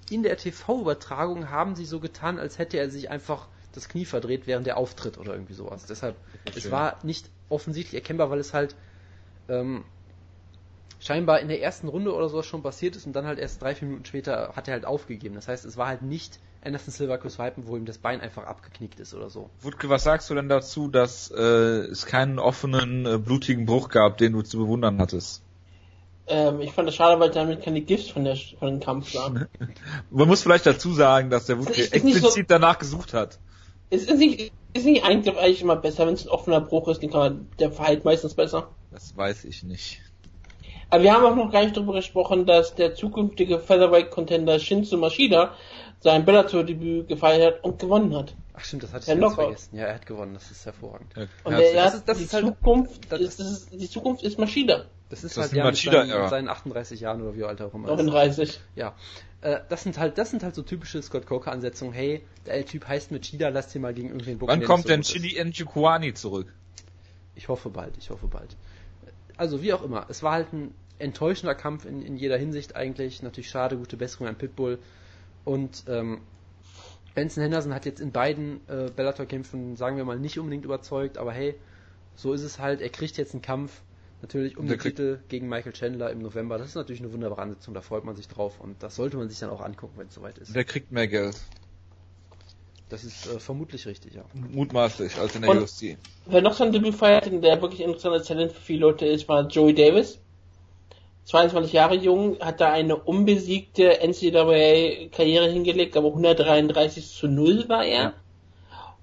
in der TV-Übertragung haben sie so getan, als hätte er sich einfach das Knie verdreht während der Auftritt oder irgendwie sowas. Deshalb, es war nicht offensichtlich erkennbar, weil es halt ähm, scheinbar in der ersten Runde oder sowas schon passiert ist und dann halt erst drei, vier Minuten später hat er halt aufgegeben. Das heißt, es war halt nicht Anderson Silva Chris Weidman, wo ihm das Bein einfach abgeknickt ist oder so. Wutke, was sagst du denn dazu, dass äh, es keinen offenen, äh, blutigen Bruch gab, den du zu bewundern hattest? Ähm, ich fand das schade, weil damit keine Gifts von, der, von dem Kampf waren. Man muss vielleicht dazu sagen, dass der Wutke nicht so- explizit danach gesucht hat. Es ist nicht, ist nicht eigentlich, eigentlich immer besser, wenn es ein offener Bruch ist, dann kann man, der verhält meistens besser. Das weiß ich nicht. Aber wir haben auch noch gar nicht darüber gesprochen, dass der zukünftige Featherweight-Contender Shinzo Mashida sein Bellator-Debüt gefeiert hat und gewonnen hat. Ach stimmt, das hatte ich ganz vergessen. Ja, er hat gewonnen, das ist hervorragend. Ja, Und herzlich. der, Das ja, ist- das die ist halt- Zukunft das- ist, das ist, die Zukunft ist Mashida. Das ist Das halt ist ja mit Machida, seinen, ja. mit seinen 38 Jahren oder wie alt er auch immer ist. 39. Ja, äh, das sind halt, das sind halt so typische Scott Coker Ansetzungen. Hey, der Typ heißt Machida, lass den mal gegen irgendwen bucken. Wann kommt denn. Chili Njukwani zurück? Ich hoffe bald, ich hoffe bald. Also wie auch immer, es war halt ein enttäuschender Kampf in, in jeder Hinsicht eigentlich. Natürlich schade, gute Besserung an Pitbull. Und ähm, Benson Henderson hat jetzt in beiden äh, Bellator-Kämpfen, sagen wir mal, nicht unbedingt überzeugt, aber hey, so ist es halt. Er kriegt jetzt einen Kampf, natürlich um den Titel gegen Michael Chandler im November. Das ist natürlich eine wunderbare Ansetzung, da freut man sich drauf und das sollte man sich dann auch angucken, wenn es soweit ist. Der kriegt mehr Geld. Das ist äh, vermutlich richtig, ja. Mutmaßlich, als in der Und- UFC. Wer noch sein Debüt feiert, der wirklich interessantes Talent für viele Leute ist, war Joey Davis. 22 Jahre jung, hat da eine unbesiegte NCAA-Karriere hingelegt, aber 133 zu 0 war er. Ja.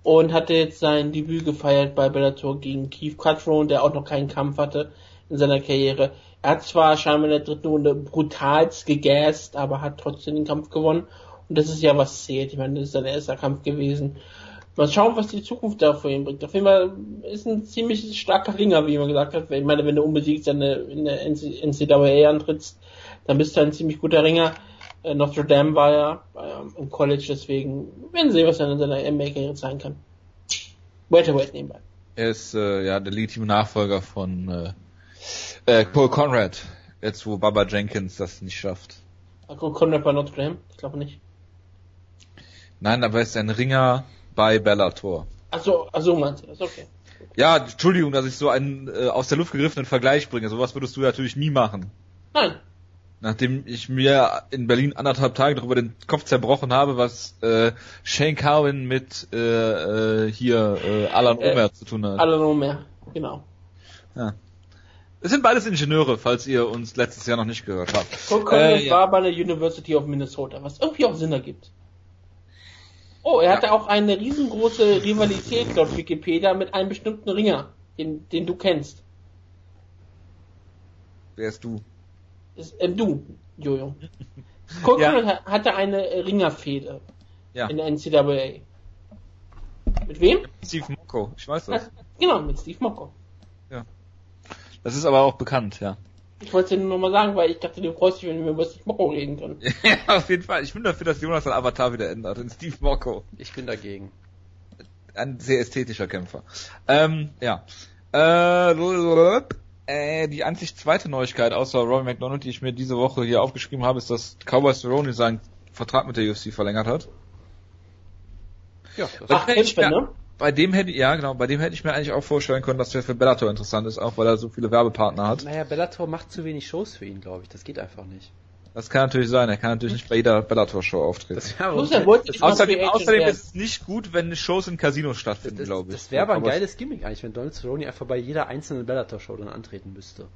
Und hatte jetzt sein Debüt gefeiert bei Bellator gegen Keith Cutthroat, der auch noch keinen Kampf hatte in seiner Karriere. Er hat zwar scheinbar in der dritten Runde brutalst gegast, aber hat trotzdem den Kampf gewonnen. Und das ist ja was zählt. Ich meine, das ist sein erster Kampf gewesen. Mal schauen, was die Zukunft da für ihn bringt. Auf jeden Fall ist ein ziemlich starker Ringer, wie man gesagt hat. Ich meine, wenn du unbesiegt in der, NCAA antrittst, dann bist du ein ziemlich guter Ringer. Äh, Notre Dame war ja ähm, im College, deswegen werden wir sehen, was er in seiner NBA-Karriere zeigen kann. Welterweight nebenbei. Er ist äh, ja der Lead-Team-Nachfolger von äh, äh, Paul Conrad. Jetzt wo Baba Jenkins das nicht schafft. Akko Conrad bei Notre Dame? Ich glaube nicht. Nein, aber er ist ein Ringer bei Bellator. Also, also meinst du das? Okay. Ja, Entschuldigung, dass ich so einen äh, aus der Luft gegriffenen Vergleich bringe. Sowas würdest du natürlich nie machen. Nein. Nachdem ich mir in Berlin anderthalb Tage darüber den Kopf zerbrochen habe, was äh, Shane Carwin mit äh, äh, hier äh, Alan Äh, Omer zu tun hat. Alle noch mehr. Genau. Ja. Es sind beides Ingenieure, falls ihr uns letztes Jahr noch nicht gehört habt. Paul Conrad Äh, ja. war bei der University of Minnesota, was irgendwie auch Sinn ergibt. Oh, er hatte auch eine riesengroße Rivalität laut Wikipedia mit einem bestimmten Ringer, den, den du kennst. Wer ist du? Das, äh, du, Jojo. Paul Ja. Conrad hatte eine Ringerfehde Ja. in der NCAA. Mit wem? Steve Mocco, ich weiß das. Genau, mit Steve Mocco. Das ist aber auch bekannt, ja. Ich wollte es dir nur mal sagen, weil ich dachte, du freust dich, wenn wir über Steve Mocco reden können. ja, auf jeden Fall. Ich bin dafür, dass Jonas sein Avatar wieder ändert in Steve Mocco. Ich bin dagegen. Ein sehr ästhetischer Kämpfer. Ähm, ja. Äh, äh, die einzig zweite Neuigkeit außer Roy McDonald, die ich mir diese Woche hier aufgeschrieben habe, ist, dass Cowboy Cerrone seinen Vertrag mit der UFC verlängert hat. Ja, das Ach, ich Kämpfe, ne? Bei dem hätte, ja genau, bei dem hätte ich mir eigentlich auch vorstellen können, dass der für Bellator interessant ist, auch weil er so viele Werbepartner hat. Naja, Bellator macht zu wenig Shows für ihn, glaube ich. Das geht einfach nicht. Das kann natürlich sein, er kann natürlich nicht bei jeder Bellator-Show auftreten. Er Außerdem, außerdem ist es nicht gut, wenn Shows in Casinos stattfinden, glaube ich. das wäre aber ein geiles Gimmick eigentlich, wenn Donald Cerrone einfach bei jeder einzelnen Bellator-Show dann antreten müsste.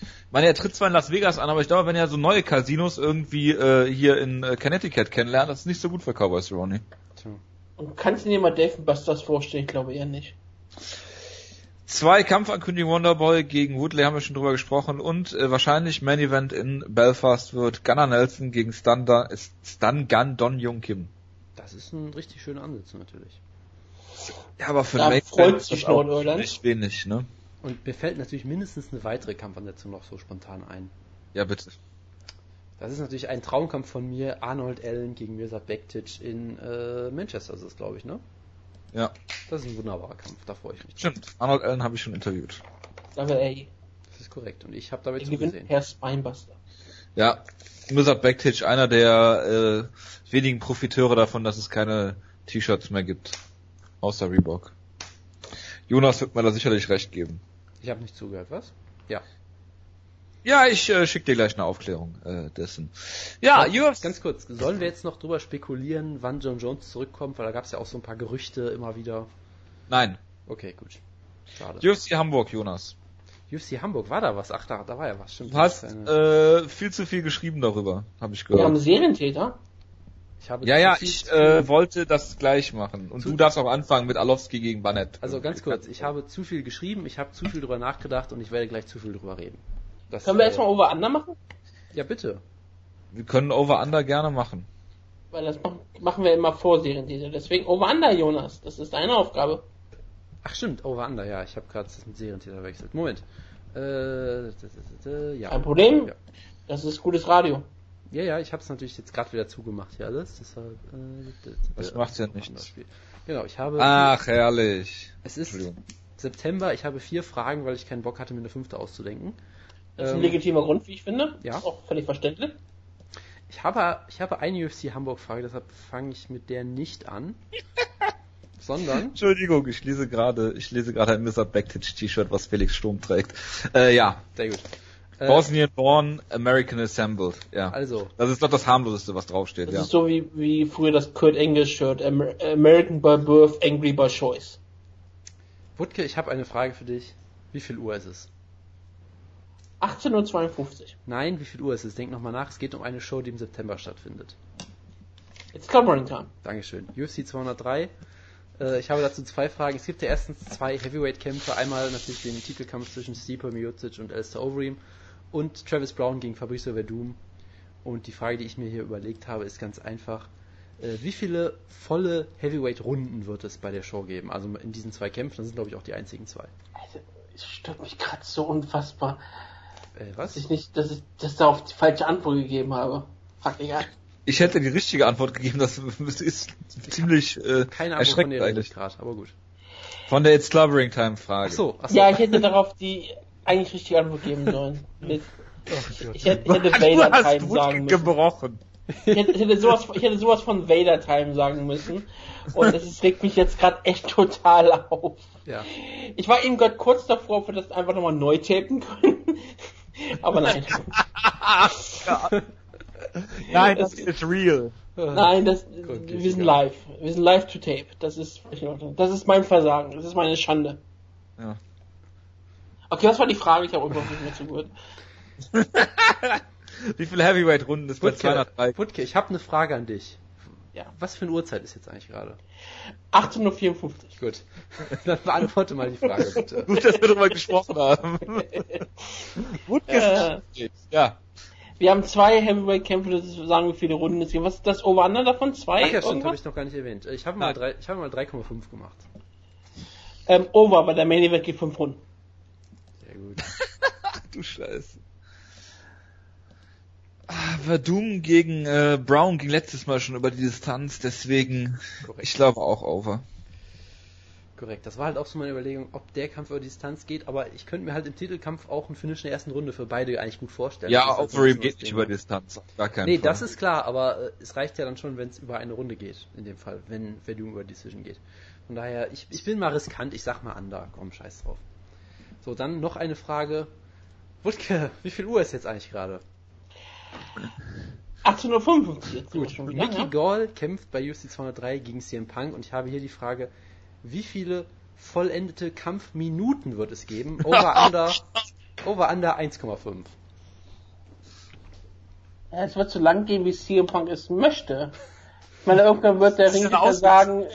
Ich meine, er tritt zwar in Las Vegas an, aber ich glaube, wenn er so neue Casinos irgendwie äh, hier in äh, Connecticut kennenlernt, das ist nicht so gut für Cowboys Cerrone. Tja. Und kannst du dir mal Dave Busters vorstellen? Ich glaube eher nicht. Zwei Kampfankündigungen Wonderboy gegen Woodley haben wir schon drüber gesprochen und äh, wahrscheinlich Main Event in Belfast wird Gunnar Nelson gegen Stun, Stun Gun Don Jung Kim. Das ist ein richtig schöner Ansatz natürlich. Ja, aber für Da Main freut Event ist sich Nordirland. Nicht wenig, ne? Und mir fällt natürlich mindestens eine weitere Kampfansetzung noch so spontan ein. Ja, bitte. Das ist natürlich ein Traumkampf von mir, Arnold Allen gegen Mirza Bektic in äh, Manchester, ist es, glaube ich, ne? Ja, Das ist ein wunderbarer Kampf, da freue ich mich. drauf. stimmt. Arnold Allen habe ich schon interviewt. Double A. Das ist korrekt. Und ich habe damit zugesehen. per Spinebuster. Ja, Mirzad Bektic, einer der äh, wenigen Profiteure davon, dass es keine T-Shirts mehr gibt. Außer Reebok. Jonas wird mir da sicherlich recht geben. Ich habe nicht zugehört, was? Ja. Ja, ich äh, schicke dir gleich eine Aufklärung äh, dessen. Ja, UFC. Ganz kurz, sollen wir jetzt noch drüber spekulieren, wann John Jones zurückkommt? Weil da gab es ja auch so ein paar Gerüchte immer wieder. Nein. Okay, gut. Schade. UFC Hamburg, Jonas. UFC Hamburg, war da was? Ach, da, da war ja was, stimmt. Du hast eine- äh, viel zu viel geschrieben darüber, habe ich Wir haben gehört. Serientäter. ich habe Ja, ja, ich äh, wollte das gleich machen. Und du darfst auch anfangen mit Alowski gegen Banett. Also ganz kurz, ich habe zu viel geschrieben, ich habe zu viel drüber nachgedacht und ich werde gleich zu viel drüber reden. Das, Können wir äh, erstmal Over-Under machen? Ja, bitte. Wir können Over-Under gerne machen. Weil das machen, wir immer vor Serientäter. Deswegen Over-Under, Jonas. Das ist deine Aufgabe. Ach stimmt, Over Under, ja, ich habe gerade das mit Serientäter verwechselt. Moment. Äh, ja. Kein Problem. Ja. Das ist gutes Radio. Ja, ja, ich habe es natürlich jetzt gerade wieder zugemacht hier alles. Deshalb, äh, Das macht ja nichts. Genau, ich habe Ach, herrlich. es ist. September, ich habe vier Fragen, weil ich keinen Bock hatte, mir eine fünfte auszudenken. Das ist ein Ähm, legitimer Grund, wie ich finde. ja. Ist auch völlig verständlich. Ich habe, ich habe eine UFC Hamburg Frage, deshalb fange ich mit der nicht an. sondern Entschuldigung, ich lese gerade, ich lese gerade ein Mr. Backtitch T-Shirt, was Felix Sturm trägt. Äh, ja. sehr gut. Äh, Bosnian Born, American Assembled. Ja. also, Das ist doch das harmloseste, was draufsteht, Das ja. ist so wie, wie früher das Kurt Angle Shirt. Amer American by Birth, Angry by Choice. Wutke, ich habe eine Frage für dich. Wie viel Uhr ist es? 18.52 Uhr. Nein, wie viel Uhr ist es? Denk nochmal nach. Es geht um eine Show, die im September stattfindet. It's Covering Time. Dankeschön. UFC 203. Äh, ich habe dazu zwei Fragen. Es gibt ja erstens zwei Heavyweight-Kämpfe. Einmal natürlich den Titelkampf zwischen Stipe Miocic und Alistair Overeem und Travis Brown gegen Fabricio Verdum. Und die Frage, die ich mir hier überlegt habe, ist ganz einfach. Äh, wie viele volle Heavyweight-Runden wird es bei der Show geben? Also in diesen zwei Kämpfen, das sind glaube ich auch die einzigen zwei. Also, es stört mich gerade so unfassbar, Äh, dass was? ich nicht, dass ich das da auf die falsche Antwort gegeben habe. Fuck, egal. Ich hätte die richtige Antwort gegeben, das ist ziemlich äh, Keine Ahnung, von erschreckend der eigentlich. gerade, aber gut. Von der It's Clubbering Time Frage. Ach so, ach so. Ja, ich hätte darauf die eigentlich richtige Antwort geben sollen. Mit, ich hätte, ich hätte Vader Time sagen müssen. gebrochen. Ich hätte, ich, hätte sowas, ich hätte sowas von Vader Time sagen müssen. Und das ist, regt mich jetzt gerade echt total auf. Ja. Ich war eben gerade kurz davor, ob wir das einfach nochmal neu tapen können. Aber nein. Nein, das ist real. Nein, das, Gut, wir sind live. Wir sind live to tape. Das ist. Das ist mein Versagen. Das ist meine Schande. Ja. Okay, was war die Frage? Ich habe überhaupt nicht mehr zugehört. Wie viele Heavyweight-Runden ist bei Wutke, 203? Wutke, ich habe eine Frage an dich. Ja. Was für eine Uhrzeit ist jetzt eigentlich gerade? 18.54 Uhr. Gut. Dann beantworte mal die Frage, bitte. Gut, dass wir darüber gesprochen haben. Wutke Äh. ist ja. Wir haben zwei Heavyweight-Kämpfe, das ist, sagen wir, wie viele Runden es gibt. Was ist das Over-Under davon? Zwei? Ach ja, stimmt, habe ich noch gar nicht erwähnt. Ich habe mal, Nein. drei- ich habe mal 3,5 gemacht. Ähm, over, aber der Main Event geht fünf Runden. Sehr gut. Ach du Scheiße. Ah, Verdum gegen äh, Brown ging letztes Mal schon über die Distanz, deswegen Korrekt. ich glaube auch over. Korrekt. Das war halt auch so meine Überlegung, ob der Kampf über die Distanz geht, aber ich könnte mir halt im Titelkampf auch einen Finish in der ersten Runde für beide eigentlich gut vorstellen. Ja, Overeem geht nicht über Distanz. Gar keinen Nee, Fall. das ist klar, aber äh, es reicht ja dann schon, wenn es über eine Runde geht, in dem Fall, wenn Verdum über Decision geht. Von daher, ich, ich bin mal riskant, ich sag mal Under, komm, scheiß drauf. So, dann noch eine Frage. Wutke, wie viel Uhr ist jetzt eigentlich gerade? 18.55 Uhr jetzt Gut, schon wieder. Mickey Ja? Gall kämpft bei UFC 203 gegen CM Punk und ich habe hier die Frage, wie viele vollendete Kampfminuten wird es geben? Over Under, over Under 1,5. Ja, es wird so lang gehen, wie CM Punk es möchte. Ich meine, irgendwann wird der Ringrichter sagen,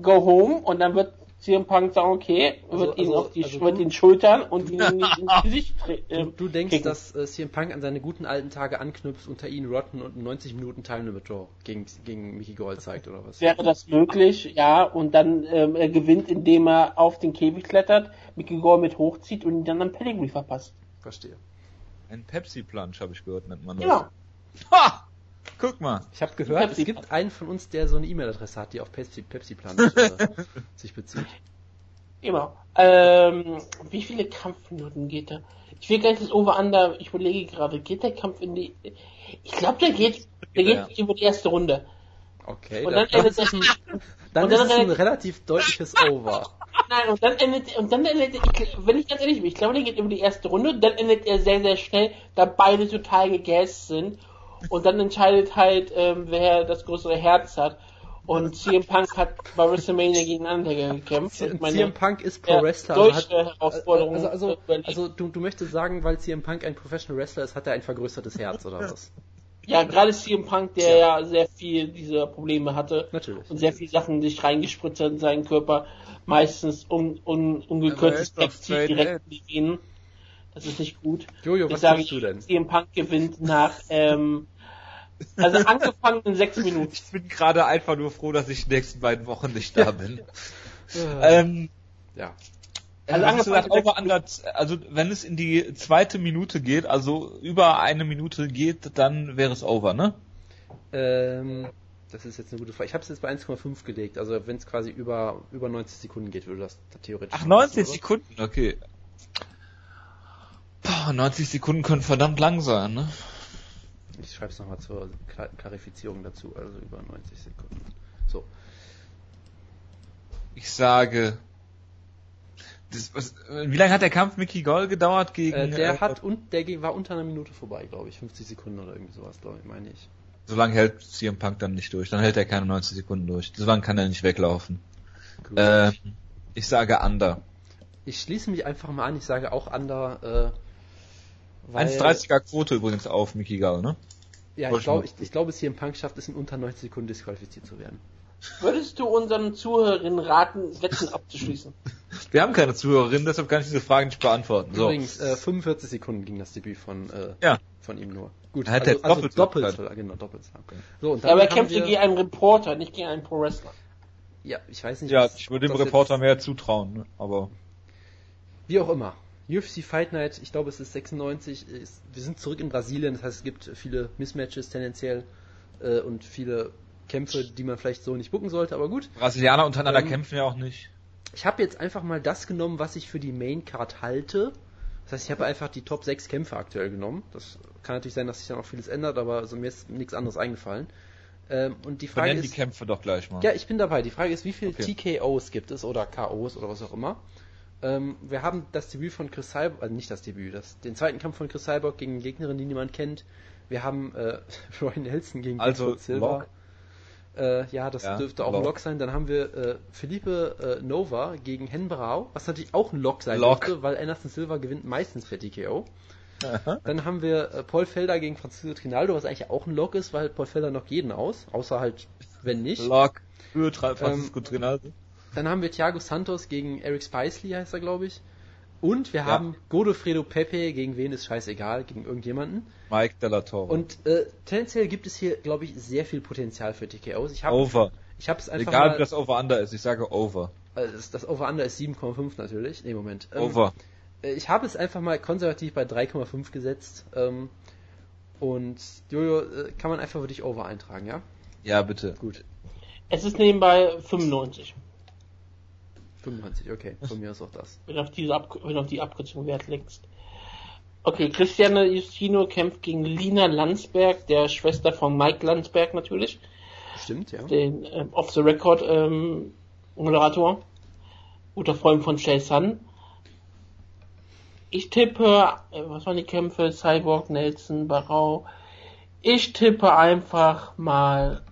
go home, und dann wird CM Punk sagen, okay, Also- wird ihn also- auf die, also wird du- ihn schultern und ihn ins Gesicht tre- Du, äh, du denkst, kicken. dass äh, CM Punk an seine guten alten Tage anknüpft, unter ihn Rotten und einen 90 Minuten Time Limit Draw gegen, gegen Mickey Gold zeigt oder was? Wäre das möglich, ja, und dann ähm, er gewinnt, indem er auf den Käfig klettert, Mickey Gore mit hochzieht und ihn dann am Pedigree verpasst. Verstehe. Ein Pepsi-Plunge, habe ich gehört, nennt man das. Genau. Ha! Guck mal. Ich habe gehört, es Pepsi gibt einen von uns, der so eine E-Mail-Adresse hat, die auf Pepsi, Pepsi Plan äh, sich bezieht. Genau. Ähm, wie viele Kampfminuten geht er? Ich will gleich das Over-Under, ich überlege gerade, geht der Kampf in die... Ich glaube, der geht, der Ja. geht über die erste Runde. Okay, Und dann, dann dann, endet es ein, dann ist es ein relativ deutliches Over. Nein, und dann endet, und dann endet, ich, wenn ich ganz ehrlich bin, ich glaube, der geht über die erste Runde, dann endet er sehr, sehr schnell, da beide total gegast sind. Und dann entscheidet halt, ähm, wer das größere Herz hat. Und CM Punk hat bei WrestleMania gegen Undertaker gekämpft. Und meine- CM Punk ist Pro ja, Wrestler. also hat, Herausforderungen also, also, also du, du möchtest sagen, weil CM Punk ein Professional Wrestler ist, hat er ein vergrößertes Herz oder was? Ja, gerade CM Punk, der ja. sehr viel dieser Probleme hatte Natürlich. und sehr viel Sachen sich reingespritzt hat in seinen Körper, meistens un, un, ungekürztes straight direkt in die Venen. Das ist nicht gut. Jojo, ich was sage, sagst du denn? CM Punk gewinnt nach, ähm, also angefangen in sechs Minuten. Ich bin gerade einfach nur froh, dass ich die nächsten beiden Wochen nicht da bin. ähm, ja. Also also, angefangen gesagt, over under, also wenn es in die zweite Minute geht, also über eine Minute geht, dann wäre es over, ne? Ähm, das ist jetzt eine gute Frage. Ich habe es jetzt bei 1,5 gelegt. Also wenn es quasi über, über 90 Sekunden geht, würde das theoretisch Ach, schon 90 passen, Sekunden, okay. Boah, 90 Sekunden können verdammt lang sein, ne? Ich schreibe es nochmal zur Kla Klarifizierung dazu. Also über 90 Sekunden. So. Ich sage, das, was, wie lange hat der Kampf Mickey Gall gedauert gegen? Äh, der äh, hat und der war unter einer Minute vorbei, glaube ich. 50 Sekunden oder irgendwie sowas, glaube ich, meine ich. So lange hält CM Punk dann nicht durch. Dann hält er keine 90 Sekunden durch. So lange kann er nicht weglaufen. Ähm, ich sage Under. Ich schließe mich einfach mal an, ich sage auch Under, äh, 1,30er Quote übrigens auf Mickey Gall, ne? Ja, ich glaube, ich ich, glaube, es hier im Punk schafft es in unter 90 Sekunden disqualifiziert zu werden. Würdest du unseren Zuhörerinnen raten, Wetten abzuschließen? Wir haben keine Zuhörerin, deshalb kann ich diese Frage nicht beantworten. So. Übrigens, äh, 45 Sekunden ging das Debüt von, äh, Ja. von ihm nur. Gut, also, er also doppelt doppelt, gesagt. genau, doppelt. So, und Ja, aber er kämpfte gegen einen Reporter, nicht gegen einen Pro-Wrestler. Ja, ich weiß nicht. Ja, was- ich würde dem Reporter jetzt- mehr zutrauen, ne? aber Wie auch immer. UFC Fight Night, ich glaube es ist 96, ist, wir sind zurück in Brasilien, das heißt es gibt viele Mismatches tendenziell äh, und viele Kämpfe, die man vielleicht so nicht bucken sollte, aber gut. Brasilianer untereinander Ähm, kämpfen ja auch nicht. Ich habe jetzt einfach mal das genommen, was ich für die Main Card halte. Das heißt, ich habe einfach die Top 6 Kämpfe aktuell genommen. Das kann natürlich sein, dass sich dann auch vieles ändert, aber also mir ist nichts anderes eingefallen. Ähm, und die Frage Benennen die ist, Kämpfe doch gleich mal. ja, ich bin dabei. Die Frage ist, wie viele Okay. TKOs gibt es oder KOs oder was auch immer? Ähm, wir haben das Debüt von Chris Cyborg, also nicht das Debüt, das, den zweiten Kampf von Chris Cyborg gegen eine Gegnerin, die niemand kennt. Wir haben äh, Roy Nelson gegen Also, Silver. Äh, ja, das Ja, dürfte auch Lock. ein Lock sein. Dann haben wir äh, Felipe äh, Nova gegen Hen Brau, was natürlich auch ein Lock sein Lock. dürfte, weil Anderson Silva gewinnt meistens per TKO. Aha. Dann haben wir äh, Paul Felder gegen Francisco Trinaldo, was eigentlich auch ein Lock ist, weil Paul Felder knockt jeden aus, außer halt, wenn nicht. Lock für Tra- Ähm, Francisco Trinaldo. Dann haben wir Thiago Santos gegen Eric Spicely, heißt er, glaube ich. Und wir Ja. haben Godofredo Pepe, gegen wen ist scheißegal, gegen irgendjemanden. Mike Della Torre. Und äh, tendenziell gibt es hier, glaube ich, sehr viel Potenzial für TKOs. Ich habe Over. ich habe es einfach Egal mal, wie das Over-Under ist, ich sage Over. äh, das, das Over-Under ist 7,5 natürlich. Nee, Moment. Ähm, Over. äh, Ich habe es einfach mal konservativ bei 3,5 gesetzt. Ähm, und Jojo, äh, kann man einfach für dich Over eintragen, ja? Ja, bitte. Gut. Es ist nebenbei 95, 95, okay. Von mir ist auch das. wenn auf diese Ab wenn auf die Abkürzung Wert legst. Okay, Christiane Justino kämpft gegen Lina Landsberg, der Schwester von Mike Landsberg natürlich, Stimmt, ja. den ähm, Off the Record ähm, Moderator, guter Freund von Jay Sun. Ich tippe, äh, was waren die Kämpfe? Cyborg, Nelson, Barau. Ich tippe einfach mal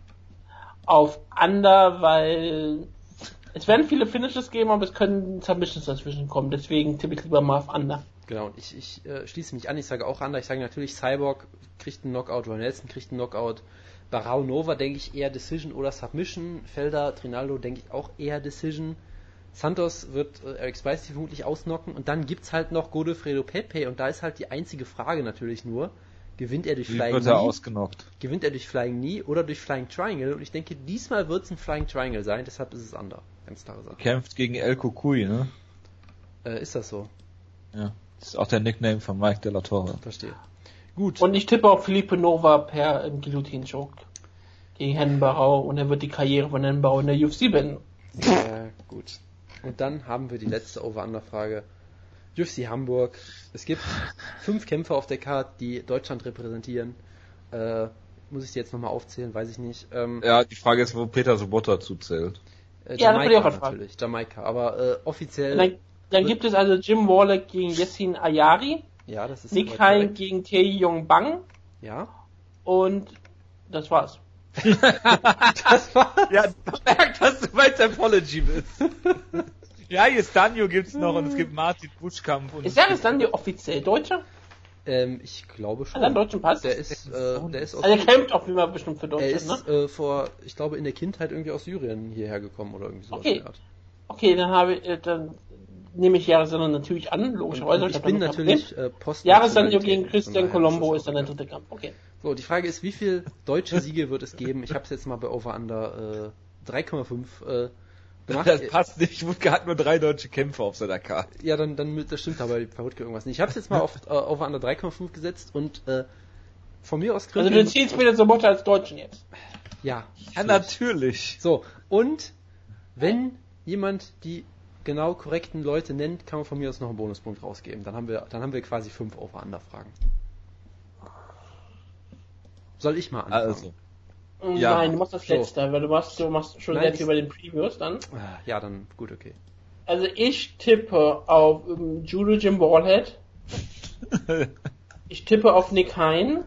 auf Under, weil es werden viele Finishes geben, aber es können Submissions dazwischen kommen. Deswegen tippe ich lieber mal auf Under. Genau, und ich, ich äh, schließe mich an, ich sage auch an, ich sage natürlich, Cyborg kriegt einen Knockout, Ron Nelson kriegt einen Knockout, Barao Nova denke ich eher Decision oder Submission, Felder, Trinaldo denke ich auch eher Decision, Santos wird äh, Eric Spicy vermutlich ausnocken. Und dann gibt's halt noch Godofredo Pepe. Und da ist halt die einzige Frage natürlich nur, gewinnt er durch Wie Flying wird er Knee? ausgenockt? Gewinnt er durch Flying Knee oder durch Flying Triangle? Und ich denke, diesmal wird's ein Flying Triangle sein, deshalb ist es Under. Ganz klare Sache. Kämpft gegen El Kukui, ne? Äh, ist das so? Ja. Das ist auch der Nickname von Mike de la Torre. Verstehe. Gut. Und ich tippe auf Felipe Nova per ähm, Guillotine-Choke gegen Hennen Barau und er wird die Karriere von Hennen Barau in der UFC beenden. Äh, gut. Und dann haben wir die letzte Over-Under-Frage. UFC Hamburg. Es gibt fünf Kämpfer auf der Karte, die Deutschland repräsentieren. Äh, muss ich die jetzt nochmal aufzählen? Weiß ich nicht. Ähm, Ja, die Frage ist, wo Peter Sobotta zuzählt. äh, Ja, das wollte ich auch Jamaika gerade fragen. natürlich. Jamaika. Aber äh, offiziell. Dann, dann gibt es also Jim Warlock gegen Yassin Ayari, ja, das ist Nick Hein gegen Tae Yong Bang Ja. und das war's. Das war. Ja, merkt, dass du bei Apology bist. ja, hier Stanio gibt's noch und es gibt Martin Buschkampf und Ist die offiziell Deutsche? Ähm, ich glaube schon. Hat er einen deutschen Pass? Der ist, äh, der ist aus, Also er kämpft auch immer bestimmt für er Deutschland, ist ne? äh, vor, ich glaube, in der Kindheit irgendwie aus Syrien hierher gekommen oder irgendwie sowas. Okay. Okay, dann habe ich, äh, dann nehme ich Jaris dann natürlich an, logischerweise. und ich bin natürlich äh, Post. Nationalität. gegen Christian Colombo es ist dann der dritte Kampf. Okay. So, die Frage ist, wie viel deutsche Siege wird es geben? Ich habe es jetzt mal bei Over Under äh, 3,5 äh, gemacht. Das passt nicht, Wutke hat nur drei deutsche Kämpfer auf seiner Karte. Ja, dann, dann das stimmt aber bei Wutke irgendwas nicht. Ich habe es jetzt mal auf äh, Over Under 3,5 gesetzt und äh, von mir aus Also Gründen- du ziehst Peter Sobotta als Deutschen jetzt. ja, Ja, natürlich. So, und wenn jemand die genau korrekten Leute nennt, kann man von mir aus noch einen Bonuspunkt rausgeben. Dann haben wir, dann haben wir quasi fünf Over-Under-Fragen. Soll ich mal anfangen? Also. Mm, Ja. Nein, du machst das So. letzte, weil du machst, du machst schon Nein, sehr viel bei den Previews dann. Ah, Ja, dann gut, okay. Also ich tippe auf ähm, Judo Jim Ballhead. Ich tippe auf Nick Hein.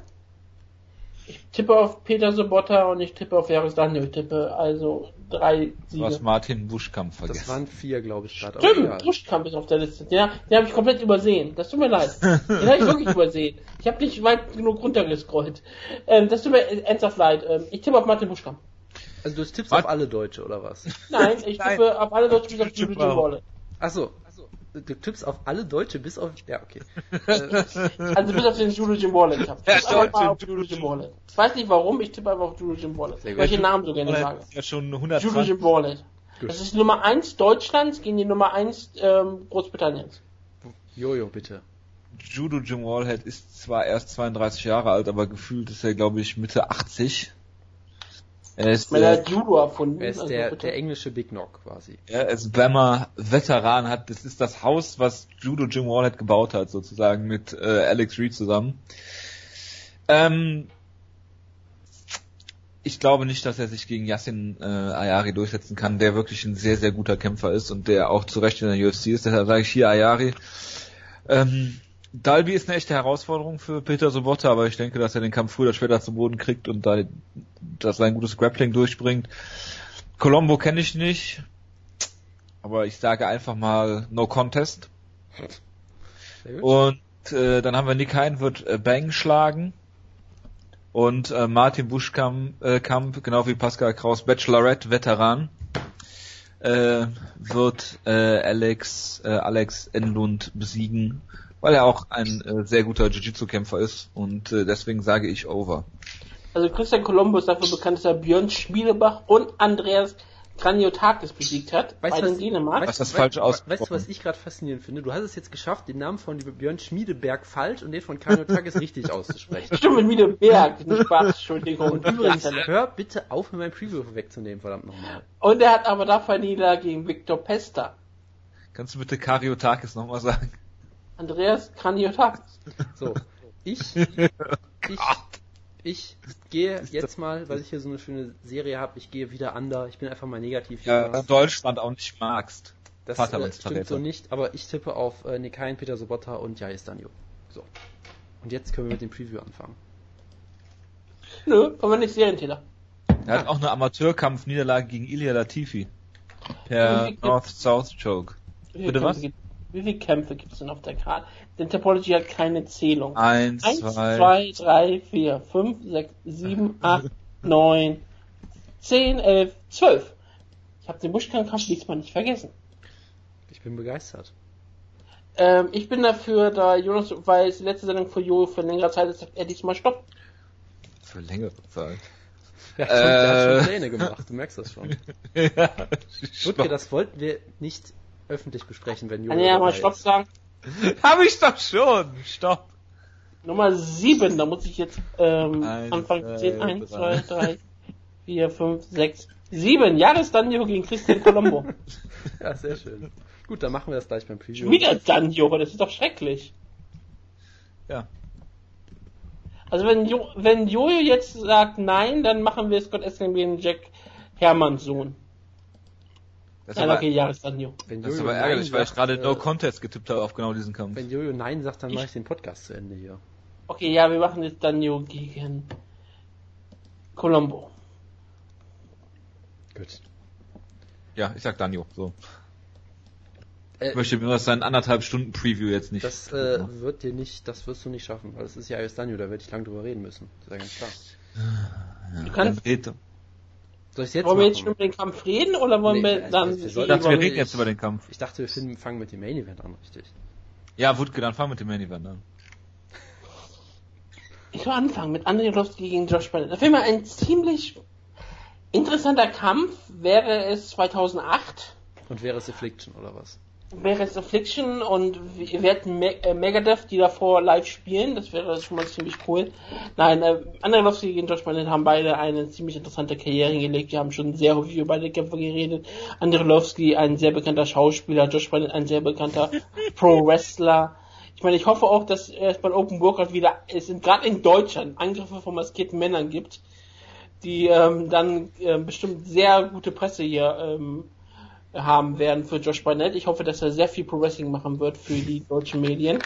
Ich tippe auf Peter Sobotta und ich tippe auf Jaris Daniel. Ich tippe also drei Du hast Siege. Martin Buschkampf Das vergessen. waren vier, glaube ich, gerade. Stimmt, egal. Buschkamp ist auf der Liste. Den, den habe ich komplett übersehen. Das tut mir leid. Den habe ich wirklich übersehen. Ich habe nicht weit genug runtergescrollt. Ähm, das tut mir ernsthaft leid. Ähm, ich tippe auf Martin Buschkamp. Also du tippst Was? auf alle Deutsche, oder was? Nein, ich Nein. tippe auf alle Deutschen bis auf Wow. Ballhead. Achso, du tippst auf alle Deutsche bis auf... Ja, okay. Also bis auf den Judo Jim Wallet. Ich. Ja, ich tippe stimmt, einfach auf Judo Judo Jim Jim Wallet. Ich weiß nicht warum, ich tippe einfach auf Judo Jim Wallet. Sehr gut. Weil ich den Namen so gerne Das sage. ist ja schon Judo 120. Jim Wallet. Gut. Das ist Nummer 1 Deutschlands gegen die Nummer 1 ähm, Großbritanniens. Jojo, bitte. Judo Jim Wallhead ist zwar erst 32 Jahre alt, aber gefühlt ist er, glaube ich, Mitte 80. Er ist, Weil er äh, hat Judo erfunden. Er ist also der, der englische Big Knock quasi. er ist Bammer Veteran, hat, das ist das Haus, was Judo Jim Wallhead gebaut hat, sozusagen, mit äh, Alex Reed zusammen. Ähm, ich glaube nicht, dass er sich gegen Yassin äh, Ayari durchsetzen kann, der wirklich ein sehr, sehr guter Kämpfer ist und der auch zu Recht in der UFC ist. Deshalb sage ich hier Ayari. Ähm, Dalby ist eine echte Herausforderung für Peter Sobotta, aber ich denke, dass er den Kampf früher oder später zu Boden kriegt und da, dass er ein gutes Grappling durchbringt. Colombo kenne ich nicht, aber ich sage einfach mal No Contest. Und äh, dann haben wir Nick Hein wird äh, Bang schlagen. Und äh, Martin Buschkamp, äh, Kamp, genau wie Pascal Kraus, Bachelorette, Veteran, äh, wird äh, Alex, äh, Alex Enlund besiegen, weil er auch ein äh, sehr guter Jiu-Jitsu-Kämpfer ist. Und äh, deswegen sage ich over. Also Christian Colombo ist dafür bekannt, dass er Björn Schmiedebach und Andreas Kraniotakis besiegt hat. Weißt in was- Dänemark. Was das weißt- falsch weißt- ausgesprochen. Weißt du, was ich gerade faszinierend finde? Du hast es jetzt geschafft, den Namen von Björn Schmiedeberg falsch und den von Kanyotakis richtig auszusprechen. Stimmt, mit Wiedeberg. Nicht Spaß, Entschuldigung. Und übrigens, hör bitte auf, mir mein Preview wegzunehmen, verdammt nochmal. Und er hat aber dafür Niederlage gegen Viktor Pesta. Kannst du bitte Kariotakis nochmal sagen? Andreas Kraniotakis. So, ich, ich, ich gehe jetzt mal, weil ich hier so eine schöne Serie habe, ich gehe wieder under. Ich bin einfach mal negativ. Ja, Jonas. Deutschland auch nicht magst. das äh, stimmt so nicht, aber ich tippe auf äh, Nikain, Peter Sobotta und Jais Danjo. So. Und jetzt können wir mit dem Preview anfangen. Nö, kommen wir nicht Serientäter. Er hat auch eine Amateurkampf-Niederlage gegen Ilya Latifi. Per Wie- North-South Choke. Wie viele Bitte was? Wie viele Kämpfe gibt es denn auf der Karte? Denn Topology hat keine Zählung. Eins, Eins, zwei, zwei, drei, vier, fünf, sechs, sieben, acht, neun, zehn, elf, zwölf. Ich habe den Buschkampf diesmal nicht vergessen. Ich bin begeistert. Ähm, ich bin dafür, da Jonas, weil es die letzte Sendung von Jo für längere Zeit ist, er diesmal Stopp. Für längere Zeit. Der hat, schon, der hat Äh. schon Pläne gemacht, du merkst das schon. ja, Wutke, das wollten wir nicht öffentlich besprechen, wenn Kann Jojo er ja mal Stopp sagen. Hab ich doch schon. Stopp. Nummer 7, da muss ich jetzt ähm, Eins, anfangen zwei, zu zählen. 1, drei. 2, 3, 4, 5, 6, 7. Jahres Danjo gegen Christian Colombo. Ja, sehr schön. Gut, dann machen wir das gleich beim Preview. Schon wieder Danjo, das ist doch schrecklich. Ja. Also wenn, jo wenn Jojo jetzt sagt nein, dann machen wir Scott Esling gegen Jack Hermanns Sohn. Das ist aber, okay. Wenn das ist aber ärgerlich, weil ich gerade äh, No Contest getippt habe auf genau diesen Kampf. Wenn Jojo Nein sagt, dann Ich- mache ich den Podcast zu Ende hier. Okay, ja, wir machen jetzt Danjo gegen Colombo. Gut. Ja, ich sag Danjo. So. Äh, Ich möchte mir was sein anderthalb Stunden Preview jetzt nicht. Das äh, wird dir nicht, das wirst du nicht schaffen, weil das ist ja Danjo, da werde ich lang drüber reden müssen. Das ist ja ganz klar. Du Dann kannst, Soll ich es jetzt wollen wir jetzt schon über den Kampf reden oder wollen Nee, wir also dann wir ich dachte, wir reden ich- jetzt über den Kampf. Ich dachte, wir finden, fangen mit dem Main Event an, richtig. Ja, Wutke, dann fahren wir mit dem Main Event an. Ich will anfangen mit Andrei Arlovski gegen Josh Bennett. Das wäre mal ein ziemlich interessanter Kampf. Wäre es 2008, Und wäre es Affliction oder was? Wäre es Affliction und wir hätten Me äh, Megadeth, die davor live spielen. Das wäre schon mal ziemlich cool. Nein, äh, Andrei gegen Josh Bennett haben beide eine ziemlich interessante Karriere hingelegt. Wir haben schon sehr häufig über beide Kämpfer geredet. Andrei ein sehr bekannter Schauspieler, Josh Bennett, ein sehr bekannter Pro-Wrestler. Ich meine, ich hoffe auch, dass es bei Open Workout wieder, es sind gerade in Deutschland Angriffe von maskierten Männern gibt, die ähm, dann ähm, bestimmt sehr gute Presse hier ähm, haben werden für Josh Barnett. Ich hoffe, dass er sehr viel Pro Wrestling machen wird für die deutschen Medien.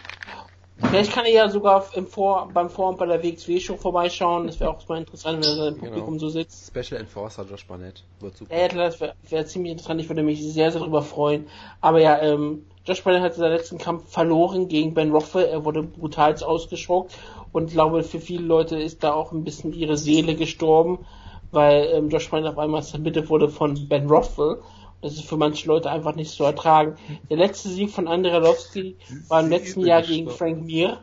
Vielleicht kann er ja sogar im Vor beim Vor- und bei der WXW-Show vorbeischauen. Das wäre auch mal interessant, wenn er im Publikum so sitzt. Special Enforcer Josh Barnett. Wird super. Ja, das wäre wär ziemlich interessant. Ich würde mich sehr, sehr darüber freuen. Aber ja, ähm, Josh Barnett hat seinen letzten Kampf verloren gegen Ben Rothwell. Er wurde brutal ausgeschockt. Und ich glaube, für viele Leute ist da auch ein bisschen ihre Seele gestorben, weil ähm, Josh Barnett auf einmal zerbittert wurde von Ben Rothwell. Das ist für manche Leute einfach nicht zu ertragen. Der letzte Sieg von Andrei Arlovski war im letzten Jahr gegen Frank Mir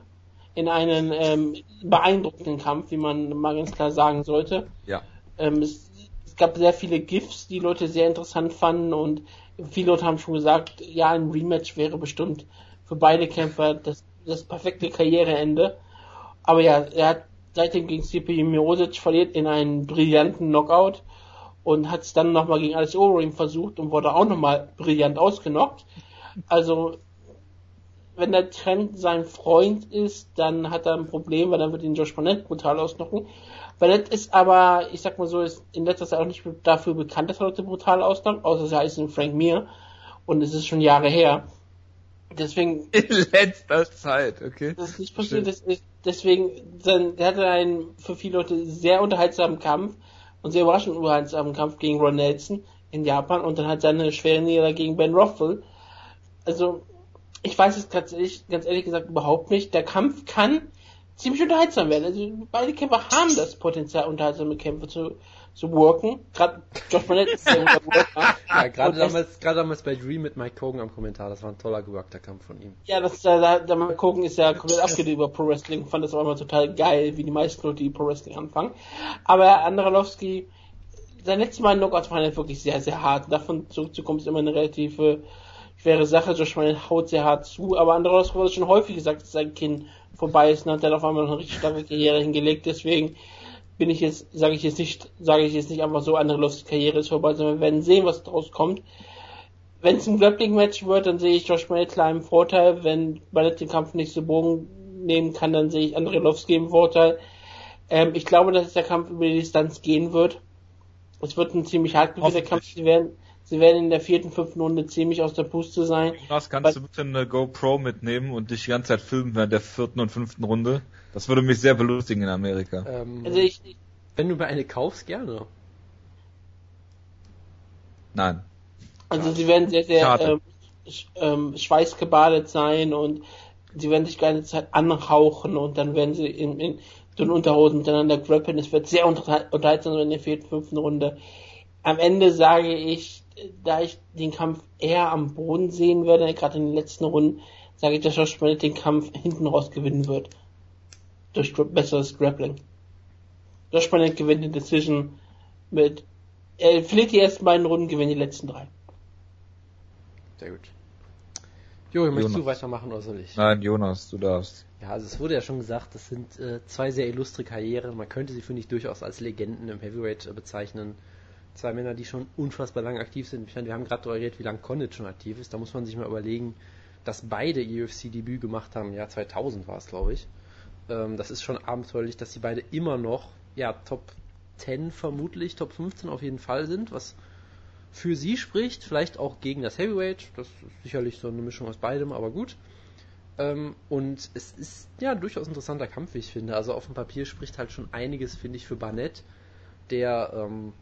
in einem ähm, beeindruckenden Kampf, wie man mal ganz klar sagen sollte. Ja. Ähm, es, es gab sehr viele GIFs, die Leute sehr interessant fanden und viele Leute haben schon gesagt, ja, ein Rematch wäre bestimmt für beide Kämpfer das, das perfekte Karriereende. Aber ja, er hat seitdem gegen Stipe Miocic verliert in einen brillanten Knockout und hat es dann nochmal gegen Alex Overeem versucht und wurde auch nochmal brillant ausgenockt. Also, wenn der Trend sein Freund ist, dann hat er ein Problem, weil dann wird ihn Josh Barnett brutal ausnocken. Barnett ist aber, ich sag mal so, ist in letzter Zeit auch nicht dafür bekannt, dass er Leute brutal ausnockt, außer sie heißen Frank Mir. Und es ist schon Jahre her. Deswegen In letzter Zeit, okay. das ist nicht passiert. Das ist, deswegen, sein, er hatte einen für viele Leute sehr unterhaltsamen Kampf und sehr überraschend unterhaltsamen Kampf gegen Ron Nelson in Japan und dann hat seine schwere Niederlage gegen Ben Rothwell. Also, ich weiß es ehrlich, ganz ehrlich gesagt überhaupt nicht. Der Kampf kann ziemlich unterhaltsam werden. Also, beide Kämpfer haben das Potenzial, unterhaltsame Kämpfe zu, zu worken. Gerade Josh Barnett ist sehr guter Worker. Ja, gerade damals, gerade damals bei Dream mit Mike Hogan am Kommentar, das war ein toller geworkter Kampf von ihm. Ja, das da, da, da mal gucken, ist ja komplett abgedreht über Pro Wrestling. Fand das auch immer total geil, wie die meisten Leute, die Pro Wrestling anfangen. Aber Andralowski, sein letztes Mal Knockout war halt wirklich sehr, sehr hart. Davon zurückzukommen ist immer eine relativ äh, schwere Sache. Josh Barnett haut sehr hart zu, aber Andralowski wurde schon häufig gesagt, dass sein Kinn vorbei ist und hat dann auf einmal noch eine richtig starke Karriere hingelegt. Deswegen bin ich jetzt, sage ich jetzt nicht, sage ich jetzt nicht einfach so, Andralowskis Karriere ist vorbei, sondern wir werden sehen, was daraus kommt. Wenn es ein Grappling-Match wird, dann sehe ich Josh klar im Vorteil. Wenn Barnett den Kampf nicht so bogen nehmen kann, dann sehe ich Andrelowski im Vorteil. Ähm, ich glaube, dass der Kampf über die Distanz gehen wird. Es wird ein ziemlich hart geführter Hoffentlich. Kampf. Werden, sie werden in der vierten, fünften Runde ziemlich aus der Puste sein. Jonas, kannst du bitte eine GoPro mitnehmen und dich die ganze Zeit filmen während der vierten und fünften Runde? Das würde mich sehr belustigen in Amerika. Ähm, Also ich, wenn du mir eine kaufst, gerne. Nein. also sie werden sehr, sehr ähm, sch, ähm, schweißgebadet sein und sie werden sich die ganze Zeit anhauchen und dann werden sie in, in den Unterhosen miteinander grappeln. Es wird sehr unter- unterhaltsam sein in der vierten, fünften Runde. am Ende sage ich, da ich den Kampf eher am Boden sehen würde, gerade in den letzten Runden, sage ich, dass Josh Barnett den Kampf hinten raus gewinnen wird. Durch besseres Grappling. Josh Barnett gewinnt die Decision mit, er verliert die ersten beiden Runden, gewinnt die letzten drei. Sehr gut. Jo, möchtest Jonas. du weitermachen oder soll ich? Nein, Jonas, du darfst. Ja, also es wurde ja schon gesagt, das sind äh, zwei sehr illustre Karrieren. Man könnte sie, finde ich, durchaus als Legenden im Heavyweight äh, bezeichnen. Zwei Männer, die schon unfassbar lang aktiv sind. Ich meine, wir haben gerade darüber geredet, wie lange Condit schon aktiv ist. Da muss man sich mal überlegen, dass beide UFC-Debüt gemacht haben. Ja, 2000 war es, glaube ich. Ähm, das ist schon abenteuerlich, dass sie beide immer noch, ja, Top 10 vermutlich, Top 15 auf jeden Fall sind, was für sie spricht, vielleicht auch gegen das Heavyweight. Das ist sicherlich so eine Mischung aus beidem, aber gut. Ähm, und es ist ja durchaus ein interessanter Kampf, wie ich finde. Also auf dem Papier spricht halt schon einiges, finde ich, für Barnett, der ähm,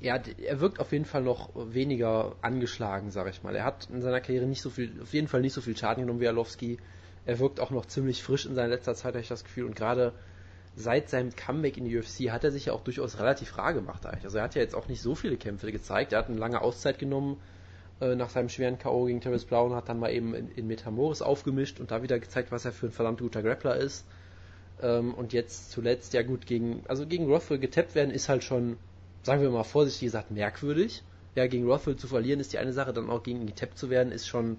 ja, er wirkt auf jeden Fall noch weniger angeschlagen, sag ich mal. Er hat in seiner Karriere nicht so viel, auf jeden Fall nicht so viel Schaden genommen wie Arlovski. Er wirkt auch noch ziemlich frisch in seiner letzter Zeit, habe ich das Gefühl. Und gerade seit seinem Comeback in die UFC hat er sich ja auch durchaus relativ rar gemacht eigentlich. Also er hat ja jetzt auch nicht so viele Kämpfe gezeigt. Er hat eine lange Auszeit genommen äh, nach seinem schweren K.O. gegen Terrence Brown, hat dann mal eben in, in Metamoris aufgemischt und da wieder gezeigt, was er für ein verdammt guter Grappler ist. Ähm, und jetzt zuletzt, ja gut, gegen, also gegen Rothwell getappt werden ist halt schon, sagen wir mal vorsichtig gesagt, merkwürdig. Ja, gegen Rothwell zu verlieren ist die eine Sache, dann auch gegen ihn getappt zu werden ist schon,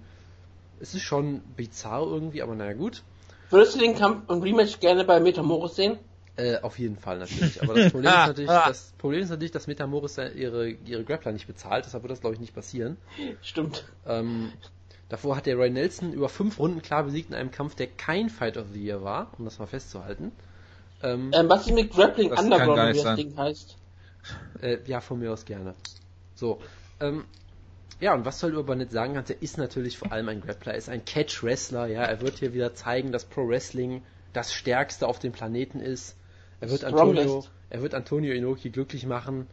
es ist schon bizarr irgendwie, aber naja gut. Würdest du den Kampf und Rematch gerne bei Metamoris sehen? Äh, auf jeden Fall natürlich. Aber das Problem ist natürlich, das Problem ist natürlich, dass Metamoris ihre, ihre Grappler nicht bezahlt, deshalb wird das glaube ich nicht passieren. Stimmt. Ähm, davor hat der Roy Nelson über fünf Runden klar besiegt in einem Kampf, der kein Fight of the Year war, um das mal festzuhalten. Ähm, Ähm, was ist mit Grappling Underground, wie das. Ding heißt? Äh, ja, von mir aus gerne. So. Ähm, ja, und was soll über Barnett sagen kannst, er ist natürlich vor allem ein Grappler, er ist ein Catch-Wrestler, ja, er wird hier wieder zeigen, dass Pro Wrestling das Stärkste auf dem Planeten ist. Er wird Antonio, er wird Antonio Inoki glücklich machen.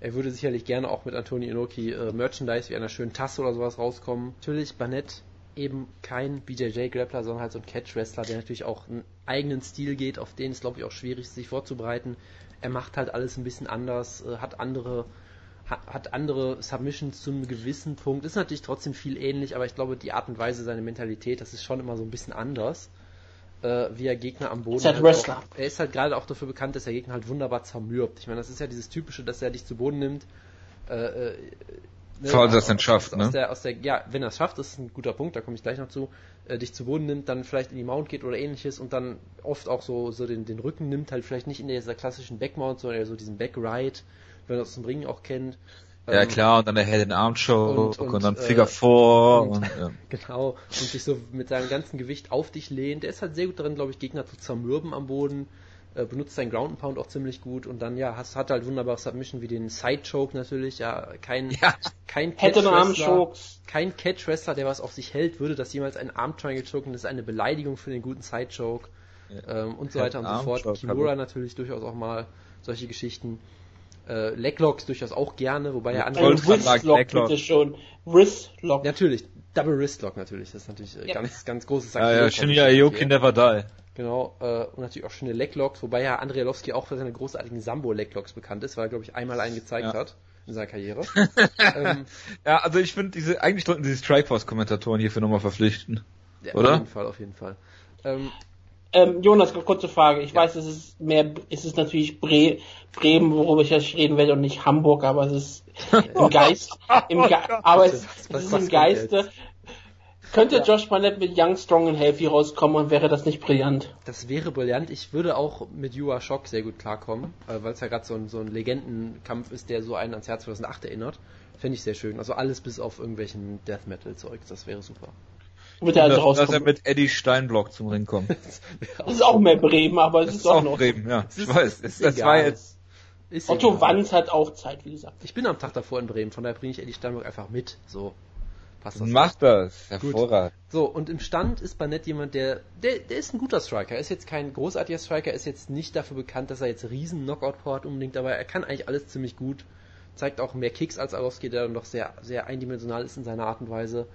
Er würde sicherlich gerne auch mit Antonio Inoki äh, Merchandise wie einer schönen Tasse oder sowas rauskommen. Natürlich Barnett eben kein BJJ-Grappler, sondern halt so ein Catch-Wrestler, der natürlich auch einen eigenen Stil geht, auf den ist, glaube ich, auch schwierig, sich vorzubereiten. Er macht halt alles ein bisschen anders, äh, hat andere ha- hat andere Submissions zu einem gewissen Punkt. Ist natürlich trotzdem viel ähnlich, aber ich glaube, die Art und Weise, seine Mentalität, das ist schon immer so ein bisschen anders. Äh, wie er Gegner am Boden. Ist halt halt Wrestler. Auch, er ist halt gerade auch dafür bekannt, dass er Gegner halt wunderbar zermürbt. Ich meine, das ist ja dieses typische, dass er dich zu Boden nimmt. Äh, äh, ne, Falls er es aus- denn schafft, aus, ne? Aus der, aus der, ja, wenn er es schafft, das ist ein guter Punkt, da komme ich gleich noch zu, äh, dich zu Boden nimmt, dann vielleicht in die Mount geht oder ähnliches und dann oft auch so, so den, den Rücken nimmt, halt vielleicht nicht in dieser klassischen Backmount, sondern eher so diesen Backride, wenn man das aus dem Ring auch kennt. Ja Ähm, klar, und dann der Head in Arm Choke Und- und, und, dann äh, Figure 4 und- und, ja. Genau, und sich so mit seinem ganzen Gewicht auf dich lehnt. Der ist halt sehr gut darin, glaube ich, Gegner zu zermürben am Boden, äh, benutzt seinen Ground and Pound auch ziemlich gut und dann, ja, hast, hat halt wunderbare Submission wie den Side Choke natürlich, ja, kein, Ja. kein Catch-Wrestler, Chokes. kein Catch-Wrestler, der was auf sich hält, würde das jemals einen Arm Triangle choken, das ist eine Beleidigung für den guten Side Choke, ähm, und so Head weiter und so fort. Kimura hallo. natürlich durchaus auch mal solche Geschichten. Äh, Leglocks durchaus auch gerne, wobei er Ja, andere Wristlock bitte schon. Wristlock. Natürlich, Double Wristlock natürlich, das ist natürlich äh, Ja. ganz, ganz großes Ja, ja, Sakrileg, Shinya Aoki never die. Genau, äh, und natürlich auch schöne Leglocks, wobei ja Andrei Arlovski auch für seine großartigen Sambo-Leglocks bekannt ist, weil er, glaube ich, einmal einen gezeigt Ja. hat in seiner Karriere. ähm, Ja, also ich finde diese, eigentlich sollten sie die Strikeforce-Kommentatoren hierfür nochmal verpflichten. ja, Oder? Auf jeden Fall, auf jeden Fall. Ähm, Ähm, Jonas, kurze Frage. Ich weiß, es ist mehr, es ist natürlich Bre Bremen, worüber ich jetzt reden werde und nicht Hamburg, aber es ist im Geist, im Ge aber es, Was- es was ist im Geiste. Könnte Ja. Josh Barnett mit Young, Strong and Healthy rauskommen und wäre das nicht brillant? das wäre brillant. Ich würde auch mit Yuwa Shock sehr gut klarkommen, äh, weil es ja gerade so ein, so ein Legendenkampf ist, der so einen ans Jahr 2008 erinnert. Fände ich sehr schön. Also alles bis auf irgendwelchen Death Metal Zeugs, das wäre super. Wird er also dass, dass er rauskommen? mit Eddie Steinblock zum Ring kommt. Das ist auch mehr Bremen, aber es Das ist, ist auch auch noch. Bremen, ja. Ich weiß. ist das egal. war jetzt, Ist Otto egal. Wanz hat auch Zeit, wie gesagt. Ich bin am Tag davor in Bremen, von daher bringe ich Eddie Steinberg einfach mit. So. Passt das. mach das. Hervorragend. So, und im Stand ist Barnett jemand, der, der, der ist ein guter Striker. Er ist jetzt kein großartiger Striker, er ist jetzt nicht dafür bekannt, dass er jetzt riesen Knockout-Power hat unbedingt, aber er kann eigentlich alles ziemlich gut. Zeigt auch mehr Kicks als Arlovski, der dann doch sehr, sehr eindimensional ist in seiner Art und Weise.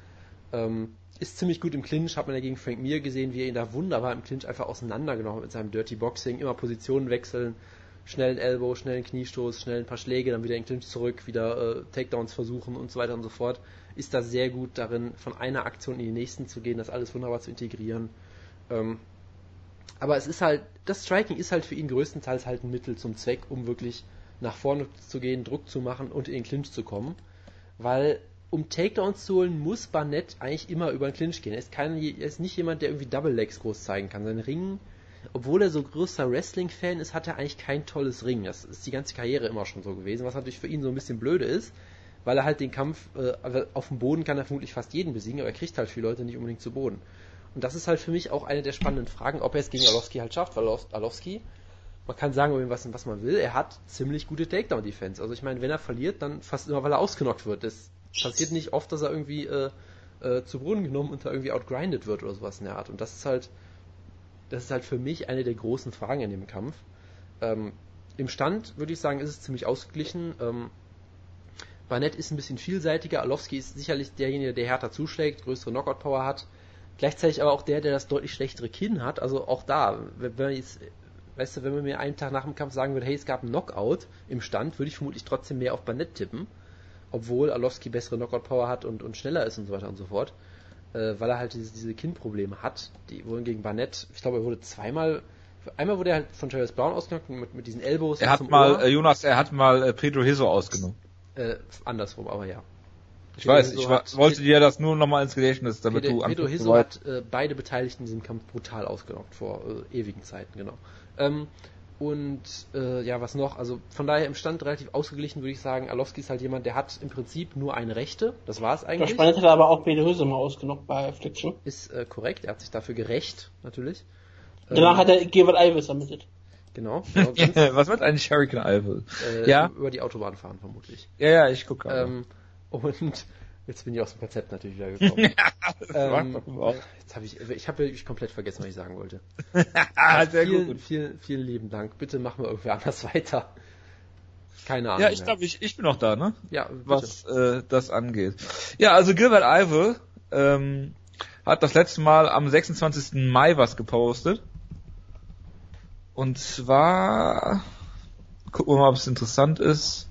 Ähm, ist ziemlich gut im Clinch, hat man ja gegen Frank Mir gesehen, wie er ihn da wunderbar im Clinch einfach auseinandergenommen hat mit seinem Dirty Boxing, immer Positionen wechseln, schnellen Elbow, schnellen Kniestoß, schnell ein paar Schläge, dann wieder in Clinch zurück, wieder äh, Takedowns versuchen und so weiter und so fort. Ist da sehr gut darin, von einer Aktion in die nächsten zu gehen, das alles wunderbar zu integrieren. Ähm, aber es ist halt, das Striking ist halt für ihn größtenteils halt ein Mittel zum Zweck, um wirklich nach vorne zu gehen, Druck zu machen und in den Clinch zu kommen. Weil um Takedowns zu holen, muss Barnett eigentlich immer über den Clinch gehen. Er ist, kein, er ist nicht jemand, der irgendwie Double Legs groß zeigen kann. Sein Ring, obwohl er so größter Wrestling-Fan ist, hat er eigentlich kein tolles Ring. Das ist die ganze Karriere immer schon so gewesen, was natürlich für ihn so ein bisschen blöde ist, weil er halt den Kampf, äh, auf dem Boden kann er vermutlich fast jeden besiegen, aber er kriegt halt viele Leute nicht unbedingt zu Boden. Und das ist halt für mich auch eine der spannenden Fragen, ob er es gegen Arlovski halt schafft, weil Arlovski, man kann sagen, was, was man will, er hat ziemlich gute Takedown-Defense. Also ich meine, wenn er verliert, dann fast immer, weil er ausgenockt wird. Das passiert nicht oft, dass er irgendwie äh, äh, zu Boden genommen und da irgendwie outgrindet wird oder sowas in der Art. Und das ist halt, das ist halt für mich eine der großen Fragen in dem Kampf. Ähm, Im Stand würde ich sagen, ist es ziemlich ausgeglichen. Ähm, Barnett ist ein bisschen vielseitiger. Arlovski ist sicherlich derjenige, der härter zuschlägt, größere Knockout-Power hat. Gleichzeitig aber auch der, der das deutlich schlechtere Kinn hat. Also auch da, wenn man jetzt, weißt du, wenn man mir einen Tag nach dem Kampf sagen würde, hey, es gab einen Knockout im Stand, würde ich vermutlich trotzdem mehr auf Bannett tippen. Obwohl Alowski bessere Knockout-Power hat und, und schneller ist und so weiter und so fort. Äh, weil er halt diese, diese Kinnprobleme hat. Die wurden gegen Barnett, ich glaube, er wurde zweimal Einmal wurde er halt von Travis Brown ausgenockt mit, mit diesen Elbows. Er hat mal, äh, Jonas, er hat mal äh, Pedro Hiso ausgenommen. Äh, andersrum, aber ja. Ich weiß, ich hat, wollte dir das nur nochmal ins Gedächtnis, damit Pedro, du Pedro Hiso hat äh, beide Beteiligten in diesem Kampf brutal ausgenockt vor äh, ewigen Zeiten, genau. Ähm, und äh, ja, was noch? Also von daher im Stand relativ ausgeglichen würde ich sagen, Alowski ist halt jemand, der hat im Prinzip nur eine Rechte. Das war es eigentlich. Das Spannend hat aber auch Pedro Hiso mal ausgenockt bei Affliction. Ist äh, korrekt, er hat sich dafür gerecht, natürlich. Danach ähm, hat er Gewalt Alves ermittelt. Genau. genau was wird eigentlich Hurricane Alves? Äh, ja. Über die Autobahn fahren vermutlich. Ja, ja, ich gucke. Ähm, und Jetzt bin ich aus dem Konzept natürlich wieder gekommen. ja, ähm, jetzt habe ich, ich habe ich komplett vergessen, was ich sagen wollte. Sehr vielen, gut. Vielen, vielen lieben Dank. Bitte machen wir irgendwie anders weiter. Keine Ahnung. Ja, ich glaube, ich, ich bin noch da, ne? Ja, bitte. was äh, das angeht. Ja, also Gilbert Ive ähm, hat das letzte Mal am 26. Mai was gepostet. Und zwar gucken wir mal, ob es interessant ist.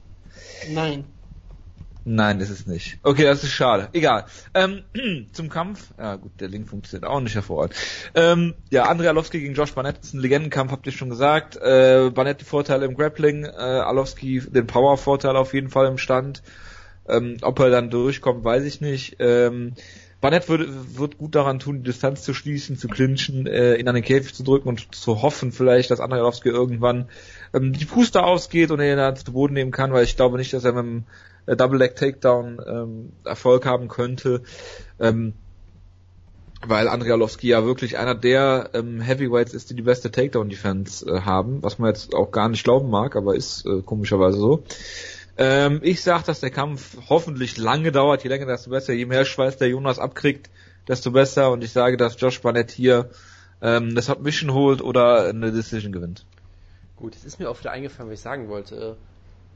Nein. Nein, ist es nicht. Okay, das ist schade. Egal. Ähm, zum Kampf. Ja gut, der Link funktioniert auch nicht hervorragend. Ähm, ja, Andrei Alowski gegen Josh Barnett ist ein Legendenkampf, habt ihr schon gesagt. Äh, Barnett die Vorteile im Grappling, äh, Alowski den Power-Vorteil auf jeden Fall im Stand. Ähm, ob er dann durchkommt, weiß ich nicht. Ähm, Barnett wird, wird gut daran tun, die Distanz zu schließen, zu clinchen, äh, ihn an den Käfig zu drücken und zu hoffen vielleicht, dass Andrei Alowski irgendwann ähm, die Puste ausgeht und er ihn zu Boden nehmen kann, weil ich glaube nicht, dass er mit dem äh, Double Leg Takedown ähm, Erfolg haben könnte. Ähm, weil Andrei Arlovski ja wirklich einer der ähm, Heavyweights ist, die die beste Takedown-Defense äh, haben, was man jetzt auch gar nicht glauben mag, aber ist äh, komischerweise so. Ähm, ich sag, dass der Kampf hoffentlich lange dauert, je länger, desto besser, je mehr Schweiß der Jonas abkriegt, desto besser und ich sage, dass Josh Barnett hier ähm, das Mission holt oder eine Decision gewinnt. Gut, jetzt ist mir auch wieder eingefallen, was ich sagen wollte.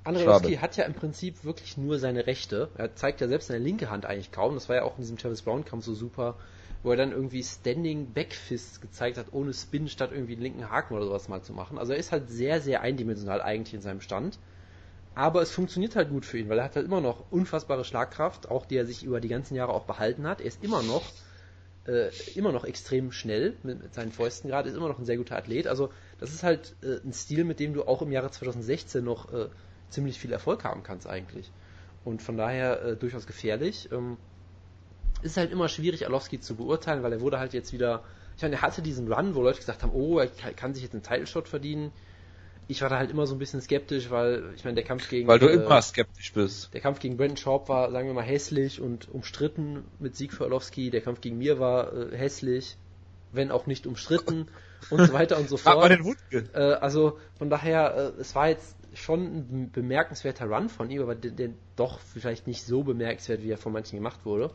Andrejowski hat ja im Prinzip wirklich nur seine rechte. Er zeigt ja selbst seine linke Hand eigentlich kaum. Das war ja auch in diesem Travis Brown Kampf so super, wo er dann irgendwie Standing Backfists gezeigt hat, ohne Spin statt irgendwie einen linken Haken oder sowas mal zu machen. Also er ist halt sehr, sehr eindimensional eigentlich in seinem Stand. Aber es funktioniert halt gut für ihn, weil er hat halt immer noch unfassbare Schlagkraft, auch die er sich über die ganzen Jahre auch behalten hat. Er ist immer noch äh, immer noch extrem schnell mit, mit, seinen Fäusten gerade, ist immer noch ein sehr guter Athlet. Also das ist halt äh, ein Stil, mit dem du auch im Jahre 2016 noch äh, ziemlich viel Erfolg haben kannst eigentlich. Und von daher äh, durchaus gefährlich. Ähm, ist halt immer schwierig, Alowski zu beurteilen, weil er wurde halt jetzt wieder, ich meine, er hatte diesen Run, wo Leute gesagt haben, oh, er kann sich jetzt einen Title Shot verdienen. Ich war da halt immer so ein bisschen skeptisch, weil, ich meine, der Kampf gegen... Weil du äh, immer skeptisch bist. Der Kampf gegen Brandon Sharp war, sagen wir mal, hässlich und umstritten mit Sieg für Alowski. Der Kampf gegen mir war äh, hässlich, wenn auch nicht umstritten und so weiter und so fort. Äh, also, von daher, äh, es war jetzt schon ein bemerkenswerter Run von ihm, aber der, der, doch vielleicht nicht so bemerkenswert, wie er von manchen gemacht wurde.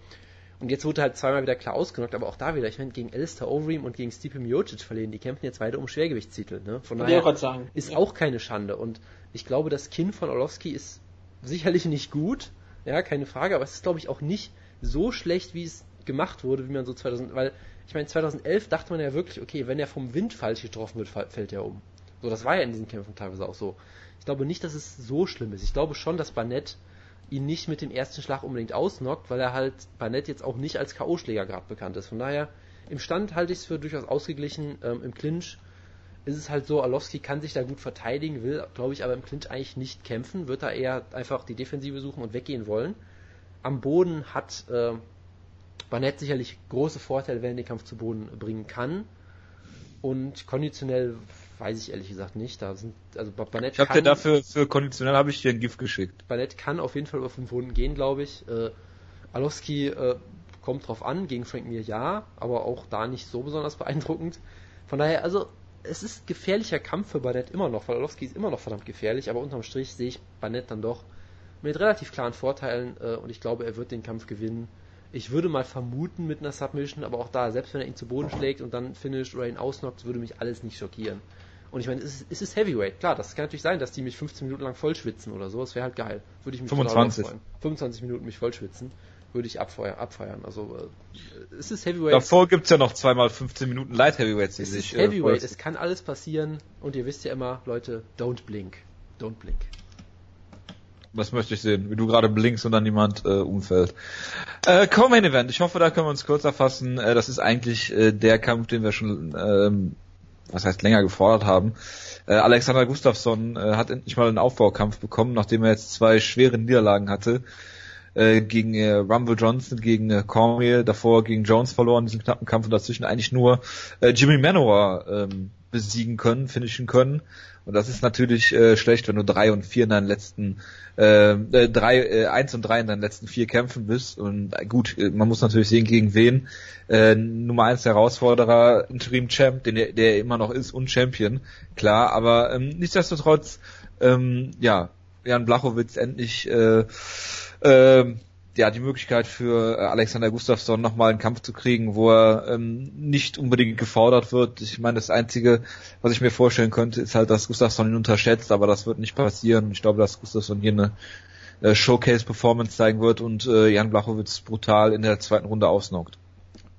Und jetzt wurde halt zweimal wieder klar ausgenockt, aber auch da wieder, ich meine, gegen Alistair Overeem und gegen Stipe Miocic verlieren, die kämpfen jetzt weiter um Schwergewichtstitel, ne? Von daher ist ja. auch keine Schande. Und ich glaube, das Kinn von Orlovski ist sicherlich nicht gut, ja, keine Frage, aber es ist, glaube ich, auch nicht so schlecht, wie es gemacht wurde, wie man so 2000, weil, ich meine, 2011 dachte man ja wirklich, okay, wenn er vom Wind falsch getroffen wird, fällt er um. So, das war ja in diesen Kämpfen teilweise auch so. Ich glaube nicht, dass es so schlimm ist. Ich glaube schon, dass Barnett ihn nicht mit dem ersten Schlag unbedingt ausnockt, weil er halt Barnett jetzt auch nicht als K.O.-Schläger gerade bekannt ist. Von daher, im Stand halte ich es für durchaus ausgeglichen. Ähm, Im Clinch ist es halt so, Alowski kann sich da gut verteidigen, will, glaube ich, aber im Clinch eigentlich nicht kämpfen, wird da eher einfach die Defensive suchen und weggehen wollen. Am Boden hat äh, Barnett sicherlich große Vorteile, wenn er den Kampf zu Boden bringen kann. Und konditionell weiß ich ehrlich gesagt nicht. Da sind, also Barnett ich habe dir dafür für konditionell habe ich dir ein Gift geschickt. Barnett kann auf jeden Fall über fünf Runden gehen, glaube ich. Äh, Alowski äh, kommt drauf an, gegen Frank Mir ja, aber auch da nicht so besonders beeindruckend. Von daher, also es ist gefährlicher Kampf für Barnett immer noch, weil Alowski ist immer noch verdammt gefährlich, aber unterm Strich sehe ich Barnett dann doch mit relativ klaren Vorteilen äh, und ich glaube, er wird den Kampf gewinnen. Ich würde mal vermuten mit einer Submission, aber auch da, selbst wenn er ihn zu Boden schlägt und dann finisht oder ihn ausnockt, würde mich alles nicht schockieren. Und ich meine, es ist, es ist Heavyweight, klar, das kann natürlich sein, dass die mich 15 Minuten lang vollschwitzen oder so, das wäre halt geil. Würde ich mich 25. freuen. 25 Minuten mich vollschwitzen, würde ich abfeuern. abfeiern. Also äh, es ist Heavyweight. Davor gibt's ja noch zweimal 15 Minuten Light Heavyweights, die es sich. Ist äh, Heavyweight, es kann alles passieren und ihr wisst ja immer, Leute, don't blink. Don't blink. Was möchte ich sehen? Wie du gerade blinkst und dann niemand äh, umfällt. Äh, Co-Main Event. Ich hoffe, da können wir uns kurz erfassen. Äh, das ist eigentlich äh, der Kampf, den wir schon, ähm, was heißt länger gefordert haben. Äh, Alexander Gustafsson äh, hat endlich mal einen Aufbaukampf bekommen, nachdem er jetzt zwei schwere Niederlagen hatte. Äh, gegen äh, Rumble Johnson, gegen äh, Cormier, davor gegen Jones verloren, diesen knappen Kampf und dazwischen eigentlich nur äh, Jimmy Manowar ähm, besiegen können, finishen können. Und das ist natürlich äh, schlecht, wenn du drei und vier in deinen letzten äh, äh, drei, äh, eins und drei in deinen letzten vier Kämpfen bist. Und äh, gut, äh, man muss natürlich sehen, gegen wen. Äh, Nummer eins Herausforderer, Interim Champ, den der, der immer noch ist, und Champion, klar, aber ähm, nichtsdestotrotz, ähm, ja, Jan Blachowitz endlich äh, äh, ja, die Möglichkeit für äh, Alexander Gustafsson nochmal einen Kampf zu kriegen, wo er ähm, nicht unbedingt gefordert wird. Ich meine, das Einzige, was ich mir vorstellen könnte, ist halt, dass Gustafsson ihn unterschätzt, aber das wird nicht passieren. Ich glaube, dass Gustafsson hier eine äh, Showcase-Performance zeigen wird und äh, Jan Blachowitz brutal in der zweiten Runde ausnockt.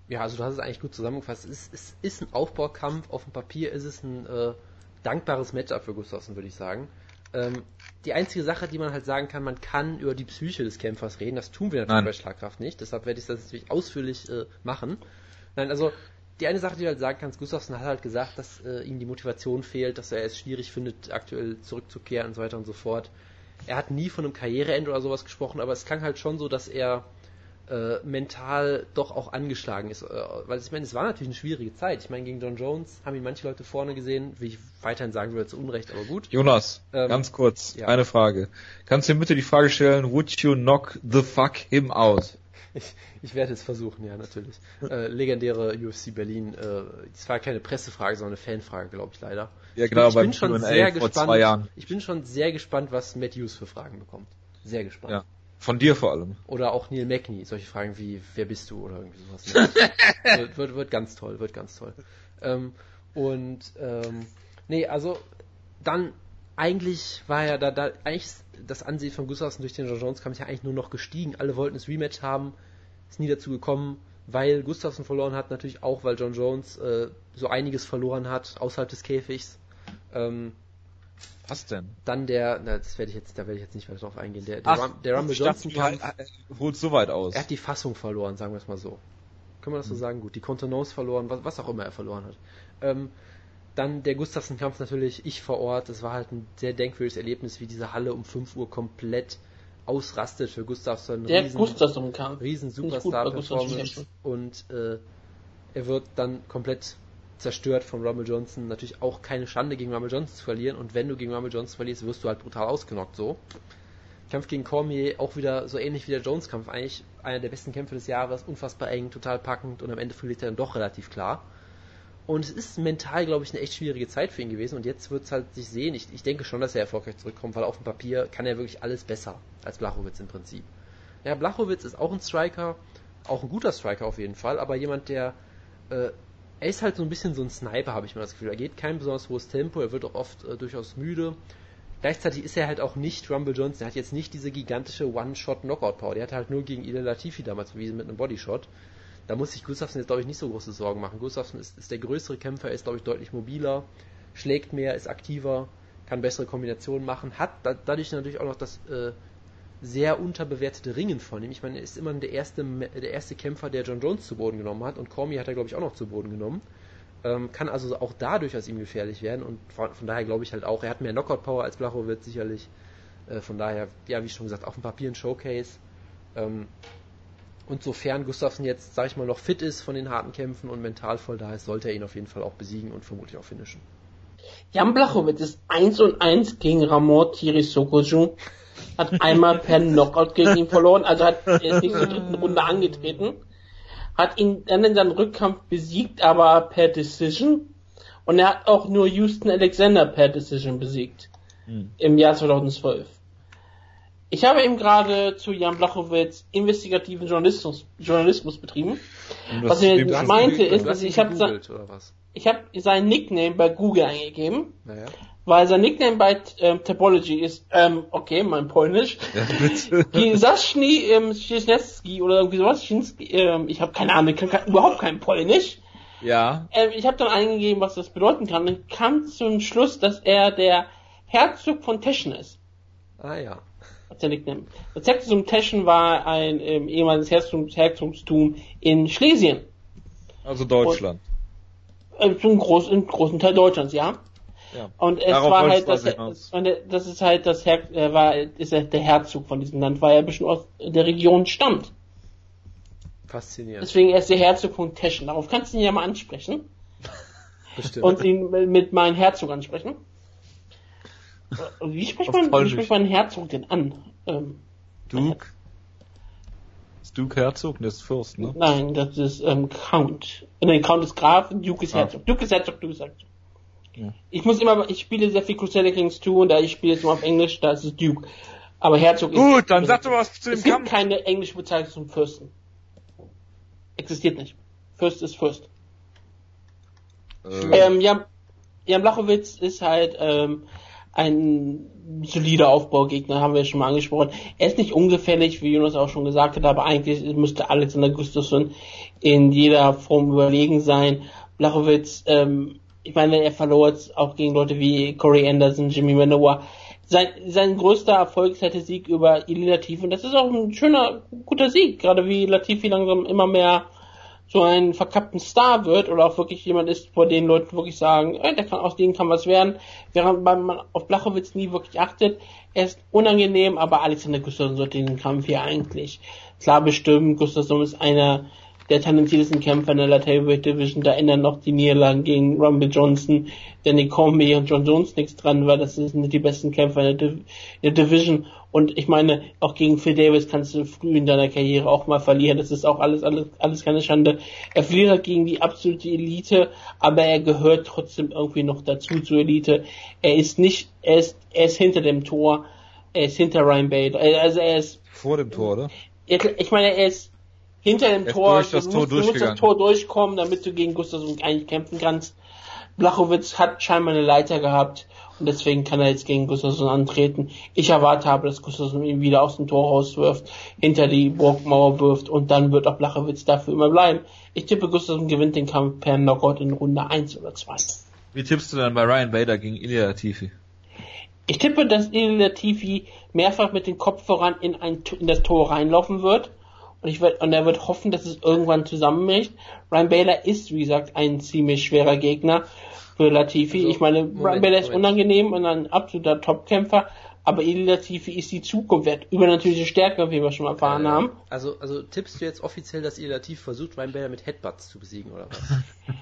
Ja, also du hast es eigentlich gut zusammengefasst. Es ist, es ist ein Aufbaukampf. Auf dem Papier ist es ein äh, dankbares Matchup für Gustafsson, würde ich sagen. Ähm, die einzige Sache, die man halt sagen kann, man kann über die Psyche des Kämpfers reden. Das tun wir natürlich Nein. bei Schlagkraft nicht. Deshalb werde ich das natürlich ausführlich äh, machen. Nein, also die eine Sache, die du halt sagen kannst, Gustafsson hat halt gesagt, dass äh, ihm die Motivation fehlt, dass er es schwierig findet, aktuell zurückzukehren und so weiter und so fort. Er hat nie von einem Karriereende oder sowas gesprochen, aber es klang halt schon so, dass er äh, mental doch auch angeschlagen ist. Äh, weil ich meine, es war natürlich eine schwierige Zeit. Ich meine, gegen John Jones haben ihn manche Leute vorne gesehen, wie ich weiterhin sagen würde, zu Unrecht, aber gut. Jonas, ähm, ganz kurz, ja. eine Frage. Kannst du mir bitte die Frage stellen, would you knock the fuck him out? Ich, ich werde es versuchen, ja, natürlich. Äh, legendäre UFC Berlin, äh, das war keine Pressefrage, sondern eine Fanfrage, glaube ich leider. Ja, genau, ich bin, ich bin schon sehr gespannt. Ich bin schon sehr gespannt, was Matt Hughes für Fragen bekommt. Sehr gespannt. Ja. Von dir vor allem. Oder auch Neil Magny, solche Fragen wie, wer bist du oder irgendwie sowas. wird, wird, wird, ganz toll, wird ganz toll. Ähm, und ähm, nee, also dann eigentlich war ja da, da eigentlich das Ansehen von Gustafsson durch den John Jones Kampf ja eigentlich nur noch gestiegen. Alle wollten das Rematch haben, ist nie dazu gekommen, weil Gustafsson verloren hat, natürlich auch, weil John Jones äh, so einiges verloren hat außerhalb des Käfigs. Ähm, was denn? Dann der, na, das werde ich jetzt, da werde ich jetzt nicht weiter drauf eingehen. Der, der, Ach, Rum, der Rumble Johnson Kampf, holt so weit aus. Er hat die Fassung verloren, sagen wir es mal so. Können wir das so hm. sagen? Gut, die Kontenance verloren, was, was, auch immer er verloren hat. Ähm, dann der Gustafsson-Kampf natürlich, ich vor Ort. Das war halt ein sehr denkwürdiges Erlebnis, wie diese Halle um 5 Uhr komplett ausrastet für Gustafsson. Der riesen, Gustafsson-Kampf. Riesen Superstar-Performance. Und äh, er wird dann komplett zerstört von Rumble Johnson. Natürlich auch keine Schande gegen Rumble Johnson zu verlieren. Und wenn du gegen Rumble Johnson verlierst, wirst du halt brutal ausgenockt so. Kampf gegen Cormier auch wieder so ähnlich wie der Jones-Kampf. Eigentlich einer der besten Kämpfe des Jahres. Unfassbar eng, total packend und am Ende verliert er dann doch relativ klar. Und es ist mental, glaube ich, eine echt schwierige Zeit für ihn gewesen. Und jetzt wird es halt sich sehen. Ich, ich denke schon, dass er erfolgreich zurückkommt, weil auf dem Papier kann er wirklich alles besser als Blachowitz im Prinzip. Ja, Blachowitz ist auch ein Striker, auch ein guter Striker auf jeden Fall, aber jemand, der äh, er ist halt so ein bisschen so ein Sniper, habe ich mal das Gefühl. Er geht kein besonders hohes Tempo, er wird auch oft äh, durchaus müde. Gleichzeitig ist er halt auch nicht Rumble Johnson. Er hat jetzt nicht diese gigantische One-Shot-Knockout-Power. Der hat halt nur gegen Ida Latifi damals bewiesen mit einem Bodyshot. Da muss sich Gustafsson jetzt, glaube ich, nicht so große Sorgen machen. Gustafsson ist, ist der größere Kämpfer, er ist, glaube ich, deutlich mobiler. schlägt mehr, ist aktiver, kann bessere Kombinationen machen, hat da, dadurch natürlich auch noch das äh, sehr unterbewertete Ringen von ihm. Ich meine, er ist immer der erste, der erste Kämpfer, der John Jones zu Boden genommen hat und Cormier hat er, glaube ich, auch noch zu Boden genommen. Ähm, kann also auch dadurch aus ihm gefährlich werden und von, von daher glaube ich halt auch, er hat mehr Knockout-Power als Blachowitz sicherlich. Äh, von daher, ja, wie schon gesagt, auf dem Papier ein Showcase. Ähm, und sofern Gustafsson jetzt, sag ich mal, noch fit ist von den harten Kämpfen und mental voll da ist, sollte er ihn auf jeden Fall auch besiegen und vermutlich auch finishen. Jan Blachowitz ist 1 und 1 gegen Ramon Thierry Sokoju. Hat einmal per Knockout gegen ihn verloren, also hat er ist nicht zur dritten Runde angetreten. Hat ihn dann in seinem Rückkampf besiegt, aber per Decision. Und er hat auch nur Houston Alexander per Decision besiegt. Hm. Im Jahr 2012. Ich habe eben gerade zu Jan Blachowitz investigativen Journalismus, Journalismus betrieben. Was ich meinte ist, dass ich habe sein, ich habe sein Nickname bei Google eingegeben, naja. Weil sein Nickname bei ähm, Topology ist, ähm, okay, mein Polnisch, ja, Saschny ähm, Szczesnecki oder irgendwie sowas, ähm, ich habe keine Ahnung, ich kann, kann überhaupt kein Polnisch. Ja. Ähm, ich habe dann eingegeben, was das bedeuten kann und kam zum Schluss, dass er der Herzog von Teschen ist. Ah ja der Nickname. Das Herzogtum Teschen war ein ähm, ehemaliges Herzogtum in Schlesien. Also Deutschland. Und, äh, zum groß, im großen Teil Deutschlands, ja. Ja. Und es Darauf war halt das, das ist halt das Her äh, war ist der Herzog von diesem Land, weil er ein bisschen aus der Region stammt. Faszinierend. Deswegen er ist der Herzog von Teschen. Darauf kannst du ihn ja mal ansprechen. Bestimmt. Und ihn mit meinem Herzog ansprechen. Wie spricht man, wie spricht man Herzog denn an? Ähm, Duke? Ist Duke Herzog? Das ist Fürst, ne? Nein, das ist ähm, Count. Nein, Count ist Graf, Duke ist ah. Herzog. Duke ist Herzog, Duke ist Herzog. Ja. Ich muss immer, ich spiele sehr viel Crusader Kings 2 und da ich spiele jetzt mal auf Englisch, da ist es Duke. Aber Herzog ist... Gut, dann sag doch was zu dem Es gibt Kampf. keine englische Bezeichnung zum Fürsten. Existiert nicht. Fürst ist Fürst. Äh. Ähm, Jan, Jan Blachowitz ist halt ähm, ein solider Aufbaugegner, haben wir schon mal angesprochen. Er ist nicht ungefährlich, wie Jonas auch schon gesagt hat, aber eigentlich müsste Alexander Gustafsson in jeder Form überlegen sein. Blachowitz, ähm, ich meine, er verlor jetzt auch gegen Leute wie Corey Anderson, Jimmy Manoa. Sein, sein größter Erfolg ist halt der Sieg über Ili Latifi und das ist auch ein schöner, guter Sieg, gerade wie Latifi langsam immer mehr so einen verkappten Star wird oder auch wirklich jemand ist, vor den Leuten wirklich sagen, äh, der kann aus dem kann was werden, während man auf Blachowitz nie wirklich achtet. Er ist unangenehm, aber Alexander Gustafsson sollte den Kampf hier eigentlich klar bestimmen. Gustafsson ist einer der talentiertesten Kämpfer in der Light Heavyweight Division. Da ändern noch die Niederlagen gegen Rumble Johnson, Danny Cormier und John Jones nichts dran, weil das sind die besten Kämpfer in der, Div in der Division. Und ich meine, auch gegen Phil Davis kannst du früh in deiner Karriere auch mal verlieren. Das ist auch alles, alles, alles keine Schande. Er verliert halt gegen die absolute Elite, aber er gehört trotzdem irgendwie noch dazu zur Elite. Er ist nicht, er ist, er ist hinter dem Tor. Er ist hinter Ryan Bader. Also er ist vor dem Tor, oder? Ich meine, er ist hinter dem er Tor. Du, Tor musst, musst das Tor durchkommen, damit du gegen Gustafsson eigentlich kämpfen kannst. Blachowitz hat scheinbar eine Leiter gehabt und deswegen kann er jetzt gegen Gustafsson antreten. Ich erwarte aber, dass Gustafsson ihn wieder aus dem Tor rauswirft, hinter die Burgmauer wirft und dann wird auch Blachowitz dafür immer bleiben. Ich tippe, Gustafsson gewinnt den Kampf per Knockout in Runde 1 oder 2. Wie tippst du dann bei Ryan Bader gegen Ilya Latifi? Ich tippe, dass Ilya Latifi mehrfach mit dem Kopf voran in, ein, in das Tor reinlaufen wird und ich werd, und er wird hoffen, dass es irgendwann zusammenbricht. Ryan Baylor ist, wie gesagt, ein ziemlich schwerer Gegner für Latifi. Also, ich meine, Moment, Ryan Baylor ist Moment. unangenehm und ein absoluter Topkämpfer, aber Eli Latifi ist die Zukunft, er hat übernatürliche Stärke, wie wir schon erfahren äh, haben. Also, also tippst du jetzt offiziell, dass Eli Latifi versucht, Ryan Baylor mit Headbutts zu besiegen, oder was?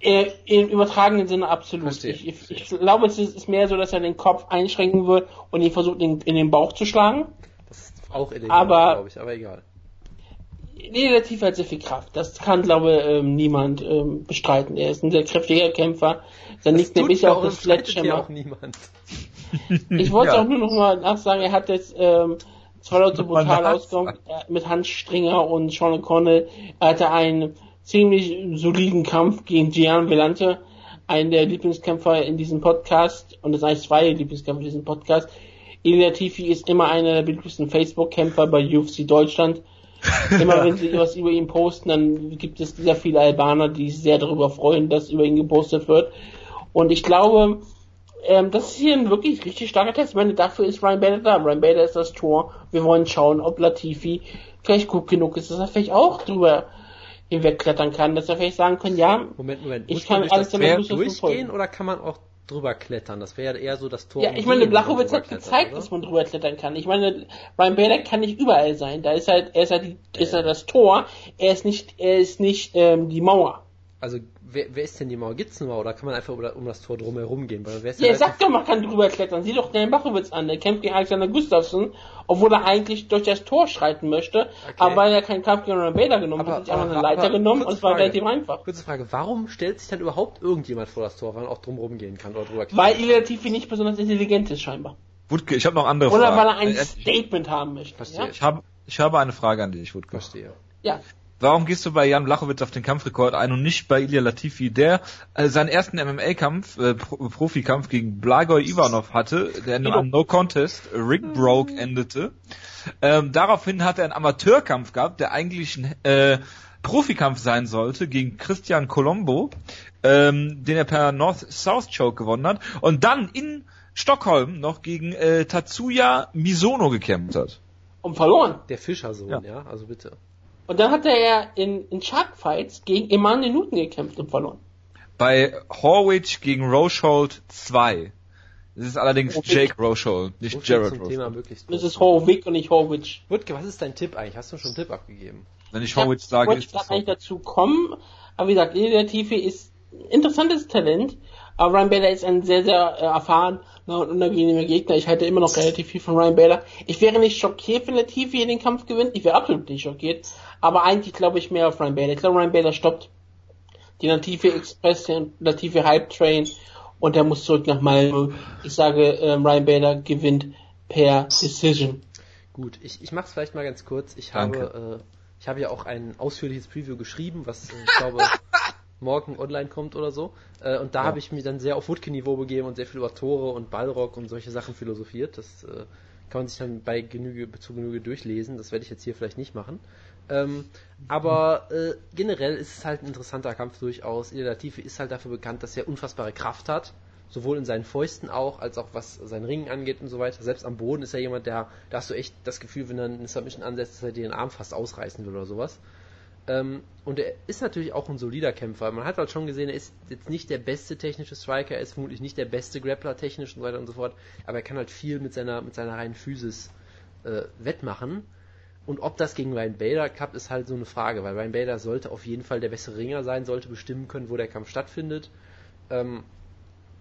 Äh, Im übertragenen Sinne absolut. Verstehe, ich, ich, ich, glaube, es ist mehr so, dass er den Kopf einschränken wird und ihn versucht, in, in den Bauch zu schlagen. Auch illegal, glaube ich, aber egal. Nee, der Tief hat sehr viel Kraft. Das kann, glaube ich, ähm, niemand ähm, bestreiten. Er ist ein sehr kräftiger Kämpfer. Sein Nickname ist auch das Sledgehammer. auch niemand. ich wollte ja. auch nur noch mal nachsagen, er hat jetzt ähm, zwei Leute brutal ausgekommen mit Hans Stringer und Sean O'Connell. Er hatte einen ziemlich soliden Kampf gegen Gian Velante, einen der Lieblingskämpfer in diesem Podcast, und das sind eigentlich zwei Lieblingskämpfer in diesem Podcast. Ilya Tifi ist immer einer der beliebtesten Facebook-Kämpfer bei UFC Deutschland. Immer wenn sie was über ihn posten, dann gibt es sehr viele Albaner, die sich sehr darüber freuen, dass über ihn gepostet wird. Und ich glaube, ähm, das ist hier ein wirklich richtig starker Test. Ich meine, dafür ist Ryan Bader da. Ryan Bader ist das Tor. Wir wollen schauen, ob Latifi vielleicht gut genug ist, dass er vielleicht auch drüber hinwegklettern kann, dass er vielleicht sagen kann, ja, Moment, Moment. ich Muss kann alles damit durchgehen oder kann man auch drüber klettern? Das wäre ja eher so das Tor. Ja, ich meine, Blachowitz hat gezeigt, klettert, dass man drüber klettern kann. Ich meine, Ryan Bader kann nicht überall sein. Da ist halt, er ist halt, die, ist halt das Tor. Er ist nicht, er ist nicht ähm, die Mauer. Also, wer, wer ist denn die Mauer? Gibt's eine Mauer oder kann man einfach um, um das Tor drumherum gehen? Weil wer ist Ja, er relativ- sagt doch, man kann drüber klettern. Sieh doch den Blachowitz an. Der kämpft gegen Alexander Gustafsson, obwohl er eigentlich durch das Tor schreiten möchte. Aber weil er keinen Kampf gegen Ryan Bader genommen Aber- hat, hat sich einfach eine Leiter aber- genommen und es war relativ einfach. Kurze Frage, warum stellt sich dann überhaupt irgendjemand vor das Tor, weil man auch drumherum gehen kann oder drüber klettern? Weil Ilya Latifi nicht besonders intelligent ist, scheinbar. Wutke, ich habe noch andere Oder Fragen. weil er ein Äh, Statement haben möchte. Verstehe. Ja? Ich habe ich habe eine Frage an dich, Wutke. Verstehe. ja. Warum gehst du bei Jan Blachowitz auf den Kampfrekord ein und nicht bei Ilya Latifi, der äh, seinen ersten MMA-Kampf, äh, Pro Profikampf gegen Blagoj Ivanov hatte, der in einem No-Contest, äh, Rig Broke endete. Ähm, daraufhin hat er einen Amateurkampf gehabt, der eigentlich ein äh, Profikampf sein sollte gegen Christian Colombo, ähm, den er per North-South Choke gewonnen hat und dann in Stockholm noch gegen äh, Tatsuya Misono gekämpft hat. Und verloren. Der Fischersohn, Ja. ja. also bitte. Und dann hat er in, in Sharkfights gegen Emanuel Newton gekämpft und verloren. bei Horwich gegen Rochold 2. Das ist allerdings Okay. Jake Rochold, So nicht viel Jared Rochold. Das ist Horwick und nicht Horwich. Wutke, was ist dein Tipp eigentlich? Hast du schon einen Tipp abgegeben? Wenn ich Horwich sage, wollte ist ich das gerade eigentlich so. dazu kommen. Aber wie gesagt, Ilya Latifi ist ein interessantes Talent. Aber Ryan Bader ist ein sehr, sehr äh, erfahrener und unangenehmer Gegner. Ich halte immer noch relativ viel von Ryan Bader. Ich wäre nicht schockiert, wenn Latifi in den Kampf gewinnt. Ich wäre absolut nicht schockiert. Aber eigentlich glaube ich mehr auf Ryan Bader. Ich glaube, Ryan Bader stoppt die Latifi Express, den Latifi Hype Train und er muss zurück nach Malmö. Ich sage, ähm, Ryan Bader gewinnt per Decision. Gut, ich, ich mache es vielleicht mal ganz kurz. Ich Danke. habe, äh, ich habe ja auch ein ausführliches Preview geschrieben, was äh, ich glaube morgen online kommt oder so. Äh, und da habe ich mich dann sehr auf Wutke-Niveau begeben und sehr viel über Tore und Ballrock und solche Sachen philosophiert. Das äh, kann man sich dann bei Genüge, zu Genüge durchlesen. Das werde ich jetzt hier vielleicht nicht machen. Ähm, aber äh, generell ist es halt ein interessanter Kampf durchaus. Ilya Latifi ist halt dafür bekannt, dass er unfassbare Kraft hat. Sowohl in seinen Fäusten auch, als auch was sein Ringen angeht und so weiter. Selbst am Boden ist er jemand, der, da hast du echt das Gefühl, wenn er eine Submission ansetzt, dass er dir den Arm fast ausreißen will oder sowas. Ähm, und er ist natürlich auch ein solider Kämpfer. Man hat halt schon gesehen, er ist jetzt nicht der beste technische Striker, er ist vermutlich nicht der beste Grappler technisch und so weiter und so fort, aber er kann halt viel mit seiner, mit seiner reinen Physis äh, wettmachen. Und ob das gegen Ryan Bader klappt, ist halt so eine Frage, weil Ryan Bader sollte auf jeden Fall der bessere Ringer sein, sollte bestimmen können, wo der Kampf stattfindet. Ähm,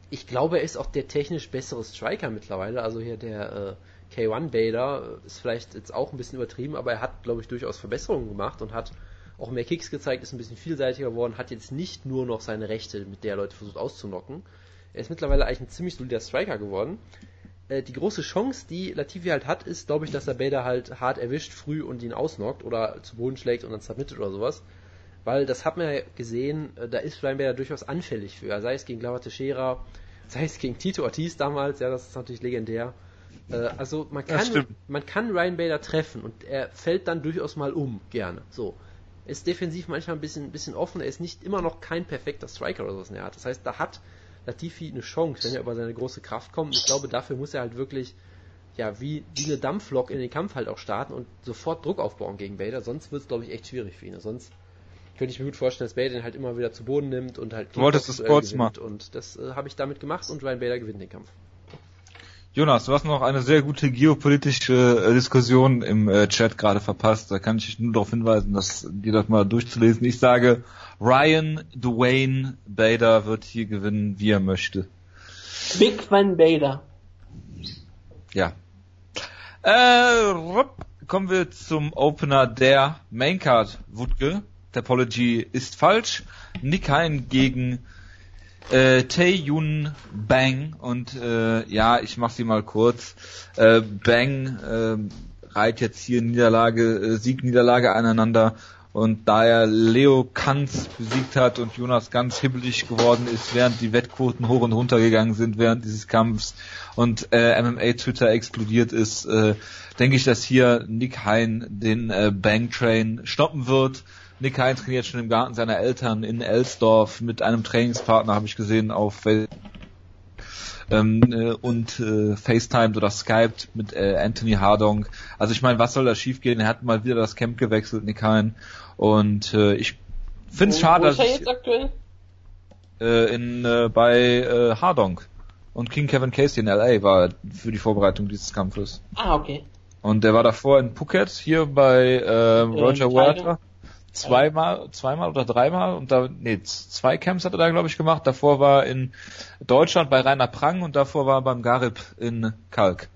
ich glaube, er ist auch der technisch bessere Striker mittlerweile. Also hier der äh, K1 Bader ist vielleicht jetzt auch ein bisschen übertrieben, aber er hat, glaube ich, durchaus Verbesserungen gemacht und hat auch mehr Kicks gezeigt, ist ein bisschen vielseitiger geworden, hat jetzt nicht nur noch seine Rechte, mit der er Leute versucht auszunocken. Er ist mittlerweile eigentlich ein ziemlich solider Striker geworden. Äh, die große Chance, die Latifi halt hat, ist, glaube ich, dass er Bader halt hart erwischt, früh und ihn ausnockt oder zu Boden schlägt und dann submittet oder sowas. Weil das hat man ja gesehen, äh, da ist Ryan Bader durchaus anfällig für. Sei es gegen Glover Teixeira, sei es gegen Tito Ortiz damals, ja, das ist natürlich legendär. Äh, also man kann, man kann Ryan Bader treffen und er fällt dann durchaus mal um, gerne. So. Er ist defensiv manchmal ein bisschen, bisschen offen, er ist nicht immer noch kein perfekter Striker oder sowas in der Art. Das heißt, da hat Latifi eine Chance, wenn er über seine große Kraft kommt. Ich glaube, dafür muss er halt wirklich, ja, wie, wie eine Dampflok in den Kampf halt auch starten und sofort Druck aufbauen gegen Bader, sonst wird es, glaube ich, echt schwierig für ihn. Sonst könnte ich mir gut vorstellen, dass Bader ihn halt immer wieder zu Boden nimmt und halt Du wolltest es Kickbox-Duell kurz gewinnt. Und das äh, habe ich damit gemacht und Ryan Bader gewinnt den Kampf. Jonas, du hast noch eine sehr gute geopolitische äh, Diskussion im äh, Chat gerade verpasst. Da kann ich dich nur darauf hinweisen, dass dir das mal durchzulesen. Ich sage, Ryan Dwayne Bader wird hier gewinnen, wie er möchte. Big Van Bader. Ja. Äh, rupp, kommen wir zum Opener der Maincard. Wutke, Topology ist falsch. Nick Hein gegen äh, Tae Yun Bang und äh, ja, ich mach sie mal kurz. Äh, Bang äh, reiht jetzt hier Niederlage, äh, Sieg, Niederlage aneinander und da er Leo Kanz besiegt hat und Jonas ganz hibbelig geworden ist, während die Wettquoten hoch und runter gegangen sind während dieses Kampfs und äh, MMA Twitter explodiert ist, äh, denke ich, dass hier Nick Hein den äh, Bang Train stoppen wird Nick Hein trainiert schon im Garten seiner Eltern in Elsdorf mit einem Trainingspartner, habe ich gesehen, auf Facebook ähm, äh, und äh, FaceTimed oder Skyped mit äh, Anthony Hardong. Also ich meine, was soll da schiefgehen? Er hat mal wieder das Camp gewechselt, Nick Hein. Und äh, ich finde es schade, dass ich, aktuell? Äh, in äh, bei äh, Hardong und King Kevin Casey in LA war für die Vorbereitung dieses Kampfes. Ah, okay. Und der war davor in Phuket hier bei äh, Roger Huerta zweimal, zweimal oder dreimal und da, nee, zwei Camps hat er da glaube ich gemacht. Davor war in Deutschland bei Rainer Prang und davor war beim Garib in Kalk.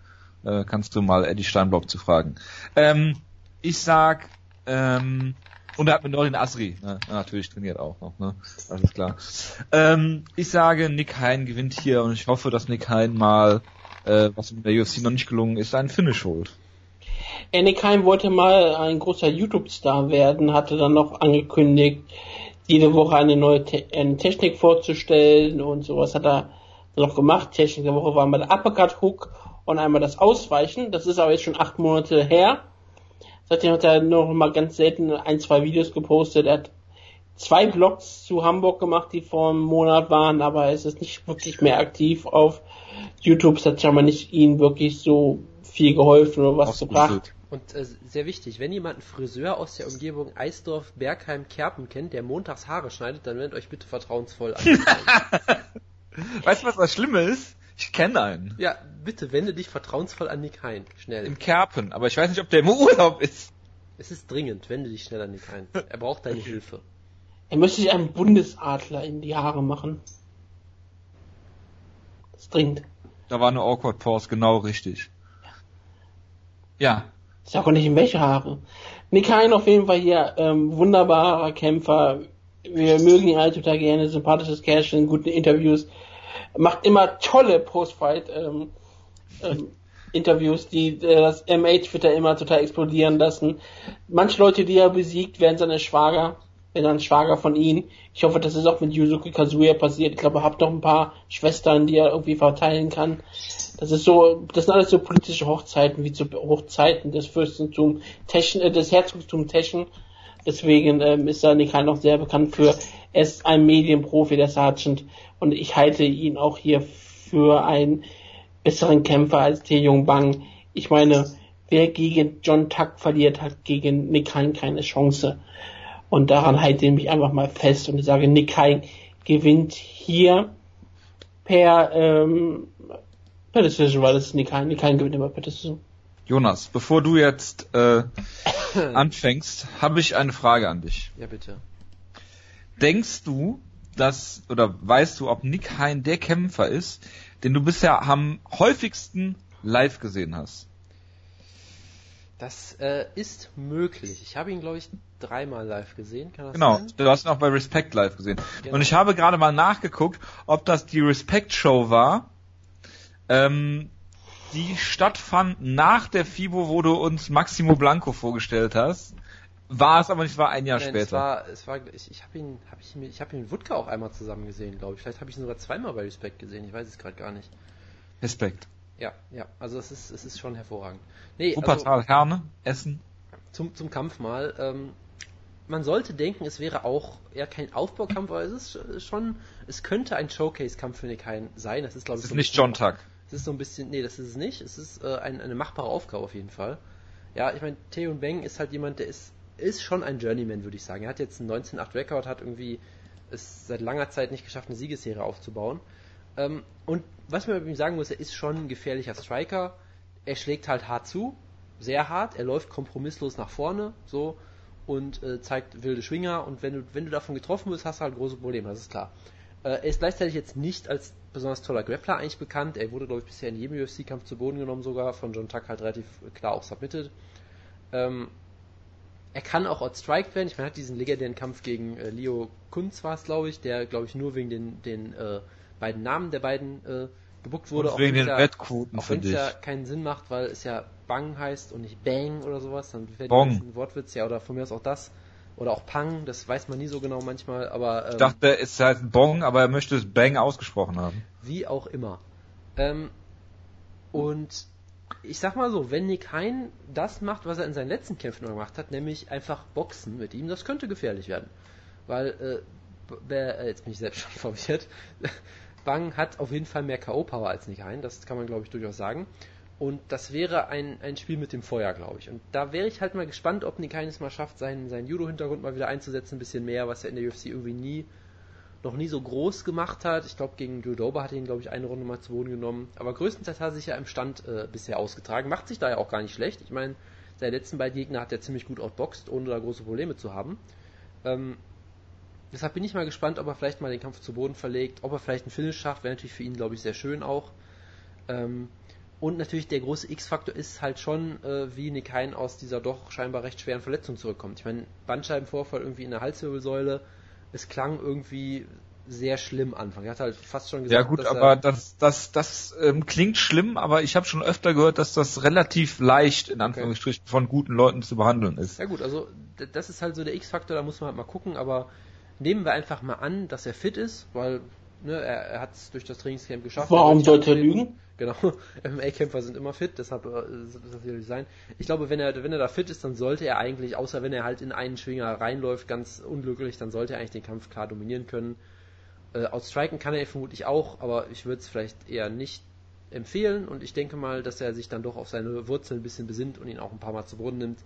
Äh, kannst du mal Eddie Steinblock zu fragen. Ähm, ich sag, ähm, und er hat mit Norin Asri ne, natürlich trainiert auch noch, ne? Alles klar. Ähm, ich sage, Nick Hein gewinnt hier und ich hoffe, dass Nick Hein mal, äh, was in der UFC noch nicht gelungen ist, einen Finish holt. Anaheim wollte mal ein großer YouTube-Star werden, hatte dann noch angekündigt, jede Woche eine neue Te eine Technik vorzustellen und sowas hat er noch gemacht. Technik der Woche war mal der Uppercut Hook und einmal das Ausweichen. Das ist aber jetzt schon acht Monate her. Seitdem hat er noch mal ganz selten ein, zwei Videos gepostet. Er hat zwei Blogs zu Hamburg gemacht, die vor einem Monat waren, aber es ist nicht wirklich mehr aktiv auf YouTube. Es hat scheinbar nicht ihn wirklich so viel geholfen oder was gebracht. Und äh, sehr wichtig, wenn jemand einen Friseur aus der Umgebung Eisdorf, Bergheim, Kerpen kennt, der montags Haare schneidet, dann wendet euch bitte vertrauensvoll an. weißt du, was das Schlimme ist? Ich kenne einen. Ja, bitte wende dich vertrauensvoll an Nick Hein. Schnell. Im Kerpen, aber ich weiß nicht, ob der im Urlaub ist. Es ist dringend, wende dich schnell an Nick Hein. Er braucht deine Hilfe. Er müsste sich einen Bundesadler in die Haare machen. Das ist dringend. Da war eine Awkward Pause genau richtig. Ja, ich sag auch nicht in welche Haare. Nick Hein auf jeden Fall hier, ähm, wunderbarer Kämpfer. Wir mögen ihn alle total gerne, sympathisches Kerlchen, guten Interviews. Macht immer tolle Postfight ähm, ähm, Interviews, die äh, das MH Twitter immer total explodieren lassen. Manche Leute, die er besiegt, werden seine Schwager, dann Schwager von ihm. Ich hoffe, das ist auch mit Yuzuki Kazuya passiert. Ich glaube, er hat noch ein paar Schwestern, die er irgendwie verteilen kann. Das ist so, das sind alles so politische Hochzeiten wie zu Hochzeiten des Fürstentum Teschen, äh, des Herzogtums Teschen. Deswegen ähm, ist er halt noch sehr bekannt für, er ist ein Medienprofi, der Sergeant, und ich halte ihn auch hier für einen besseren Kämpfer als Tae Jung Bang. Ich meine, wer gegen John Tuck verliert, hat gegen Nick Hein keine Chance. Und daran halte ich mich einfach mal fest und ich sage, Nick Hein gewinnt hier per ähm, Per Decision, weil das ist kein, kein Gewinn immer per Decision. Jonas, bevor du jetzt äh, anfängst, habe ich eine Frage an dich. Ja, bitte. Denkst du, dass, oder weißt du, ob Nick Hein der Kämpfer ist, den du bisher am häufigsten live gesehen hast? Das äh, ist möglich. Ich habe ihn, glaube ich, dreimal live gesehen. Kann das genau, sein? du hast ihn auch bei Respect live gesehen. Genau. Und ich habe gerade mal nachgeguckt, ob das die Respect Show war, ähm, die stattfand nach der FIBO, wo du uns Maximo Blanco vorgestellt hast. War es aber nicht, war ein Jahr Nein, später. Es war, es war, ich, ich habe ihn, habe ich, ich habe ihn mit Wutke auch einmal zusammen gesehen, glaube ich. Vielleicht habe ich ihn sogar zweimal bei Respect gesehen. Ich weiß es gerade gar nicht. Respekt. Ja, ja. Also es ist, es ist schon hervorragend. Nee, Wuppertal, also, Herne, Essen. Zum, zum Kampf mal. Ähm, man sollte denken, es wäre auch eher kein Aufbaukampf, aber es ist schon, es könnte ein Showcase-Kampf für Nick Hein sein. Das ist, glaube ich, Es ist so nicht John Tuck. Es ist so ein bisschen, nee, das ist es nicht. Es ist äh, ein, eine machbare Aufgabe auf jeden Fall. Ja, ich meine, Theo Beng ist halt jemand, der ist, ist schon ein Journeyman, würde ich sagen. Er hat jetzt einen 19-8 Rekord, hat irgendwie es seit langer Zeit nicht geschafft, eine Siegesserie aufzubauen. Ähm, und was man über ihn sagen muss, er ist schon ein gefährlicher Striker. Er schlägt halt hart zu, sehr hart. Er läuft kompromisslos nach vorne, so und äh, zeigt wilde Schwinger. Und wenn du, wenn du davon getroffen wirst, hast du halt große Probleme, das ist klar. Äh, er ist gleichzeitig jetzt nicht als besonders toller Grappler eigentlich bekannt. Er wurde, glaube ich, bisher in jedem UFC-Kampf zu Boden genommen, sogar von John Tuck halt relativ klar auch submitted. Ähm, er kann auch outstriked werden. Ich meine, er hat diesen legendären Kampf gegen äh, Leo Kunz war es, glaube ich, der, glaube ich, nur wegen den, den äh, beiden Namen der beiden äh, gebuckt wurde. Und wegen den ja, Wettquoten Auch wenn es ja keinen Sinn macht, weil es ja Bang heißt und nicht Bang oder sowas, dann wäre ein Wortwitz, ja, oder von mir aus auch das. Oder auch Pang, das weiß man nie so genau manchmal, aber. Ähm, ich dachte, es heißt halt Bong, aber er möchte es Bang ausgesprochen haben. Wie auch immer. Ähm, und ich sag mal so, wenn Nick Hein das macht, was er in seinen letzten Kämpfen gemacht hat, nämlich einfach boxen mit ihm, das könnte gefährlich werden. Weil, äh, äh, jetzt bin ich selbst schon verwirrt, Bang hat auf jeden Fall mehr K.O.-Power als Nick Hein, das kann man glaube ich durchaus sagen. Und das wäre ein, ein Spiel mit dem Feuer, glaube ich. Und da wäre ich halt mal gespannt, ob Nick Hein es mal schafft, seinen, seinen Judo-Hintergrund mal wieder einzusetzen, ein bisschen mehr, was er in der UFC irgendwie nie noch nie so groß gemacht hat. Ich glaube, gegen Judoba hat er ihn, glaube ich, eine Runde mal zu Boden genommen. Aber größtenteils hat er sich ja im Stand äh, bisher ausgetragen. Macht sich da ja auch gar nicht schlecht. Ich meine, seine letzten beiden Gegner hat er ziemlich gut outboxt, ohne da große Probleme zu haben. Ähm, deshalb bin ich mal gespannt, ob er vielleicht mal den Kampf zu Boden verlegt, ob er vielleicht einen Finish schafft. Wäre natürlich für ihn, glaube ich, sehr schön auch. Ähm, und natürlich der große X-Faktor ist halt schon, äh, wie Nick Hein aus dieser doch scheinbar recht schweren Verletzung zurückkommt. Ich meine, Bandscheibenvorfall irgendwie in der Halswirbelsäule, es klang irgendwie sehr schlimm Anfang. Er hat halt fast schon gesagt, ja gut, aber das das das ähm, klingt schlimm, aber ich habe schon öfter gehört, dass das relativ leicht in Anführungsstrichen okay. von guten Leuten zu behandeln ist. Ja gut, also das ist halt so der X-Faktor, da muss man halt mal gucken, aber nehmen wir einfach mal an, dass er fit ist, weil ne, er, er hat es durch das Trainingscamp geschafft. Warum sollte er lügen? Genau, MMA-Kämpfer sind immer fit, deshalb äh, das natürlich sein. Ich glaube, wenn er, wenn er da fit ist, dann sollte er eigentlich, außer wenn er halt in einen Schwinger reinläuft, ganz unglücklich, dann sollte er eigentlich den Kampf klar dominieren können. Äh, outstriken kann er vermutlich auch, aber ich würde es vielleicht eher nicht empfehlen und ich denke mal, dass er sich dann doch auf seine Wurzeln ein bisschen besinnt und ihn auch ein paar Mal zu Boden nimmt.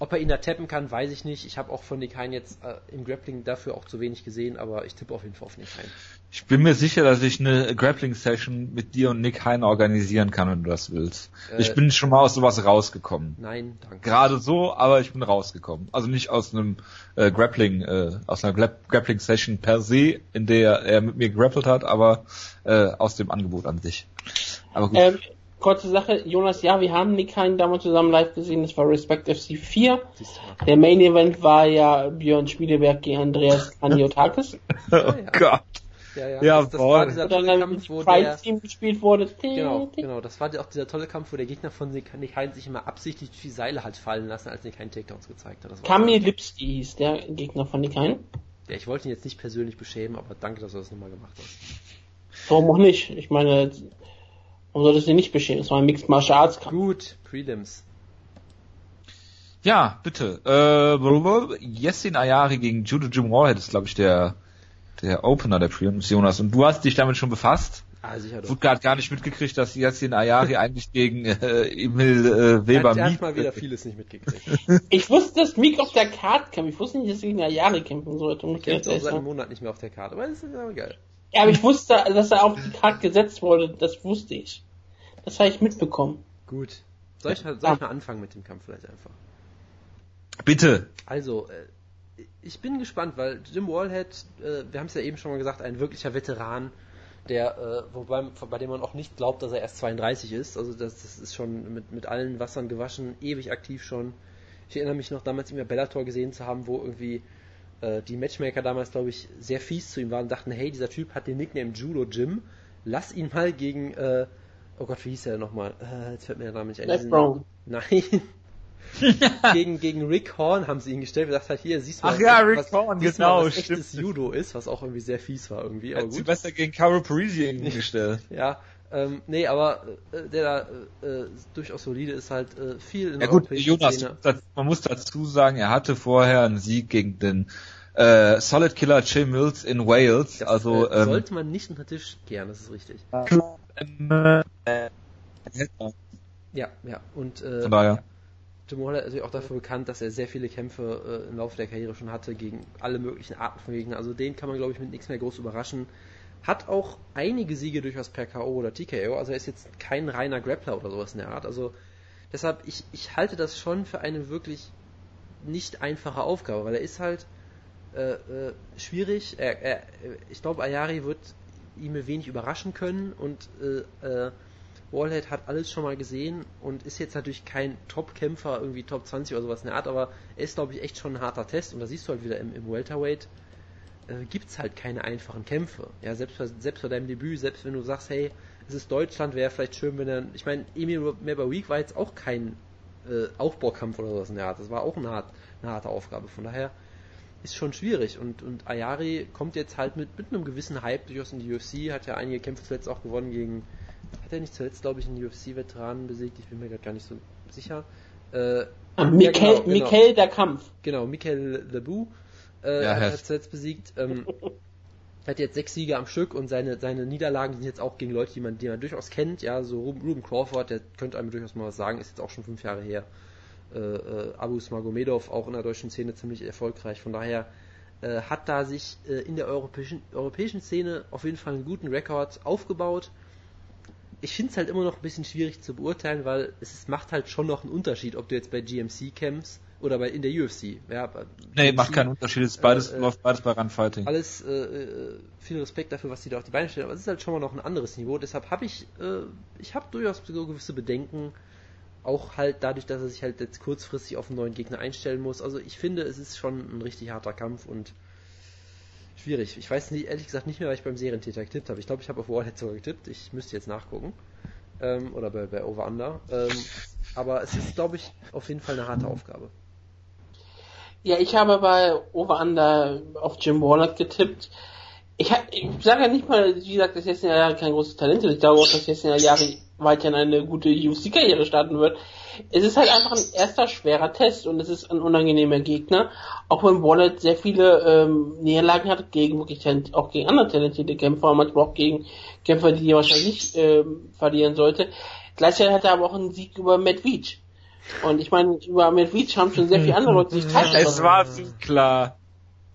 Ob er ihn da tappen kann, weiß ich nicht. Ich habe auch von Nick Hein jetzt äh, im Grappling dafür auch zu wenig gesehen, aber ich tippe auf jeden Fall auf Nick Hein. Ich bin mir sicher, dass ich eine Grappling-Session mit dir und Nick Hein organisieren kann, wenn du das willst. Äh, ich bin schon mal aus sowas rausgekommen. Nein, danke. Gerade so, aber ich bin rausgekommen. Also nicht aus einem äh, Grappling, äh, aus einer Grappling-Session per se, in der er mit mir grappelt hat, aber äh, aus dem Angebot an sich. Aber gut. Ähm, kurze Sache, Jonas, ja, wir haben Nick Hein damals zusammen live gesehen, das war Respect FC 4. Der Main Event war ja Björn Spieleberg gegen Andreas Aniotakis. oh Gott. Ja, ja. ja das, das war dieser tolle Kampf, wo der, Team gespielt wurde. Genau, genau. Das war auch dieser tolle Kampf, wo der Gegner von Nick Hein sich immer absichtlich die Seile hat fallen lassen, als Nick Hein Takedowns gezeigt hat. Kamil Lipski hieß der Gegner von Nick Hein. Ja, ich wollte ihn jetzt nicht persönlich beschämen, aber danke, dass du das nochmal gemacht hast. Warum auch nicht? Ich meine, Warum solltest du nicht bestehen? Das war ein Mixed Martial Arts Kampf. Gut, Prelims. Ja, bitte. Äh, Yessin Ayari gegen Judo Jim Warhead ist, glaube ich, der, der Opener der Prelims, Jonas. Und du hast dich damit schon befasst? Ah, sicher doch. Wurde gerade gar nicht mitgekriegt, dass Yassin Ayari eigentlich gegen äh, Emil äh, Weber Er hat mal wieder vieles nicht mitgekriegt. ich wusste, dass Meek auf der Karte kämpft. Ich wusste nicht, dass er gegen Ayari kämpfen sollte. Ich kämpft auch seit einem Monat nicht mehr auf der Karte, aber das ist aber geil. Ja, aber ich wusste, dass er auf die Karte gesetzt wurde, das wusste ich. Das habe ich mitbekommen. Gut. Soll ich, soll ich mal anfangen mit dem Kampf vielleicht einfach? Bitte. Also, äh, ich bin gespannt, weil Jim Wallhead, äh, wir haben es ja eben schon mal gesagt, ein wirklicher Veteran, der, äh, wobei, bei dem man auch nicht glaubt, dass er erst 32 ist. Also das, das ist schon mit, mit allen Wassern gewaschen, ewig aktiv schon. Ich erinnere mich noch damals immer Bellator gesehen zu haben, wo irgendwie äh, die Matchmaker damals, glaube ich, sehr fies zu ihm waren und dachten, hey, dieser Typ hat den Nickname Judo Jim, lass ihn mal gegen, äh, oh Gott, wie hieß der nochmal? Äh, jetzt fällt mir der Name nicht ein. Les Brown. Nein. gegen, gegen Rick Horn haben sie ihn gestellt und gesagt hat, hier, siehst du Ach ja, Rick was, Horn, genau, mal, was stimmt. echtes Judo ist, was auch irgendwie sehr fies war irgendwie. Aber gut. besser gegen Caro Parisi gestellt. ja, ähm, nee, aber äh, der da äh, durchaus solide ist halt äh, viel in der Ja gut, Jonas, man muss dazu sagen, er hatte vorher einen Sieg gegen den äh, Solid Killer Jim Mills in Wales. Das, also äh, ähm, sollte man nicht unter Tisch kehren, das ist richtig. Ja, ja. Und äh, Von daher. Jim Waller ist natürlich auch dafür bekannt, dass er sehr viele Kämpfe äh, im Laufe der Karriere schon hatte gegen alle möglichen Arten von Gegnern. Also den kann man, glaube ich, mit nichts mehr groß überraschen. Hat auch einige Siege durchaus per K.O. oder TKO. Also er ist jetzt kein reiner Grappler oder sowas in der Art. Also deshalb, ich, ich halte das schon für eine wirklich nicht einfache Aufgabe, weil er ist halt äh, äh, schwierig. Er, er, ich glaube, Ayari wird ihn wenig überraschen können und äh, äh, Wallhead hat alles schon mal gesehen und ist jetzt natürlich kein Top-Kämpfer, irgendwie Top 20 oder sowas in der Art, aber er ist, glaube ich, echt schon ein harter Test und da siehst du halt wieder im, im Welterweight äh, gibt es halt keine einfachen Kämpfe. Ja, selbst, selbst bei deinem Debüt, selbst wenn du sagst, hey, es ist Deutschland, wäre vielleicht schön, wenn er, ich meine, Emil Week war jetzt auch kein äh, Aufbaukampf oder sowas in der Art, das war auch eine, hart, eine harte Aufgabe, von daher ist schon schwierig und, und Ayari kommt jetzt halt mit, mit einem gewissen Hype durchaus in die UFC, hat ja einige Kämpfe zuletzt auch gewonnen gegen hat er nicht zuletzt, glaube ich, einen UFC-Veteranen besiegt? Ich bin mir gerade gar nicht so sicher. Äh, Mikel, ja, genau, genau. der Kampf. Genau, Mikel Lebu äh, ja, hat er zuletzt besiegt. Ähm, hat jetzt sechs Siege am Stück und seine, seine Niederlagen sind jetzt auch gegen Leute, die man, die man durchaus kennt. Ja, so Ruben Crawford, der könnte einem durchaus mal was sagen, ist jetzt auch schon fünf Jahre her. Äh, äh, Abus Magomedov, auch in der deutschen Szene ziemlich erfolgreich. Von daher äh, hat da sich äh, in der europäischen, europäischen Szene auf jeden Fall einen guten Rekord aufgebaut. Ich finde es halt immer noch ein bisschen schwierig zu beurteilen, weil es macht halt schon noch einen Unterschied, ob du jetzt bei GMC kämpfst oder bei in der UFC. Ja, nee, UFC, macht keinen Unterschied. Es beides, äh, läuft beides bei Runfighting. Alles äh, äh, viel Respekt dafür, was die da auf die Beine stellen, aber es ist halt schon mal noch ein anderes Niveau. Deshalb habe ich, äh, ich habe durchaus so gewisse Bedenken, auch halt dadurch, dass er sich halt jetzt kurzfristig auf einen neuen Gegner einstellen muss. Also ich finde, es ist schon ein richtig harter Kampf und schwierig. Ich weiß nicht, ehrlich gesagt nicht mehr, was ich beim Serientäter getippt habe. Ich glaube, ich habe auf Warhead sogar getippt. Ich müsste jetzt nachgucken. Ähm, oder bei, bei Over Under. Ähm, aber es ist, glaube ich, auf jeden Fall eine harte Aufgabe. Ja, ich habe bei Over Under auf Jim Warlock getippt. Ich, ich sage ja nicht mal, wie gesagt, dass jetzt ja kein großes Talent ist. Ich glaube auch, dass in Jahre weiterhin eine gute UFC-Karriere starten wird. Es ist halt einfach ein erster schwerer Test und es ist ein unangenehmer Gegner. Auch wenn Wallet sehr viele ähm, Niederlagen hat gegen wirklich auch gegen andere talentierte Kämpfer, manchmal auch gegen Kämpfer, die er wahrscheinlich nicht ähm, verlieren sollte. Gleichzeitig hat er aber auch einen Sieg über Matt Veach. Und ich meine, über Matt Veach haben schon sehr viele andere Leute sich teilgenommen. Es war viel klar.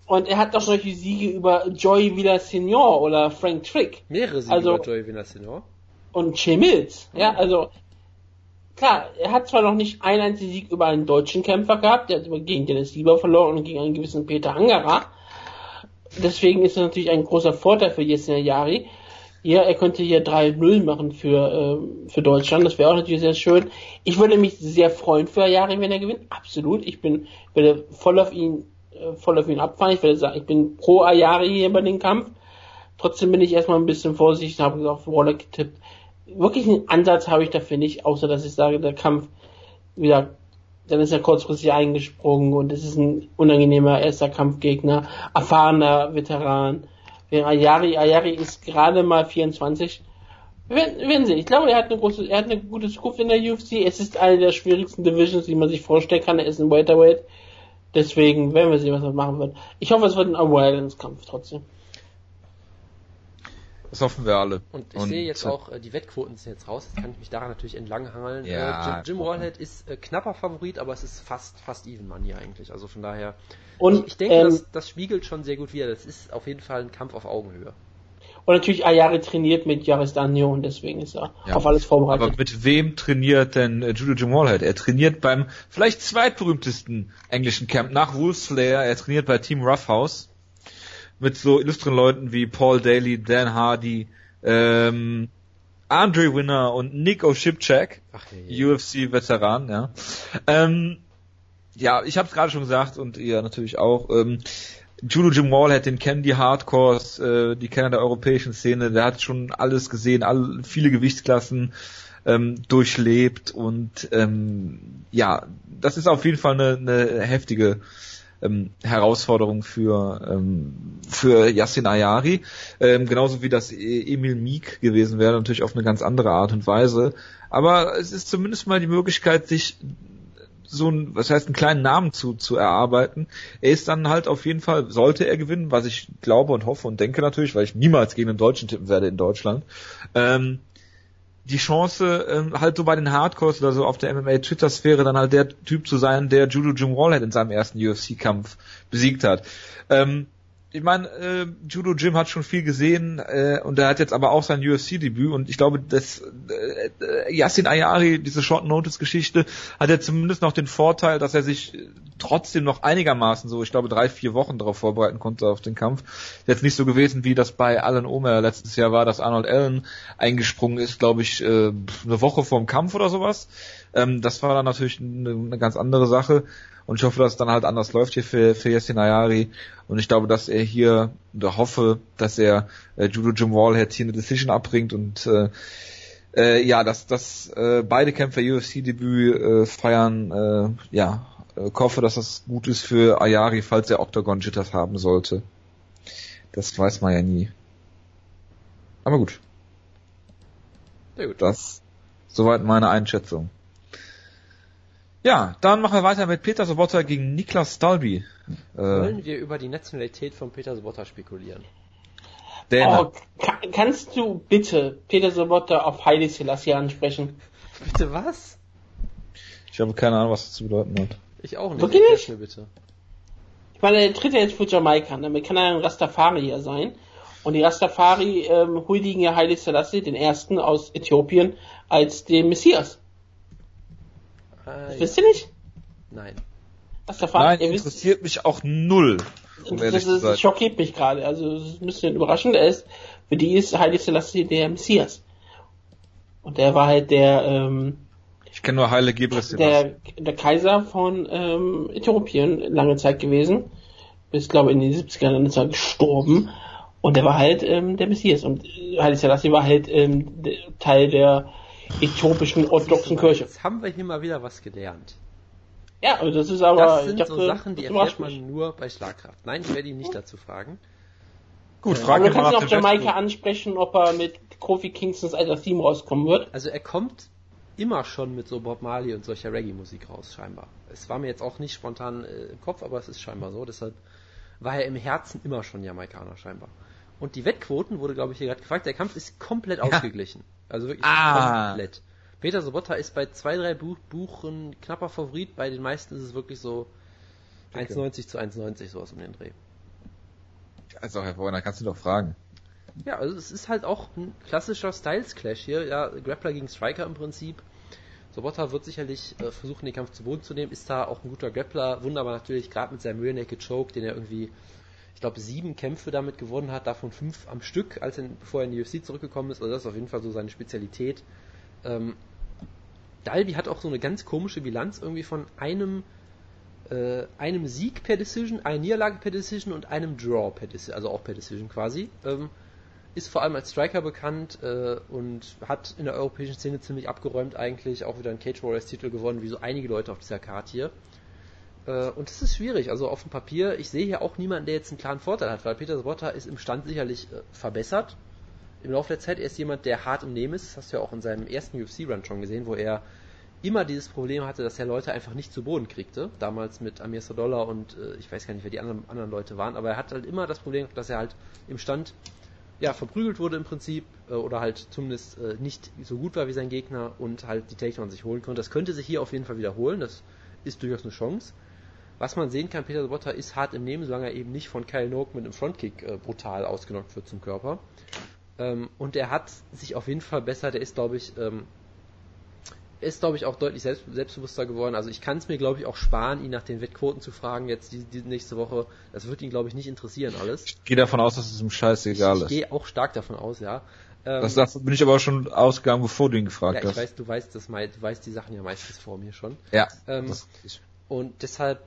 Und er hat auch solche Siege über Joy Villasenor oder Frank Trick. Mehrere Siege also, über Joy Villasenor. Und Che Mills. Ja, also klar, er hat zwar noch nicht einen einzigen Sieg über einen deutschen Kämpfer gehabt, der hat gegen Dennis Lieber verloren und gegen einen gewissen Peter Angerer. Deswegen ist er natürlich ein großer Vorteil für Yesenia Yari. Ja, er könnte hier 3-0 machen für, äh, für Deutschland. Das wäre auch natürlich sehr schön. Ich würde mich sehr freuen für Yari, wenn er gewinnt. Absolut. Ich bin, würde voll auf ihn, äh, voll auf ihn abfahren. Ich würde sagen, ich bin pro Ayari hier bei dem Kampf. Trotzdem bin ich erstmal ein bisschen vorsichtig habe auf Waller getippt wirklich einen Ansatz habe ich dafür nicht, außer dass ich sage, der Kampf wieder, dann ist er kurzfristig eingesprungen und es ist ein unangenehmer erster Kampfgegner, erfahrener Veteran. Während Ayari, Ayari ist gerade mal 24. Werden, werden Sie. Ich glaube, er hat eine große, er hat eine gute Zukunft in der UFC. Es ist eine der schwierigsten Divisions, die man sich vorstellen kann. Er ist ein Welterweight. Deswegen werden wir sehen, was er machen wird. Ich hoffe, es wird ein Violence-Kampf trotzdem. Das hoffen wir alle. Und ich und sehe jetzt auch, äh, die Wettquoten sind jetzt raus. Jetzt kann ich mich daran natürlich entlanghangeln. Ja, äh, Jim, Jim Wallhead ist äh, knapper Favorit, aber es ist fast, fast even money eigentlich. Also von daher. Und ich, ich denke, ähm, das, das spiegelt schon sehr gut wider. Das ist auf jeden Fall ein Kampf auf Augenhöhe. Und natürlich Ayari trainiert mit Jaris Danio und deswegen ist er ja. auf alles vorbereitet. Aber mit wem trainiert denn äh, Judo Jim Wallhead? Er trainiert beim vielleicht zweitberühmtesten englischen Camp nach Wolves Slayer. Er trainiert bei Team Roughhouse mit so illustren Leuten wie Paul Daly, Dan Hardy, ähm, Andre Winner und Nick O'Shipchak, UFC-Veteran, ja. Ähm, ja, ich habe es gerade schon gesagt und ihr natürlich auch. Ähm, Judo Jim Wallhead, den kennen die Hardcores, äh, die kennen der europäischen Szene, der hat schon alles gesehen, all, viele Gewichtsklassen ähm, durchlebt und ähm, ja, das ist auf jeden Fall eine, eine heftige ähm, Herausforderung für ähm, für Yassin Ayari, ähm, genauso wie das e- Emil Meek gewesen wäre, natürlich auf eine ganz andere Art und Weise. Aber es ist zumindest mal die Möglichkeit, sich so ein, was heißt, einen kleinen Namen zu, zu erarbeiten. Er ist dann halt auf jeden Fall, sollte er gewinnen, was ich glaube und hoffe und denke natürlich, weil ich niemals gegen einen Deutschen tippen werde in Deutschland, ähm, die Chance, ähm, halt so bei den Hardcores oder so auf der MMA-Twitter-Sphäre dann halt der Typ zu sein, der Judo Jim Wallhead in seinem ersten UFC-Kampf besiegt hat. Ähm, ich meine, äh, Judo Jim hat schon viel gesehen äh, und er hat jetzt aber auch sein UFC-Debüt und ich glaube, dass äh, äh, Yassin Ayari, diese Short-Notice-Geschichte, hat ja zumindest noch den Vorteil, dass er sich trotzdem noch einigermaßen so, ich glaube, drei, vier Wochen darauf vorbereiten konnte auf den Kampf. Jetzt nicht so gewesen, wie das bei Alan Omer letztes Jahr war, dass Arnold Allen eingesprungen ist, glaube ich, äh, eine Woche vorm Kampf oder sowas. Ähm, das war dann natürlich eine, eine ganz andere Sache. Und ich hoffe, dass es dann halt anders läuft hier für, für Yassin Ayari. Und ich glaube, dass er hier, oder hoffe, dass er äh, Judo Jim Wallhead hier eine Decision abbringt und äh, äh, ja, dass, dass äh, beide Kämpfer UFC-Debüt äh, feiern, äh, ja, äh, hoffe, dass das gut ist für Ayari, falls er Octagon Jitters haben sollte. Das weiß man ja nie. Aber gut. Sehr gut. Das soweit meine Einschätzung. Ja, dann machen wir weiter mit Peter Sobotta gegen Niklas Dalby. Äh, Wollen wir über die Nationalität von Peter Sobotta spekulieren? Oh, kann, kannst du bitte Peter Sobotta auf Heidi Selassie ansprechen? Bitte was? Ich habe keine Ahnung, was das zu bedeuten hat. Ich auch nicht. Wirklich nicht? Mir bitte. Ich meine, er tritt ja jetzt für Jamaika, damit kann er ein Rastafari hier sein. Und die Rastafari ähm, huldigen ja Haile Selassie, den ersten aus Äthiopien, als den Messias. Ah. Wisst ihr nicht? Nein. Rastafari, Nein, interessiert wisst, mich auch null. Um das, das, das schockiert mich gerade. Also, das ist ein bisschen überraschend. Er ist, für die ist Haile Selassie der Messias. Und der war halt der, ähm, ich kenne nur Haile Gebres. Der, der Kaiser von ähm, Äthiopien lange Zeit gewesen. Bis, glaube ich, in den 70ern ist er gestorben. Und der war halt ähm, der Messias. Und Haile Selassie war halt ähm, Teil der äthiopischen orthodoxen Kirche. Jetzt haben wir hier mal wieder was gelernt. Ja, aber das ist aber... Das sind dachte, so Sachen, die erfährt man nur bei Schlagkraft. Nein, ich werde ihn nicht dazu fragen. Gut, Frage mal. Du kannst ihn auf Jamaika ansprechen, ob er mit Kofi Kingstons alter Theme rauskommen wird. Also er kommt immer schon mit so Bob Marley und solcher Reggae-Musik raus, scheinbar. Es war mir jetzt auch nicht spontan äh, im Kopf, aber es ist scheinbar so. Deshalb war er im Herzen immer schon Jamaikaner, scheinbar. Und die Wettquoten, wurde glaube ich hier gerade gefragt, der Kampf ist komplett ja. ausgeglichen. Also wirklich ah. komplett. Peter Sobotta ist bei zwei, drei Buch Buchen knapper Favorit, bei den meisten ist es wirklich so 1,90 zu 1,90 sowas um den Dreh. Also Herr Vorner, kannst du doch fragen. Ja, also es ist halt auch ein klassischer Styles-Clash hier, ja, Grappler gegen Striker im Prinzip. Sobotta wird sicherlich äh, versuchen, den Kampf zu Boden zu nehmen, ist da auch ein guter Grappler, wunderbar natürlich, gerade mit seinem Rear Naked Choke, den er irgendwie, ich glaube, sieben Kämpfe damit gewonnen hat, davon fünf am Stück, als er, bevor er in die UFC zurückgekommen ist, also das ist auf jeden Fall so seine Spezialität. Ähm, Dalby hat auch so eine ganz komische Bilanz irgendwie von einem äh, einem Sieg per Decision, einer Niederlage per Decision und einem Draw per Decision, also auch per Decision quasi. Ähm, ist vor allem als Striker bekannt äh, und hat in der europäischen Szene ziemlich abgeräumt eigentlich, auch wieder einen Cage Warriors Titel gewonnen, wie so einige Leute auf dieser Karte hier. Äh, und das ist schwierig, also auf dem Papier, ich sehe hier auch niemanden, der jetzt einen klaren Vorteil hat, weil Peter Sobotta ist im Stand sicherlich äh, verbessert. Im Laufe der Zeit, er ist jemand, der hart im Nehmen ist, das hast du ja auch in seinem ersten UFC-Run schon gesehen, wo er immer dieses Problem hatte, dass er Leute einfach nicht zu Boden kriegte. Damals mit Amir Sadolla und äh, ich weiß gar nicht, wer die anderen, anderen Leute waren, aber er hat halt immer das Problem, dass er halt im Stand ja, verprügelt wurde im Prinzip äh, oder halt zumindest äh, nicht so gut war wie sein Gegner und halt die Takedown sich holen konnte. Das könnte sich hier auf jeden Fall wiederholen, das ist durchaus eine Chance. Was man sehen kann, Peter Sobotta ist hart im Nehmen, solange er eben nicht von Kyle Noak mit einem Frontkick äh, brutal ausgenockt wird zum Körper. Ähm, und er hat sich auf jeden Fall besser, der ist glaube ich ähm, ist, glaube ich, auch deutlich selbst, selbstbewusster geworden. Also ich kann es mir, glaube ich, auch sparen, ihn nach den Wettquoten zu fragen jetzt die, die nächste Woche. Das wird ihn, glaube ich, nicht interessieren alles. Ich gehe davon aus, dass es ihm scheißegal ist. Ich gehe auch stark davon aus, ja. Ähm, das, das bin ich aber auch schon ausgegangen, bevor du ihn gefragt ja, ich hast. Weiß, du weißt das, du weißt die Sachen ja meistens vor mir schon. Ja. Ähm, und deshalb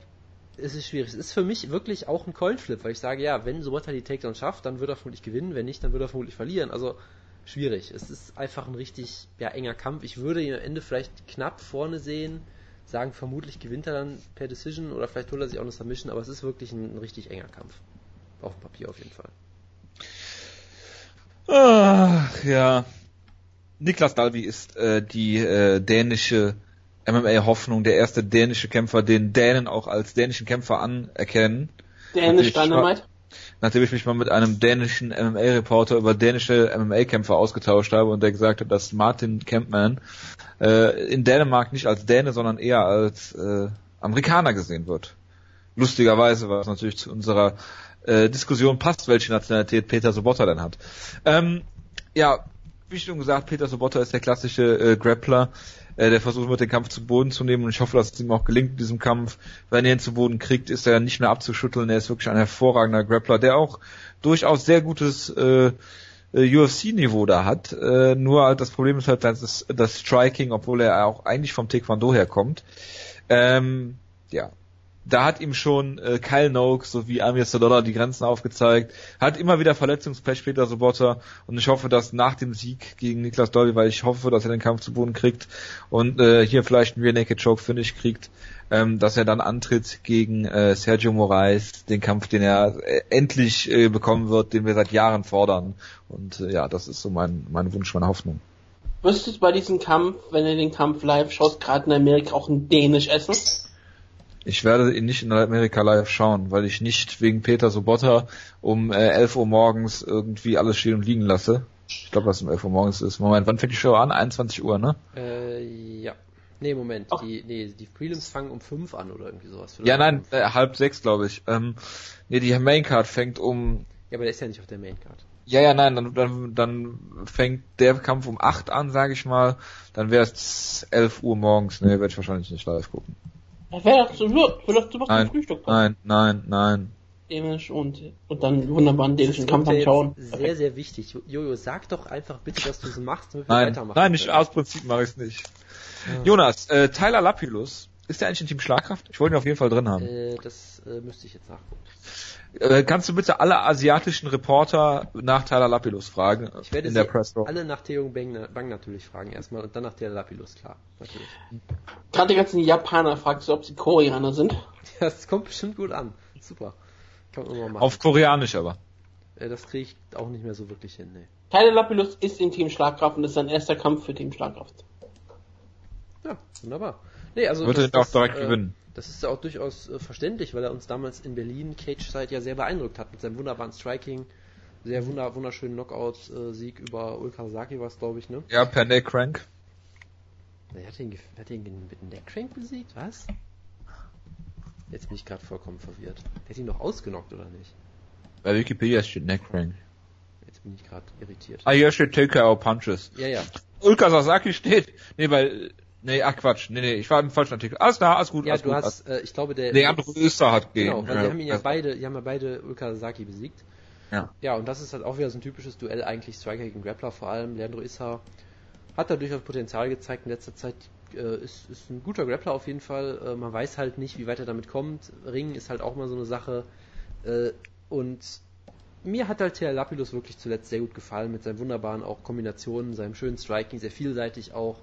ist es schwierig. Es ist für mich wirklich auch ein Coinflip, weil ich sage, ja, wenn Sobota die Takedown schafft, dann wird er vermutlich gewinnen, wenn nicht, dann wird er vermutlich verlieren. Also schwierig. Es ist einfach ein richtig ja, enger Kampf. Ich würde ihn am Ende vielleicht knapp vorne sehen, sagen, vermutlich gewinnt er dann per Decision oder vielleicht holt er sich auch eine Submission, aber es ist wirklich ein, ein richtig enger Kampf. Auf dem Papier auf jeden Fall. Ach, ja. Niklas Dalby ist äh, die äh, dänische MMA-Hoffnung, der erste dänische Kämpfer, den Dänen auch als dänischen Kämpfer anerkennen. Dänisch Dynamite? Nachdem ich mich mal mit einem dänischen MMA-Reporter über dänische MMA-Kämpfer ausgetauscht habe und der gesagt hat, dass Martin Kempman äh, in Dänemark nicht als Däne, sondern eher als äh, Amerikaner gesehen wird. Lustigerweise, was natürlich zu unserer äh, Diskussion passt, welche Nationalität Peter Sobotta denn hat. Ähm, ja, wie schon gesagt, Peter Sobotta ist der klassische äh, Grappler, äh, der versucht wird, den Kampf zu Boden zu nehmen und ich hoffe, dass es ihm auch gelingt in diesem Kampf. Wenn er ihn zu Boden kriegt, ist er nicht mehr abzuschütteln. Er ist wirklich ein hervorragender Grappler, der auch durchaus sehr gutes äh, äh UFC-Niveau da hat. Äh, nur halt das Problem ist halt das, das Striking, obwohl er auch eigentlich vom Taekwondo herkommt. Ähm, ja, da hat ihm schon äh, Kyle Noak sowie Amir Sadollah die Grenzen aufgezeigt. Hat immer wieder Verletzungspech Peter Sobotta und ich hoffe, dass nach dem Sieg gegen Niklas Dolby, weil ich hoffe, dass er den Kampf zu Boden kriegt und äh, hier vielleicht einen Rear Naked Choke Finish kriegt, ähm, dass er dann antritt gegen äh, Sergio Moraes, den Kampf, den er äh, endlich äh, bekommen wird, den wir seit Jahren fordern. Und äh, ja, das ist so mein, mein Wunsch, meine Hoffnung. Du bei diesem Kampf, wenn du den Kampf live schaust, gerade in Amerika auch ein Dänisch essen? Ich werde ihn nicht in Amerika live schauen, weil ich nicht wegen Peter Sobotta um äh, 11 Uhr morgens irgendwie alles stehen und liegen lasse. Ich glaube, was um 11 Uhr morgens ist. Moment, wann fängt die Show an? 21 Uhr, ne? Äh, ja. Nee, Moment. Ach. Die, nee, die Prelims fangen um 5 an oder irgendwie sowas. Ja, nein, äh, halb sechs, glaube ich. Ähm, nee, die Maincard fängt um Ja, aber der ist ja nicht auf der Maincard. Ja, ja, nein, dann, dann, dann fängt der Kampf um 8 an, sage ich mal. Dann wäre es 11 Uhr morgens. Nee, werde ich wahrscheinlich nicht live gucken. Das wäre doch zu wird, würde doch zu was Nein, zum Frühstück passen. nein, nein, nein. Dänisch und, und dann wunderbaren dänischen Kampf anschauen. sehr, sehr wichtig. Jojo, sag doch einfach bitte, dass du es machst, damit wir Nein, weitermachen. nein, nicht aus Prinzip mache ich es nicht. Jonas, äh, Tyler Lapilus, ist der eigentlich in Team Schlagkraft? Ich wollte ihn auf jeden Fall drin haben. Äh, das äh, müsste ich jetzt nachgucken. Äh, kannst du bitte alle asiatischen Reporter nach Tyler Lapilus fragen? Ich werde in der Press alle nach Theo Bang, Bang natürlich fragen erstmal und dann nach der Lapilus, klar. Natürlich. Gerade die ganzen Japaner fragst du, ob sie Koreaner sind. Das kommt bestimmt gut an. Super. Kann man mal machen. Auf Koreanisch aber. Äh, das kriege ich auch nicht mehr so wirklich hin, nee. Tyler Lapilus ist in Team Schlagkraft und ist sein erster Kampf für Team Schlagkraft. Ja, wunderbar. Nee, also Wird er das, auch direkt äh, gewinnen. Das ist ja auch durchaus äh, verständlich, weil er uns damals in Berlin Cage Side ja sehr beeindruckt hat mit seinem wunderbaren Striking, sehr wunder wunderschönen Knockout-Sieg über Ulka Sasaki war es, glaube ich, ne? Ja, per Neck Crank. Er hat ihn, hat ihn mit einem Neckcrank besiegt, was? Jetzt bin ich gerade vollkommen verwirrt. Der hat ihn doch ausgenockt, oder nicht? Bei Wikipedia steht Neck Crank. Jetzt bin ich gerade irritiert. Ah, hier steht Take Out Punches. Ja, ja. Ulka Sasaki steht. Nee, bei. Nee, ach Quatsch. Nee, nee, ich war im falschen Artikel. Alles klar, alles gut, Ja, alles du gut. hast, äh, ich glaube, der... Nee, andere Öster hat gegen. Genau, weil die haben ihn ja also- beide, die haben ja beide Ulka Sasaki besiegt. Ja. Ja, und das ist halt auch wieder so ein typisches Duell, eigentlich Striker gegen Grappler vor allem. Leandro Issa hat da durchaus Potenzial gezeigt in letzter Zeit. Äh, ist, ist ein guter Grappler auf jeden Fall. Äh, man weiß halt nicht, wie weit er damit kommt. Ringen ist halt auch mal so eine Sache. Äh, und mir hat halt Thea Lapilus wirklich zuletzt sehr gut gefallen mit seinen wunderbaren auch Kombinationen, seinem schönen Striking, sehr vielseitig auch.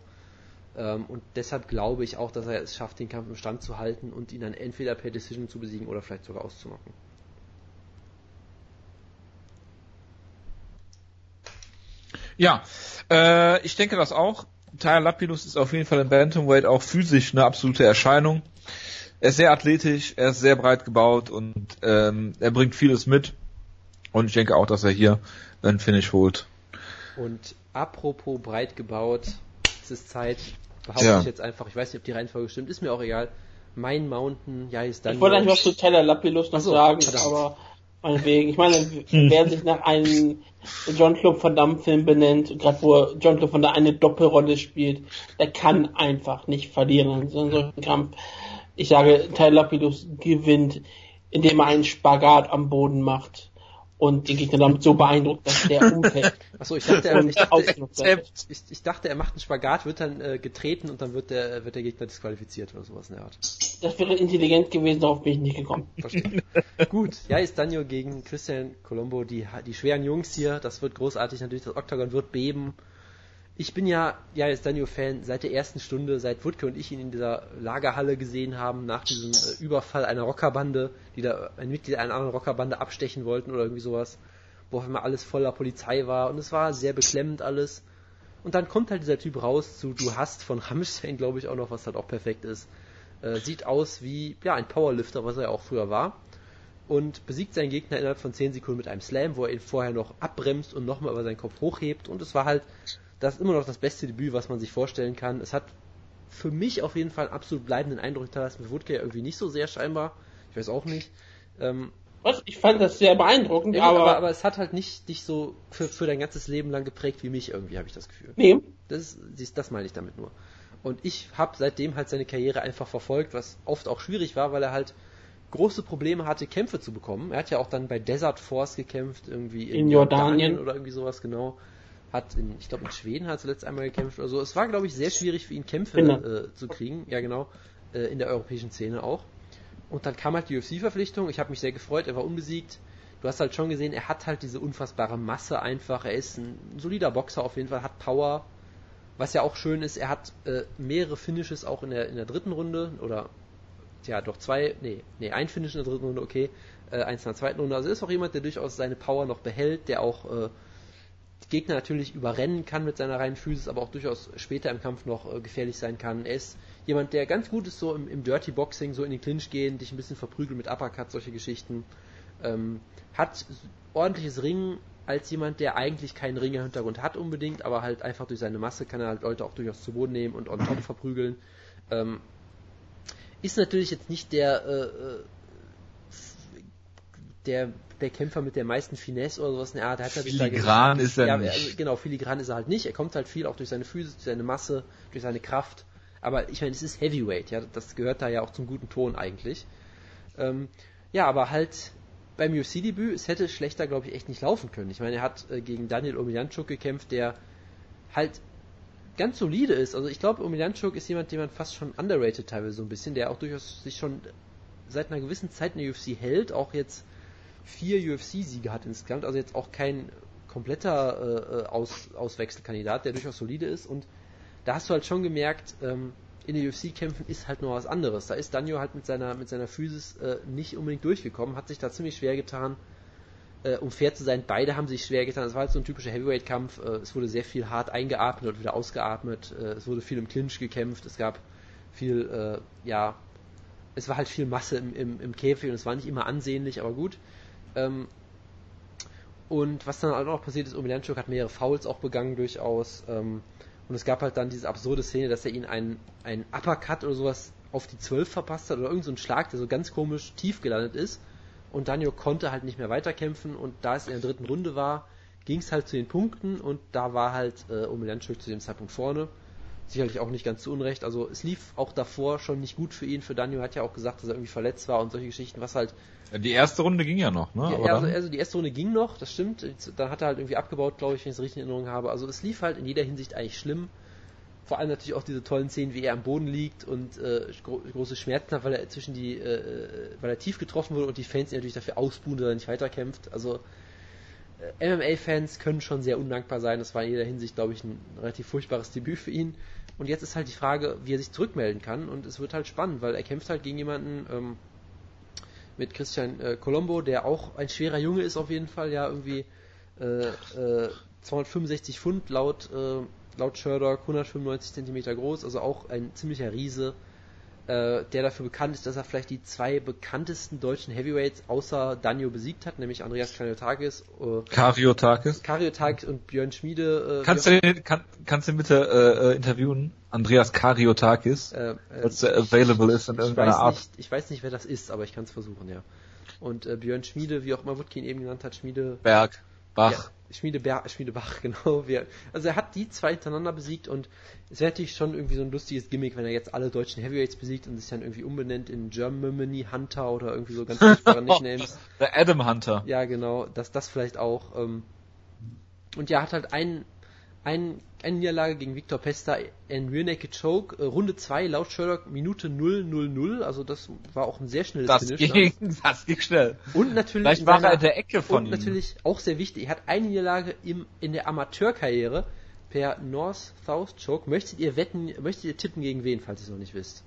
Ähm, und deshalb glaube ich auch, dass er es schafft, den Kampf im Stand zu halten und ihn dann entweder per Decision zu besiegen oder vielleicht sogar auszunocken. Ja, äh, ich denke das auch. Tyler Lapilus ist auf jeden Fall im Bantamweight auch physisch eine absolute Erscheinung. Er ist sehr athletisch, er ist sehr breit gebaut und ähm, er bringt vieles mit. Und ich denke auch, dass er hier einen Finish holt. Und apropos breit gebaut, es ist Zeit, behaupte Ja. ich jetzt einfach, ich weiß nicht, ob die Reihenfolge stimmt, ist mir auch egal. Mein Mountain, ja, ist dann. Ich wollte eigentlich was zu Tyler Lapilus noch so, sagen, verdammt. aber meinetwegen. Ich meine, wer sich nach einem John Club Van Damme Film benennt, gerade wo John Club Van Damme eine Doppelrolle spielt, der kann einfach nicht verlieren in so einem solchen Kampf. Ich sage, Tyler Lapilus gewinnt, indem er einen Spagat am Boden macht und den Gegner damit so beeindruckt, dass der umfällt. Achso, ich dachte, er, ich, dachte, ich, ich dachte, er macht einen Spagat, wird dann äh, getreten und dann wird der, wird der Gegner disqualifiziert oder sowas in der Art. Das wäre intelligent gewesen, darauf bin ich nicht gekommen. Verstehe. Gut, ja, ist Daniel gegen Christian Colombo, die, die schweren Jungs hier, das wird großartig, natürlich, das Octagon wird beben. Ich bin ja, ja, ist Daniel Fan seit der ersten Stunde, seit Wutke und ich ihn in dieser Lagerhalle gesehen haben, nach diesem äh, Überfall einer Rockerbande, die da ein Mitglied einer anderen Rockerbande abstechen wollten oder irgendwie sowas, wo auf einmal alles voller Polizei war und es war sehr beklemmend alles. Und dann kommt halt dieser Typ raus zu Du hast von Rammstein, glaube ich, auch noch, was halt auch perfekt ist. Äh, sieht aus wie, ja, ein Powerlifter, was er ja auch früher war. Und besiegt seinen Gegner innerhalb von 10 Sekunden mit einem Slam, wo er ihn vorher noch abbremst und nochmal über seinen Kopf hochhebt. Und es war halt, das ist immer noch das beste Debüt, was man sich vorstellen kann. Es hat für mich auf jeden Fall einen absolut bleibenden Eindruck hinterlassen. Mit ja irgendwie nicht so sehr scheinbar. Ich weiß auch nicht. Ähm, Was? Ich fand das sehr beeindruckend, aber, aber, aber es hat halt nicht dich so für, für dein ganzes Leben lang geprägt wie mich irgendwie, habe ich das Gefühl. nee, Das, ist, das meine ich damit nur. Und ich habe seitdem halt seine Karriere einfach verfolgt, was oft auch schwierig war, weil er halt große Probleme hatte, Kämpfe zu bekommen. Er hat ja auch dann bei Desert Force gekämpft, irgendwie in, In Jordanien. oder irgendwie sowas, genau. Hat in, ich glaube in Schweden hat er zuletzt einmal gekämpft oder so. Es war, glaube ich, sehr schwierig für ihn Kämpfe Genau. äh, zu kriegen, ja genau, äh, in der europäischen Szene auch. Und dann kam halt die UFC-Verpflichtung, ich habe mich sehr gefreut, er war unbesiegt. Du hast halt schon gesehen, er hat halt diese unfassbare Masse einfach, er ist ein solider Boxer auf jeden Fall, hat Power, was ja auch schön ist, er hat äh, mehrere Finishes auch in der, in der dritten Runde oder ja doch zwei, nee, nee, ein Finish in der dritten Runde, okay, äh, eins in der zweiten Runde. Also ist auch jemand, der durchaus seine Power noch behält, der auch äh, Gegner natürlich überrennen kann mit seiner reinen Physis, aber auch durchaus später im Kampf noch äh, gefährlich sein kann. Er ist jemand, der ganz gut ist so im, im Dirty Boxing, so in den Clinch gehen, dich ein bisschen verprügeln mit Uppercut, solche Geschichten. Ähm, hat ordentliches Ringen als jemand, der eigentlich keinen Ringer-Hintergrund hat unbedingt, aber halt einfach durch seine Masse kann er halt Leute auch durchaus zu Boden nehmen und on top verprügeln. Ähm, ist natürlich jetzt nicht der äh, äh der der Kämpfer mit der meisten Finesse oder sowas. Ja, der hat halt Filigran ist er ja, nicht. Also, genau, filigran ist er halt nicht. Er kommt halt viel auch durch seine Füße, durch seine Masse, durch seine Kraft. Aber ich meine, es ist Heavyweight, ja, das gehört da ja auch zum guten Ton eigentlich. Ähm, ja, aber halt beim UFC-Debüt, es hätte schlechter, glaube ich, echt nicht laufen können. Ich meine, er hat äh, gegen Daniel Omiljanchuk gekämpft, der halt ganz solide ist. Also ich glaube, Omiljanchuk ist jemand, den man fast schon underrated teilweise so ein bisschen, der auch durchaus sich schon seit einer gewissen Zeit in der UFC hält, auch jetzt vier UFC-Siege hat insgesamt, also jetzt auch kein kompletter äh, Aus Auswechselkandidat, der durchaus solide ist und da hast du halt schon gemerkt, ähm, in den UFC-Kämpfen ist halt noch was anderes. Da ist Danjo halt mit seiner, mit seiner Physis äh, nicht unbedingt durchgekommen, hat sich da ziemlich schwer getan. Äh, um fair zu sein, beide haben sich schwer getan. Es war halt so ein typischer Heavyweight-Kampf. Äh, es wurde sehr viel hart eingeatmet und wieder ausgeatmet. Äh, es wurde viel im Clinch gekämpft. Es gab viel, äh, ja, es war halt viel Masse im, im, im Käfig und es war nicht immer ansehnlich, aber gut. Ähm, und was dann auch noch passiert ist, Omilanchuk hat mehrere Fouls auch begangen durchaus. Ähm, und es gab halt dann diese absurde Szene, dass er ihn einen, einen Uppercut oder sowas auf die 12 verpasst hat oder irgendeinen so Schlag, der so ganz komisch tief gelandet ist. Und Daniel konnte halt nicht mehr weiterkämpfen und da es in der dritten Runde war, ging es halt zu den Punkten und da war halt äh, Omelanchuk zu dem Zeitpunkt vorne. Sicherlich auch nicht ganz zu Unrecht. Also es lief auch davor schon nicht gut für ihn. Für Daniel hat ja auch gesagt, dass er irgendwie verletzt war und solche Geschichten, was halt die erste Runde ging ja noch, ne? Ja, also, also, die erste Runde ging noch, das stimmt. Dann hat er halt irgendwie abgebaut, glaube ich, wenn ich es richtig in Erinnerung habe. Also es lief halt in jeder Hinsicht eigentlich schlimm. Vor allem natürlich auch diese tollen Szenen, wie er am Boden liegt und äh, gro große Schmerzen hat, weil er zwischen die, äh, weil er tief getroffen wurde und die Fans ihn natürlich dafür ausbuhen, dass er nicht weiterkämpft. Also äh, MMA-Fans können schon sehr undankbar sein. Das war in jeder Hinsicht, glaube ich, ein relativ furchtbares Debüt für ihn. Und jetzt ist halt die Frage, wie er sich zurückmelden kann. Und es wird halt spannend, weil er kämpft halt gegen jemanden, ähm, mit Christian äh, Colombo, der auch ein schwerer Junge ist auf jeden Fall, ja, irgendwie äh, äh, 265 Pfund laut, äh, laut Sherdock, 195 Zentimeter groß, also auch ein ziemlicher Riese, äh, der dafür bekannt ist, dass er vielleicht die zwei bekanntesten deutschen Heavyweights außer Danio besiegt hat, nämlich Andreas Kariotakis. Äh, Kariotakis? Kariotakis und Björn Schmiede. Äh, kannst, du den, kann, kannst du ihn bitte äh, äh interviewen? Andreas Kariotakis, äh, äh, als der available ist in irgendeiner Art. Nicht, ich weiß nicht, wer das ist, aber ich kann es versuchen, ja. Und äh, Björn Schmiede, wie auch immer Wutkin eben genannt hat, Schmiede... Berg, Bach. Ja, Schmiedeberg, Schmiedebach, genau. Wir, also er hat die zwei hintereinander besiegt und es wäre natürlich schon irgendwie so ein lustiges Gimmick, wenn er jetzt alle deutschen Heavyweights besiegt und sich dann irgendwie umbenennt in Germany Hunter oder irgendwie so ganz furchtbare Nicknames. Der Adam Hunter. Ja, genau, dass das vielleicht auch. Ähm, und ja, hat halt einen, einen 1-Niederlage gegen Viktor Pesta in Rear Naked Choke. Äh, Runde 2 laut Sherlock Minute 000. Also das war auch ein sehr schnelles das Finish. Ging, dann. das ging schnell. Und natürlich war seiner, er der Ecke von und ihm. natürlich auch sehr wichtig. Er hat eine Niederlage im, in der Amateurkarriere per North South Choke. Möchtet ihr wetten, möchtet ihr tippen gegen wen, falls ihr es noch nicht wisst?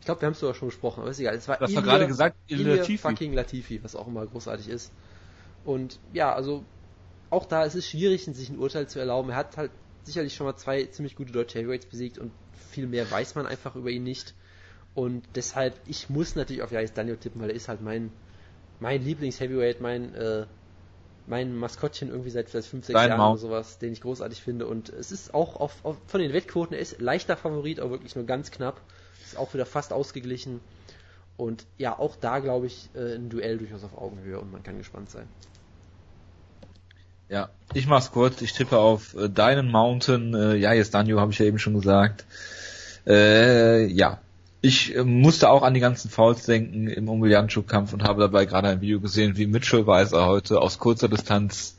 Ich glaube, wir haben es sogar schon gesprochen, aber ist egal. Es war das Ilie, gerade gesagt, Latifi. fucking Latifi, was auch immer großartig ist. Und ja, also auch da ist es schwierig, sich ein Urteil zu erlauben. Er hat halt sicherlich schon mal zwei ziemlich gute deutsche Heavyweights besiegt und viel mehr weiß man einfach über ihn nicht. Und deshalb, ich muss natürlich auf Jais Daniel tippen, weil er ist halt mein, mein Lieblings-Heavyweight, mein, äh, mein Maskottchen irgendwie seit vielleicht 5, 6 Dein Jahren Mount. oder sowas, den ich großartig finde. Und es ist auch auf, auf, von den Wettquoten, er ist leichter Favorit, aber wirklich nur ganz knapp. Ist auch wieder fast ausgeglichen. Und ja, auch da glaube ich, äh, ein Duell durchaus auf Augenhöhe und man kann gespannt sein. Ja, ich mach's kurz. Ich tippe auf äh, deinen Mountain. Äh, ja, jetzt Danjo habe ich ja eben schon gesagt. Äh, ja, ich äh, musste auch an die ganzen Fouls denken im Umgeljanschuk-Kampf und habe dabei gerade ein Video gesehen, wie Mitchell Weiser heute aus kurzer Distanz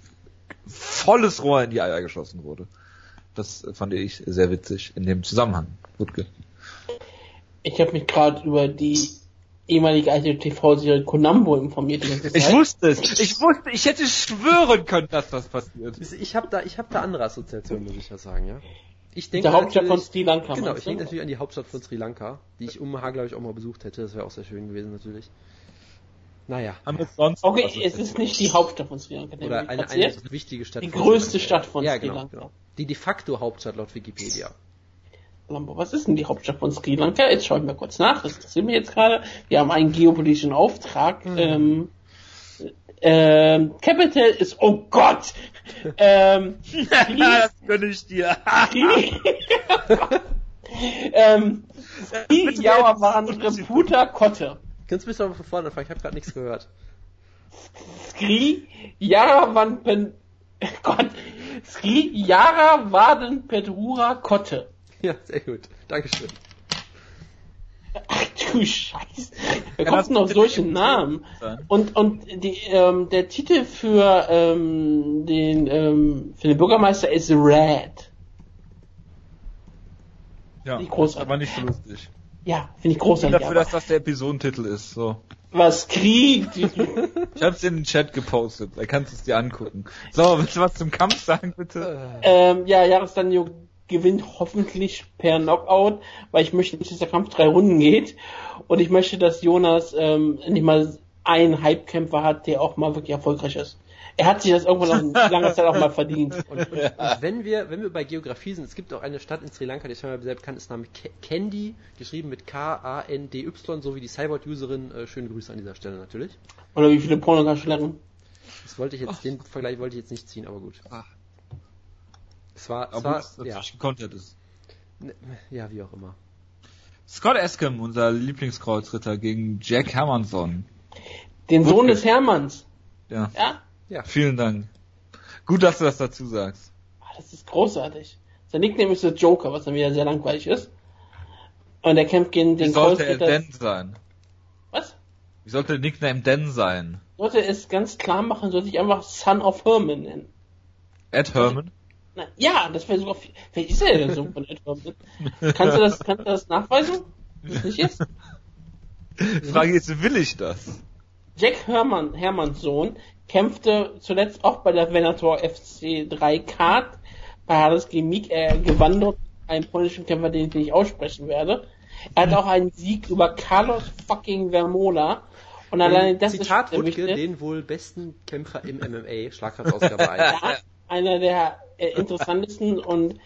volles Rohr in die Eier geschossen wurde. Das fand ich sehr witzig in dem Zusammenhang. Gutke. Ich habe mich gerade über die ehemalige alte TV-Serie Konambo informiert. Ich wusste es. Ich wusste, ich hätte schwören können, dass das passiert. Ich habe da, ich habe da andere Assoziationen, muss ich ja sagen, ja. Ich denke der Hauptstadt von Sri Lanka. Genau, ich denke natürlich an die Hauptstadt von Sri Lanka, die ich um glaube ich auch mal besucht hätte. Das wäre auch sehr schön gewesen natürlich. Naja. Haben wir sonst Okay, es ist nicht die Hauptstadt von Sri Lanka. der Oder eine, eine wichtige Stadt. Die von größte Sri Stadt von ja, Sri genau, Lanka. genau. Die de facto Hauptstadt laut Wikipedia. Lambo, was ist denn die Hauptstadt von Sri Lanka? Jetzt schauen wir kurz nach. Das interessiert mich jetzt gerade. Wir haben einen geopolitischen Auftrag. Ähm, ähm, Capital ist, oh Gott! Ähm, das gönne ich dir. ähm, Sri Yawavan Reputa Kotte. Kannst du mich doch mal von vorne anfangen? Ich habe gerade nichts gehört. Sri Yaravan Pen, Gott, Sri Yaravaden Pedrura Kotte. Ja, sehr gut. Dankeschön. Ach du Scheiße. Wer Ja, kommt denn auf bitte solche nicht Namen? sein. Und, und die, ähm, der Titel für, ähm, den, ähm, für den Bürgermeister ist Red. Ja, Nicht großartig. aber nicht so lustig. Ja, finde ich Ich bin großartig. dafür, aber dass das der Episodentitel ist. So. was Krieg? Ich hab's in den Chat gepostet, da kannst du es dir angucken. So, willst du was zum Kampf sagen, bitte? ähm, ja, Jahresdanjo gewinnt hoffentlich per Knockout, weil ich möchte nicht, dass der Kampf drei Runden geht. Und ich möchte, dass Jonas ähm, endlich mal einen Hype-Kämpfer hat, der auch mal wirklich erfolgreich ist. Er hat sich das irgendwann nach langer Zeit auch mal verdient. Und, und, und wenn wir, wenn wir bei Geografie sind, es gibt auch eine Stadt in Sri Lanka, die scheinbar sehr bekannt ist, Name Ke- Candy, geschrieben mit K-A-N-D-Y, so wie die Cyborg-Userin. Äh, schöne Grüße an dieser Stelle natürlich. Oder wie viele Pornodarstellerinnen. Das wollte ich jetzt, den Vergleich wollte ich jetzt nicht ziehen, aber gut. Ach. Es war, es Aber war, es ja, gekontert ist. ne, ja, wie auch immer. Scott Escom, unser Lieblingskreuzritter, gegen Jack Hermanson. Den Sohn Wirklich? des Hermanns. Ja, Ja, Ja, vielen Dank. Gut, dass du das dazu sagst. Ah, das ist großartig. Sein Nickname ist der Joker, was dann wieder sehr langweilig ist. Und er kämpft gegen Wie den sollte er denn sein? Was? Wie sollte der Nickname denn sein? Sollte es ganz klar machen, sollte ich einfach Son of Herman nennen. Ed Herman? Na, ja, das wäre sogar viel. Wer ist er denn so von Herman? Kannst du das, kannst du das nachweisen? Das nicht ist? Die Frage ist, will ich das? Jack Hermann, Hermanns Sohn, kämpfte zuletzt auch bei der Venator FC 3 Card bei Hades gegen Meek. Er gewann dort einen polnischen Kämpfer, den ich nicht aussprechen werde. Er hat auch einen Sieg über Carlos fucking Vermola. Und alleine das Zitat ist Wutke, den wohl besten Kämpfer im MMA, Schlagkraftausgabe 1. Ja, einer der äh, interessantesten und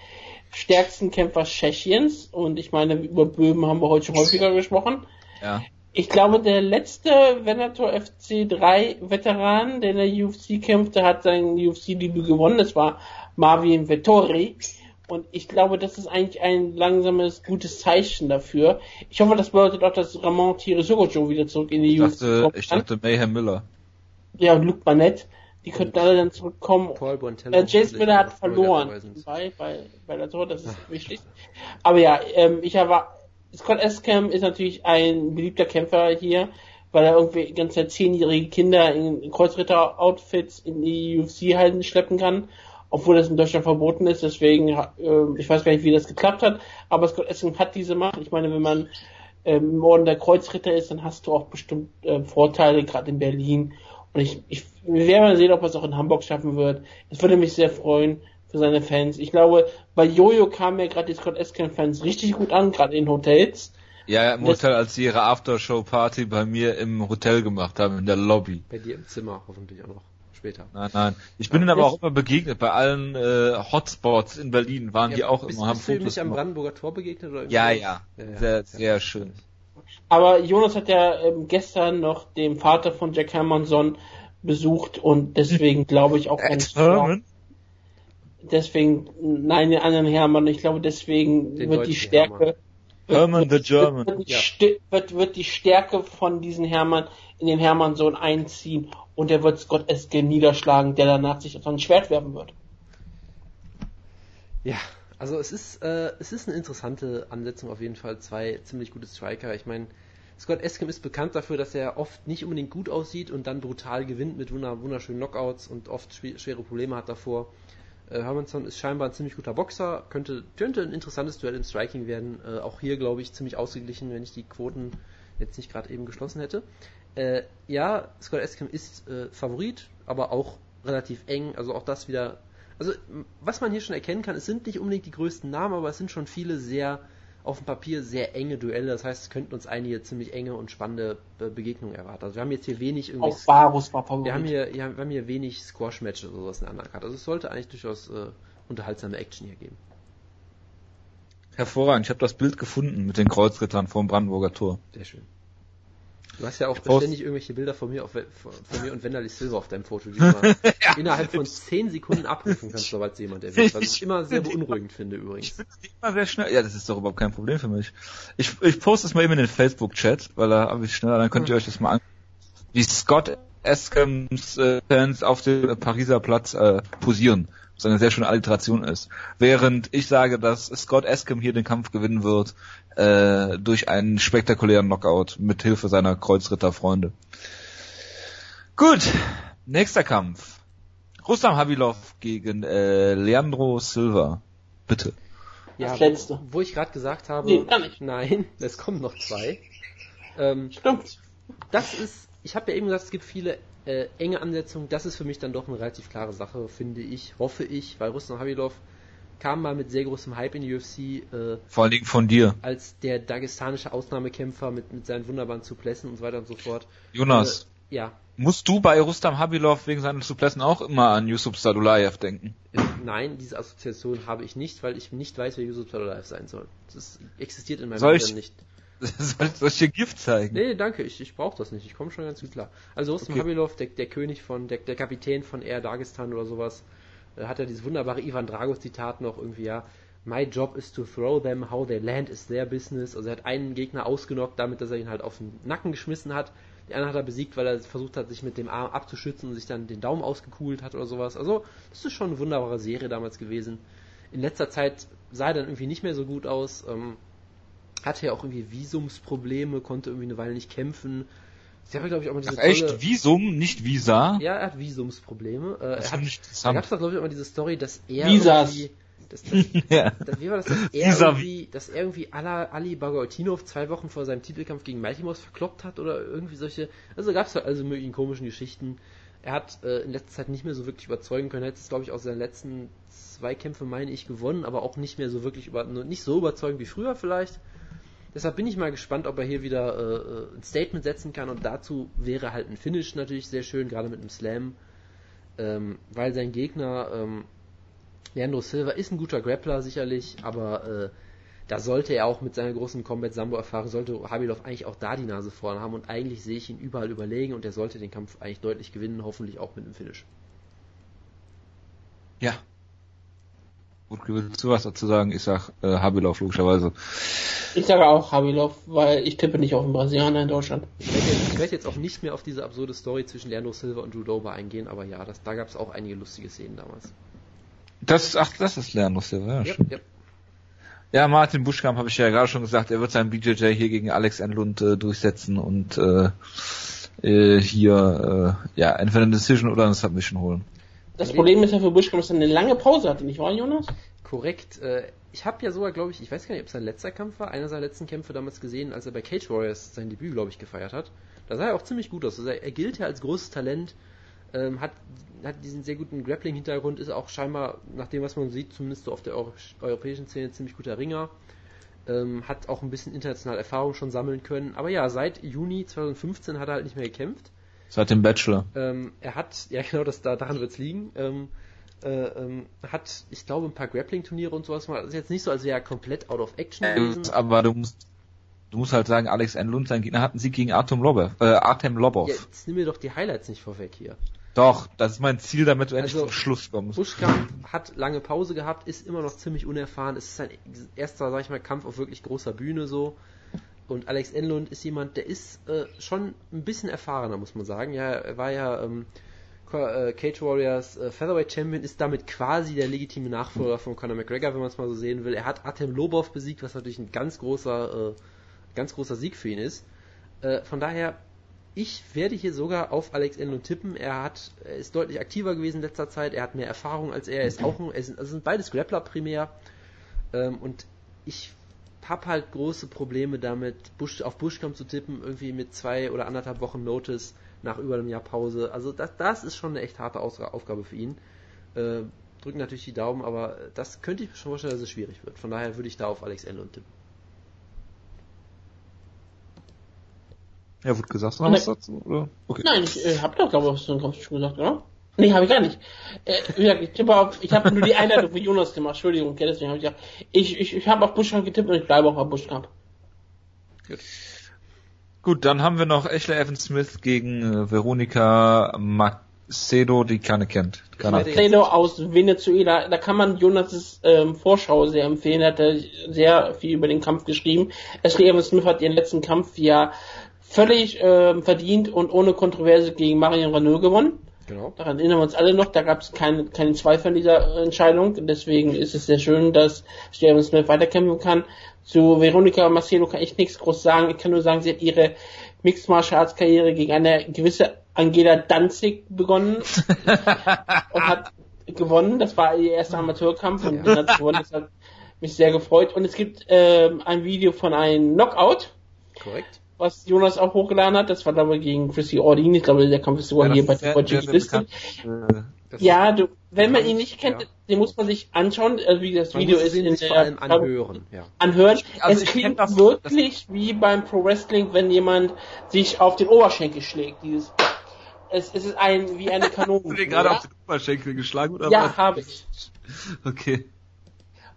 stärksten Kämpfer Tschechiens. Und ich meine, über Böhmen haben wir heute schon häufiger gesprochen. Ja. Ich glaube, der letzte Venator FC 3 Veteran, der in der UFC kämpfte, hat sein UFC-Debüt gewonnen. Das war Marvin Vettori. Und ich glaube, das ist eigentlich ein langsames, gutes Zeichen dafür. Ich hoffe, das bedeutet auch, dass Ramon Tirisogojo wieder zurück in die Ich UFC dachte, kommen ich dachte Mayhem Miller. Ja, und Luke Barnett. Die könnten alle dann zurückkommen. Paul Bontello. Äh, Jason Miller hat verloren bei, bei, bei der Tor, das ist wichtig. Aber ja, ähm, ich habe, Scott Escam ist natürlich ein beliebter Kämpfer hier, weil er irgendwie ganze zehnjährige Kinder in Kreuzritter-Outfits in die UFC halten, schleppen kann, obwohl das in Deutschland verboten ist, deswegen, äh, ich weiß gar nicht, wie das geklappt hat, aber Scott Escam hat diese Macht. Ich meine, wenn man ähm, im Orden der Kreuzritter ist, dann hast du auch bestimmt äh, Vorteile, gerade in Berlin. Und ich, ich wir werden mal sehen, ob er es auch in Hamburg schaffen wird. Es würde mich sehr freuen für seine Fans. Ich glaube, bei Jojo kamen ja gerade die Scott Escan-Fans richtig gut an, gerade in Hotels. Ja, ja, im Das- Hotel, als sie ihre Aftershow-Party bei mir im Hotel gemacht haben, in der Lobby. Bei dir im Zimmer, hoffentlich auch noch später. Nein, nein. Ich bin ihnen aber auch immer begegnet. Bei allen äh, Hotspots in Berlin waren die auch bist, immer, haben bist du ihm Fotos nicht am gemacht. Brandenburger Tor begegnet? Oder Ja, ja. Ja, ja. Sehr, sehr schön. Aber Jonas hat ja ähm, gestern noch den Vater von Jack Hermanson besucht und deswegen glaube ich auch ganz Herman? deswegen, nein, den anderen Hermann, ich glaube deswegen Den wird die Stärke Herman the German. Wird. Sti- wird, wird die Stärke von diesem Hermann in den Hermann-Sohn einziehen und er wird Scott Esken niederschlagen, der danach sich auf ein Schwert werfen wird. Ja, also es ist, äh, es ist eine interessante Ansetzung auf jeden Fall. Zwei ziemlich gute Striker. Ich meine, Scott Eskim ist bekannt dafür, dass er oft nicht unbedingt gut aussieht und dann brutal gewinnt mit wunder wunderschönen Knockouts und oft schw schwere Probleme hat davor. Äh, Hermansson ist scheinbar ein ziemlich guter Boxer, könnte, könnte ein interessantes Duell im Striking werden. Äh, auch hier, glaube ich, ziemlich ausgeglichen, wenn ich die Quoten jetzt nicht gerade eben geschlossen hätte. Äh, ja, Scott Eskim ist äh, Favorit, aber auch relativ eng. Also auch das wieder. Also was man hier schon erkennen kann, es sind nicht unbedingt die größten Namen, aber es sind schon viele sehr auf dem Papier sehr enge Duelle. Das heißt, es könnten uns einige ziemlich enge und spannende Be Begegnungen erwarten. Also wir haben jetzt hier wenig irgendwie. Auch Varus war Favorit. Wir haben hier, ja, wir haben hier wenig Squash-Matches oder sowas in der anderen Karte. Also es sollte eigentlich durchaus äh, unterhaltsame Action hier geben. Hervorragend, ich habe das Bild gefunden mit den Kreuzrittern vom Brandenburger Tor. Sehr schön. Du hast ja auch post- ständig irgendwelche Bilder von mir, auf, von, von mir und Wenderli Silver auf deinem Foto, die du mal innerhalb von 10 Sekunden abrufen kannst, sobald sie jemand erwähnt. Was ich immer sehr beunruhigend finde übrigens. Immer sehr schnell. Ja, das ist doch überhaupt kein Problem für mich. Ich, ich poste es mal eben in den Facebook-Chat, weil da habe ich schneller, dann könnt ihr euch das mal an. Wie Scott Eskams äh, Fans auf dem Pariser Platz äh, posieren. Was eine sehr schöne Alliteration ist. Während ich sage, dass Scott Escam hier den Kampf gewinnen wird äh, durch einen spektakulären Knockout mit Hilfe seiner Kreuzritterfreunde. Gut, nächster Kampf. Rustam Habilov gegen äh, Leandro Silva. Bitte. Ja. Wo, wo ich gerade gesagt habe, Nee, nein, es kommen noch zwei. Ähm, Stimmt. das ist, ich habe ja eben gesagt, es gibt viele äh, enge Ansetzungen. Das ist für mich dann doch eine relativ klare Sache, finde ich, hoffe ich, weil Rustam Habilov kam mal mit sehr großem Hype in die UFC äh, Vor allen Dingen von dir. als der dagestanische Ausnahmekämpfer mit, mit seinen wunderbaren Suplessen und so weiter und so fort. Jonas, Äh, ja, musst du bei Rustam Habilov wegen seinen Suplessen auch immer an Yusuf Sadulayev denken? äh, nein, diese Assoziation habe ich nicht, weil ich nicht weiß, wer Yusuf Sadulayev sein soll. Das existiert in meinem Soll ich- Gehirn nicht. Soll soll ich dir Gift zeigen? Nee, danke, ich, ich brauche das nicht. Ich komme schon ganz gut klar. Also Rustam Okay. Habilov, der, der König von, der, der Kapitän von Air Dagestan oder sowas, äh, hat ja dieses wunderbare Ivan Dragos Zitat noch irgendwie, ja, My job is to throw them, how they land is their business. Also er hat einen Gegner ausgenockt, damit dass er ihn halt auf den Nacken geschmissen hat. Den anderen hat er besiegt, weil er versucht hat, sich mit dem Arm abzuschützen und sich dann den Daumen ausgekugelt hat oder sowas. Also, das ist schon eine wunderbare Serie damals gewesen. In letzter Zeit sah er dann irgendwie nicht mehr so gut aus. Ähm, hatte ja auch irgendwie Visumsprobleme, konnte irgendwie eine Weile nicht kämpfen. Sie haben, glaube ich, auch mal diese Ach echt? tolle- Visum, nicht Visa? Ja, er hat Visumsprobleme. Äh, Das er hat, da gab es glaube ich, immer diese Story, dass er Visas. irgendwie... Dass, dass, ja. wie war das, dass er Vis-à-vis. irgendwie, dass er irgendwie Ala, Ali Bagautinov zwei Wochen vor seinem Titelkampf gegen Mighty Mouse verkloppt hat oder irgendwie solche, also gab es halt also möglichen komischen Geschichten. Er hat äh, in letzter Zeit nicht mehr so wirklich überzeugen können. Er hat jetzt, glaube ich, aus seinen letzten zwei Kämpfen, meine ich, gewonnen, aber auch nicht mehr so wirklich über, nur nicht so überzeugend wie früher vielleicht. Deshalb bin ich mal gespannt, ob er hier wieder äh, äh, ein Statement setzen kann und dazu wäre halt ein Finish natürlich sehr schön, gerade mit einem Slam, ähm, weil sein Gegner ähm, Leandro Silva ist ein guter Grappler sicherlich, aber äh, da sollte er auch mit seiner großen Combat Sambo Erfahrung sollte Habilov eigentlich auch da die Nase vorn haben und eigentlich sehe ich ihn überall überlegen und er sollte den Kampf eigentlich deutlich gewinnen, hoffentlich auch mit einem Finish. Ja. Gut, willst du was dazu sagen? Ich sag äh, Habilov logischerweise. Ich sage auch Habilov, weil ich tippe nicht auf den Brasilianer in Deutschland. Ich werde jetzt, ich werde jetzt auch nicht mehr auf diese absurde Story zwischen Leandro Silva und Drew Dober eingehen, aber ja, das, da gab es auch einige lustige Szenen damals. Das, ach, das ist Leandro Silva, ja, Ja, ja. Ja, Martin Buschkamp habe ich ja gerade schon gesagt, er wird seinen BJJ hier gegen Alex Enlund äh, durchsetzen und äh, äh, hier äh, ja entweder eine Decision oder eine Submission holen. Das Problem ist ja für Buschkamp, dass er eine lange Pause hatte, nicht wahr, Jonas? Korrekt. Äh, ich habe ja sogar, glaube ich, ich weiß gar nicht, ob es sein letzter Kampf war, einer seiner letzten Kämpfe damals gesehen, als er bei Cage Warriors sein Debüt, glaube ich, gefeiert hat. Da sah er auch ziemlich gut aus. Also er, gilt ja als großes Talent, ähm, hat, hat diesen sehr guten Grappling-Hintergrund, ist auch scheinbar, nach dem, was man sieht, zumindest so auf der Euro europäischen Szene, ziemlich guter Ringer. Ähm, hat auch ein bisschen international Erfahrung schon sammeln können. Aber ja, seit Juni 2015 hat er halt nicht mehr gekämpft. Seit dem Bachelor. Ähm, er hat, ja genau, das, da, daran wird's liegen, ähm, äh, ähm, hat, ich glaube, ein paar Grappling-Turniere und sowas mal. Das ist jetzt nicht so, als wäre er komplett out of action gewesen. Aber du musst du musst halt sagen, Alex Enlund, sein Gegner hat einen Sieg gegen Artem Lobov. Äh, Artem Lobov. Ja, jetzt nimm mir doch die Highlights nicht vorweg hier. Doch, das ist mein Ziel, damit du endlich Also, zum Schluss kommst. Buschkamp hat lange Pause gehabt, ist immer noch ziemlich unerfahren. Es ist sein erster, sag ich mal, Kampf auf wirklich großer Bühne so. Und Alex Enlund ist jemand, der ist äh, schon ein bisschen erfahrener, muss man sagen. Ja, er war ja ähm, äh, Cage Warriors äh, Featherweight Champion, ist damit quasi der legitime Nachfolger von Conor McGregor, wenn man es mal so sehen will. Er hat Artem Lobov besiegt, was natürlich ein ganz großer, äh, ganz großer Sieg für ihn ist. Äh, von daher, ich werde hier sogar auf Alex Enlund tippen. Er hat, er ist deutlich aktiver gewesen in letzter Zeit. Er hat mehr Erfahrung als er. Er ist auch ein, er sind, also sind beides Grappler primär. Ähm, und ich hab halt große Probleme damit, Bush, auf Buschkamp zu tippen, irgendwie mit zwei oder anderthalb Wochen Notice nach über einem Jahr Pause. Also das, das ist schon eine echt harte Aus Aufgabe für ihn. Äh, drücken natürlich die Daumen, aber das könnte ich mir schon vorstellen, dass es schwierig wird. Von daher würde ich da auf Alex Enlund tippen. Ja, wurde gesagt, noch was dazu? Oder? Okay. Nein, ich äh, hab doch, glaube ich, schon gesagt, oder? Nee, habe ich gar nicht. Äh, wie gesagt, ich tippe auf, ich habe nur die Einleitung für Jonas gemacht, Entschuldigung, deswegen habe ich gesagt, ich, ich, ich habe auf Buschkamp getippt und ich bleibe auch auf Buschkamp. Gut. Gut, dann haben wir noch Ashley Evans Smith gegen äh, Veronika Macedo, die keine kennt. Macedo aus Venezuela, da kann man Jonas' ähm, Vorschau sehr empfehlen, er hat sehr viel über den Kampf geschrieben. Ashley Evans Smith hat ihren letzten Kampf ja völlig äh, verdient und ohne Kontroverse gegen Marion Renault gewonnen. Genau. Daran erinnern wir uns alle noch, da gab es keine, keine Zweifel an dieser Entscheidung. Deswegen ist es sehr schön, dass Steven Smith weiterkämpfen kann. Zu Veronica Marcelo kann ich nichts groß sagen. Ich kann nur sagen, sie hat ihre Mixed Martial Arts Karriere gegen eine gewisse Angela Danzig begonnen und hat gewonnen. Das war ihr erster Amateurkampf und ja. hat gewonnen. Das hat mich sehr gefreut. Und es gibt ähm, ein Video von einem Knockout. Korrekt was Jonas auch hochgeladen hat. Das war glaube ich gegen Chrissy Ordin. Ich glaube, der Kampf ist sogar ja, hier bei der deutschen Liste. Ja, du, wenn man ihn nicht kennt, ja. den muss man sich anschauen, also wie das man Video ist in vor allem anhören. Ja. Anhören. Also es klingt das, wirklich das wie beim Pro Wrestling, wenn jemand sich auf den Oberschenkel schlägt. Dieses es, es ist ein wie eine Kanone. Hast du dir gerade auf den Oberschenkel geschlagen oder Ja, habe ich. Okay.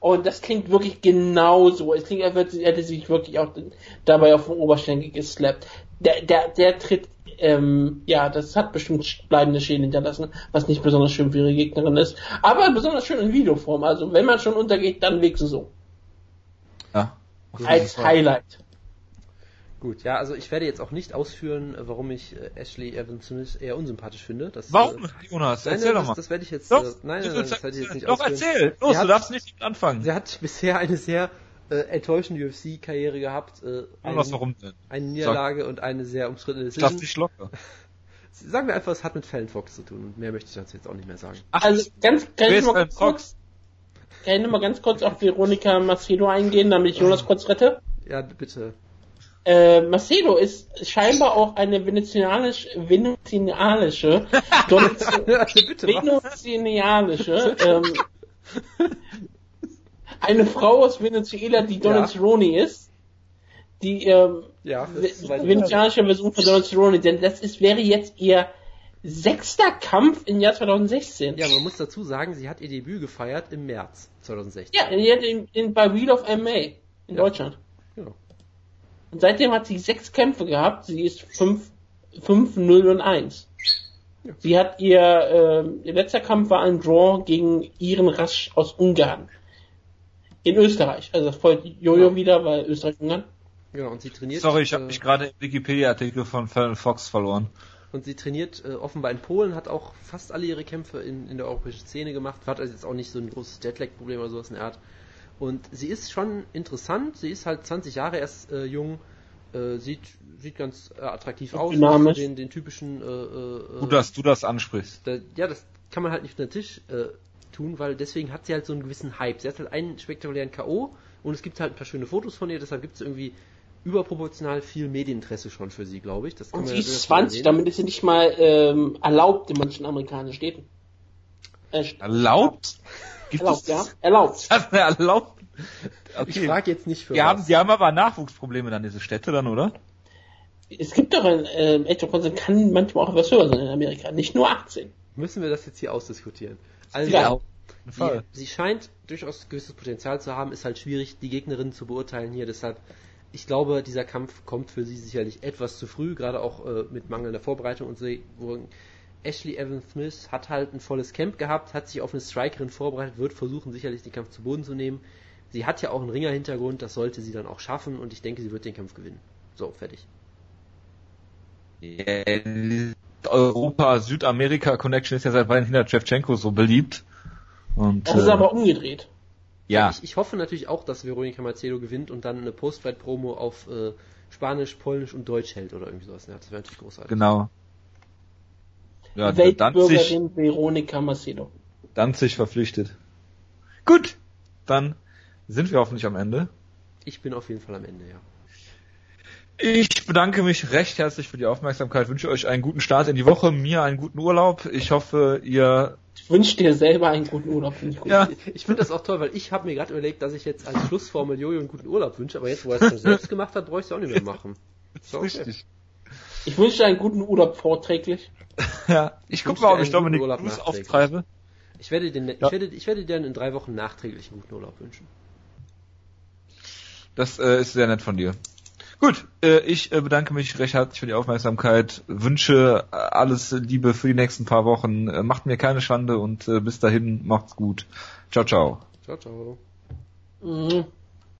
Und das klingt wirklich genauso. Es klingt, als hätte sich wirklich auch dabei auf den Oberschenkel geslappt. Der, der, der tritt, ähm, ja, das hat bestimmt bleibende Schäden hinterlassen, was nicht besonders schön für ihre Gegnerin ist. Aber besonders schön in Videoform. Also wenn man schon untergeht, dann wenigstens so. Ja. Als Highlight. Gut, ja, also ich werde jetzt auch nicht ausführen, warum ich äh, Ashley Evans Smith eher unsympathisch finde. Das, warum, äh, Jonas? Nein, erzähl das, doch mal. Das werde ich jetzt. Doch, äh, nein, nein, nein, das werde ich jetzt nicht doch, ausführen. Doch, erzähl! Los, hat, du darfst nicht anfangen. Sie hat bisher eine sehr äh, enttäuschende UFC-Karriere gehabt. Äh, ein, was, warum denn? Eine Niederlage Sag. und eine sehr umstrittene Decision. Lass dich locker. Sagen wir einfach, es hat mit Fallon Fox zu tun und mehr möchte ich dazu jetzt auch nicht mehr sagen. Ach, also ganz, ganz mal kurz, kann ich mal ganz kurz auf Veronika Macedo eingehen, damit ich Jonas kurz rette? Ja, bitte. Äh, Macedo ist scheinbar auch eine venezianisch, venezianische, venezianische, ähm, eine Frau aus Venezuela, die Donald ja. Cerrone ist, die ähm, ja, venezianische Version von Donald Cerrone, denn das ist, wäre jetzt ihr sechster Kampf im Jahr 2016. Ja, man muss dazu sagen, sie hat ihr Debüt gefeiert im März 2016. Ja, in, in, bei Wheel of MA in ja. Deutschland. Genau. Und seitdem hat sie sechs Kämpfe gehabt. Sie ist 5, 5 0 und 1. Ja. Sie hat ihr, äh, ihr letzter Kampf war ein Draw gegen Iren Rasch aus Ungarn. In Österreich. Also das folgt Jojo ja. wieder, weil Österreich-Ungarn. Genau, und sie trainiert. Sorry, ich habe äh, mich gerade im Wikipedia-Artikel von Fallon Fox verloren. Und sie trainiert äh, offenbar in Polen, hat auch fast alle ihre Kämpfe in, in der europäischen Szene gemacht, hat also jetzt auch nicht so ein großes Jetlag-Problem oder sowas in der Art. Und sie ist schon interessant. Sie ist halt 20 Jahre erst äh, jung, äh, sieht sieht ganz äh, attraktiv aus. Dynamisch. Den, den typischen. Äh, äh, Gut, dass du das ansprichst. Da, ja, das kann man halt nicht unter den Tisch äh, tun, weil deswegen hat sie halt so einen gewissen Hype. Sie hat halt einen spektakulären K.O. und es gibt halt ein paar schöne Fotos von ihr, deshalb gibt es irgendwie überproportional viel Medieninteresse schon für sie, glaube ich. Das und sie ist 20, damit ist sie nicht mal ähm, erlaubt in manchen amerikanischen Städten. Äh, erlaubt? Gibt erlaubt, ja. Erlaubt. Das erlaubt. Okay. Ich frage jetzt nicht für die was. Haben, die haben aber Nachwuchsprobleme dann, diese Städte dann, oder? Es gibt doch ein, äh, Consent kann manchmal auch etwas höher sein in Amerika, nicht nur 18. Müssen wir das jetzt hier ausdiskutieren? Also, ja. Sie, sie scheint durchaus gewisses Potenzial zu haben, ist halt schwierig, die Gegnerin zu beurteilen hier, deshalb ich glaube, dieser Kampf kommt für sie sicherlich etwas zu früh, gerade auch äh, mit mangelnder Vorbereitung und sie, wo Ashley Evans Smith hat halt ein volles Camp gehabt, hat sich auf eine Strikerin vorbereitet, wird versuchen sicherlich den Kampf zu Boden zu nehmen. Sie hat ja auch einen Ringer-Hintergrund, das sollte sie dann auch schaffen und ich denke, sie wird den Kampf gewinnen. So, fertig. Europa-Südamerika-Connection ist ja seit Weihnachten hinter Shevchenko so beliebt. Und, das ist äh, aber umgedreht. Ja. Ich, ich, hoffe natürlich auch, dass Veronika Macedo gewinnt und dann eine Postfight-Promo auf äh, Spanisch, Polnisch und Deutsch hält oder irgendwie sowas. Ja, das wäre natürlich großartig. Genau. Ja, Weltbürgerin Danzig, Veronika Macedo. Danzig verpflichtet. Gut, dann sind wir hoffentlich am Ende. Ich bin auf jeden Fall am Ende, ja. Ich bedanke mich recht herzlich für die Aufmerksamkeit, wünsche euch einen guten Start in die Woche, mir einen guten Urlaub. Ich hoffe, ihr ich wünsche dir selber einen guten Urlaub, finde ich gut. Ja, ich finde das auch toll, weil ich habe mir gerade überlegt, dass ich jetzt als Schlussformel Jojo einen guten Urlaub wünsche, aber jetzt, wo er es schon selbst gemacht hat, brauche ich es auch nicht mehr machen. So, okay. Richtig. Ich wünsche dir einen guten Urlaub vorträglich. ja, ich Ich guck wünsche mal, dir ob ich Dominik nachträglich. auftreibe. Ich werde, den, ich, Ja. werde, ich werde dir in drei Wochen nachträglich einen guten Urlaub wünschen. Das äh, ist sehr nett von dir. Gut, äh, ich äh, bedanke mich recht herzlich für die Aufmerksamkeit, wünsche äh, alles Liebe für die nächsten paar Wochen, äh, macht mir keine Schande und äh, bis dahin macht's gut. Ciao, ciao. Ciao, ciao. Mhm.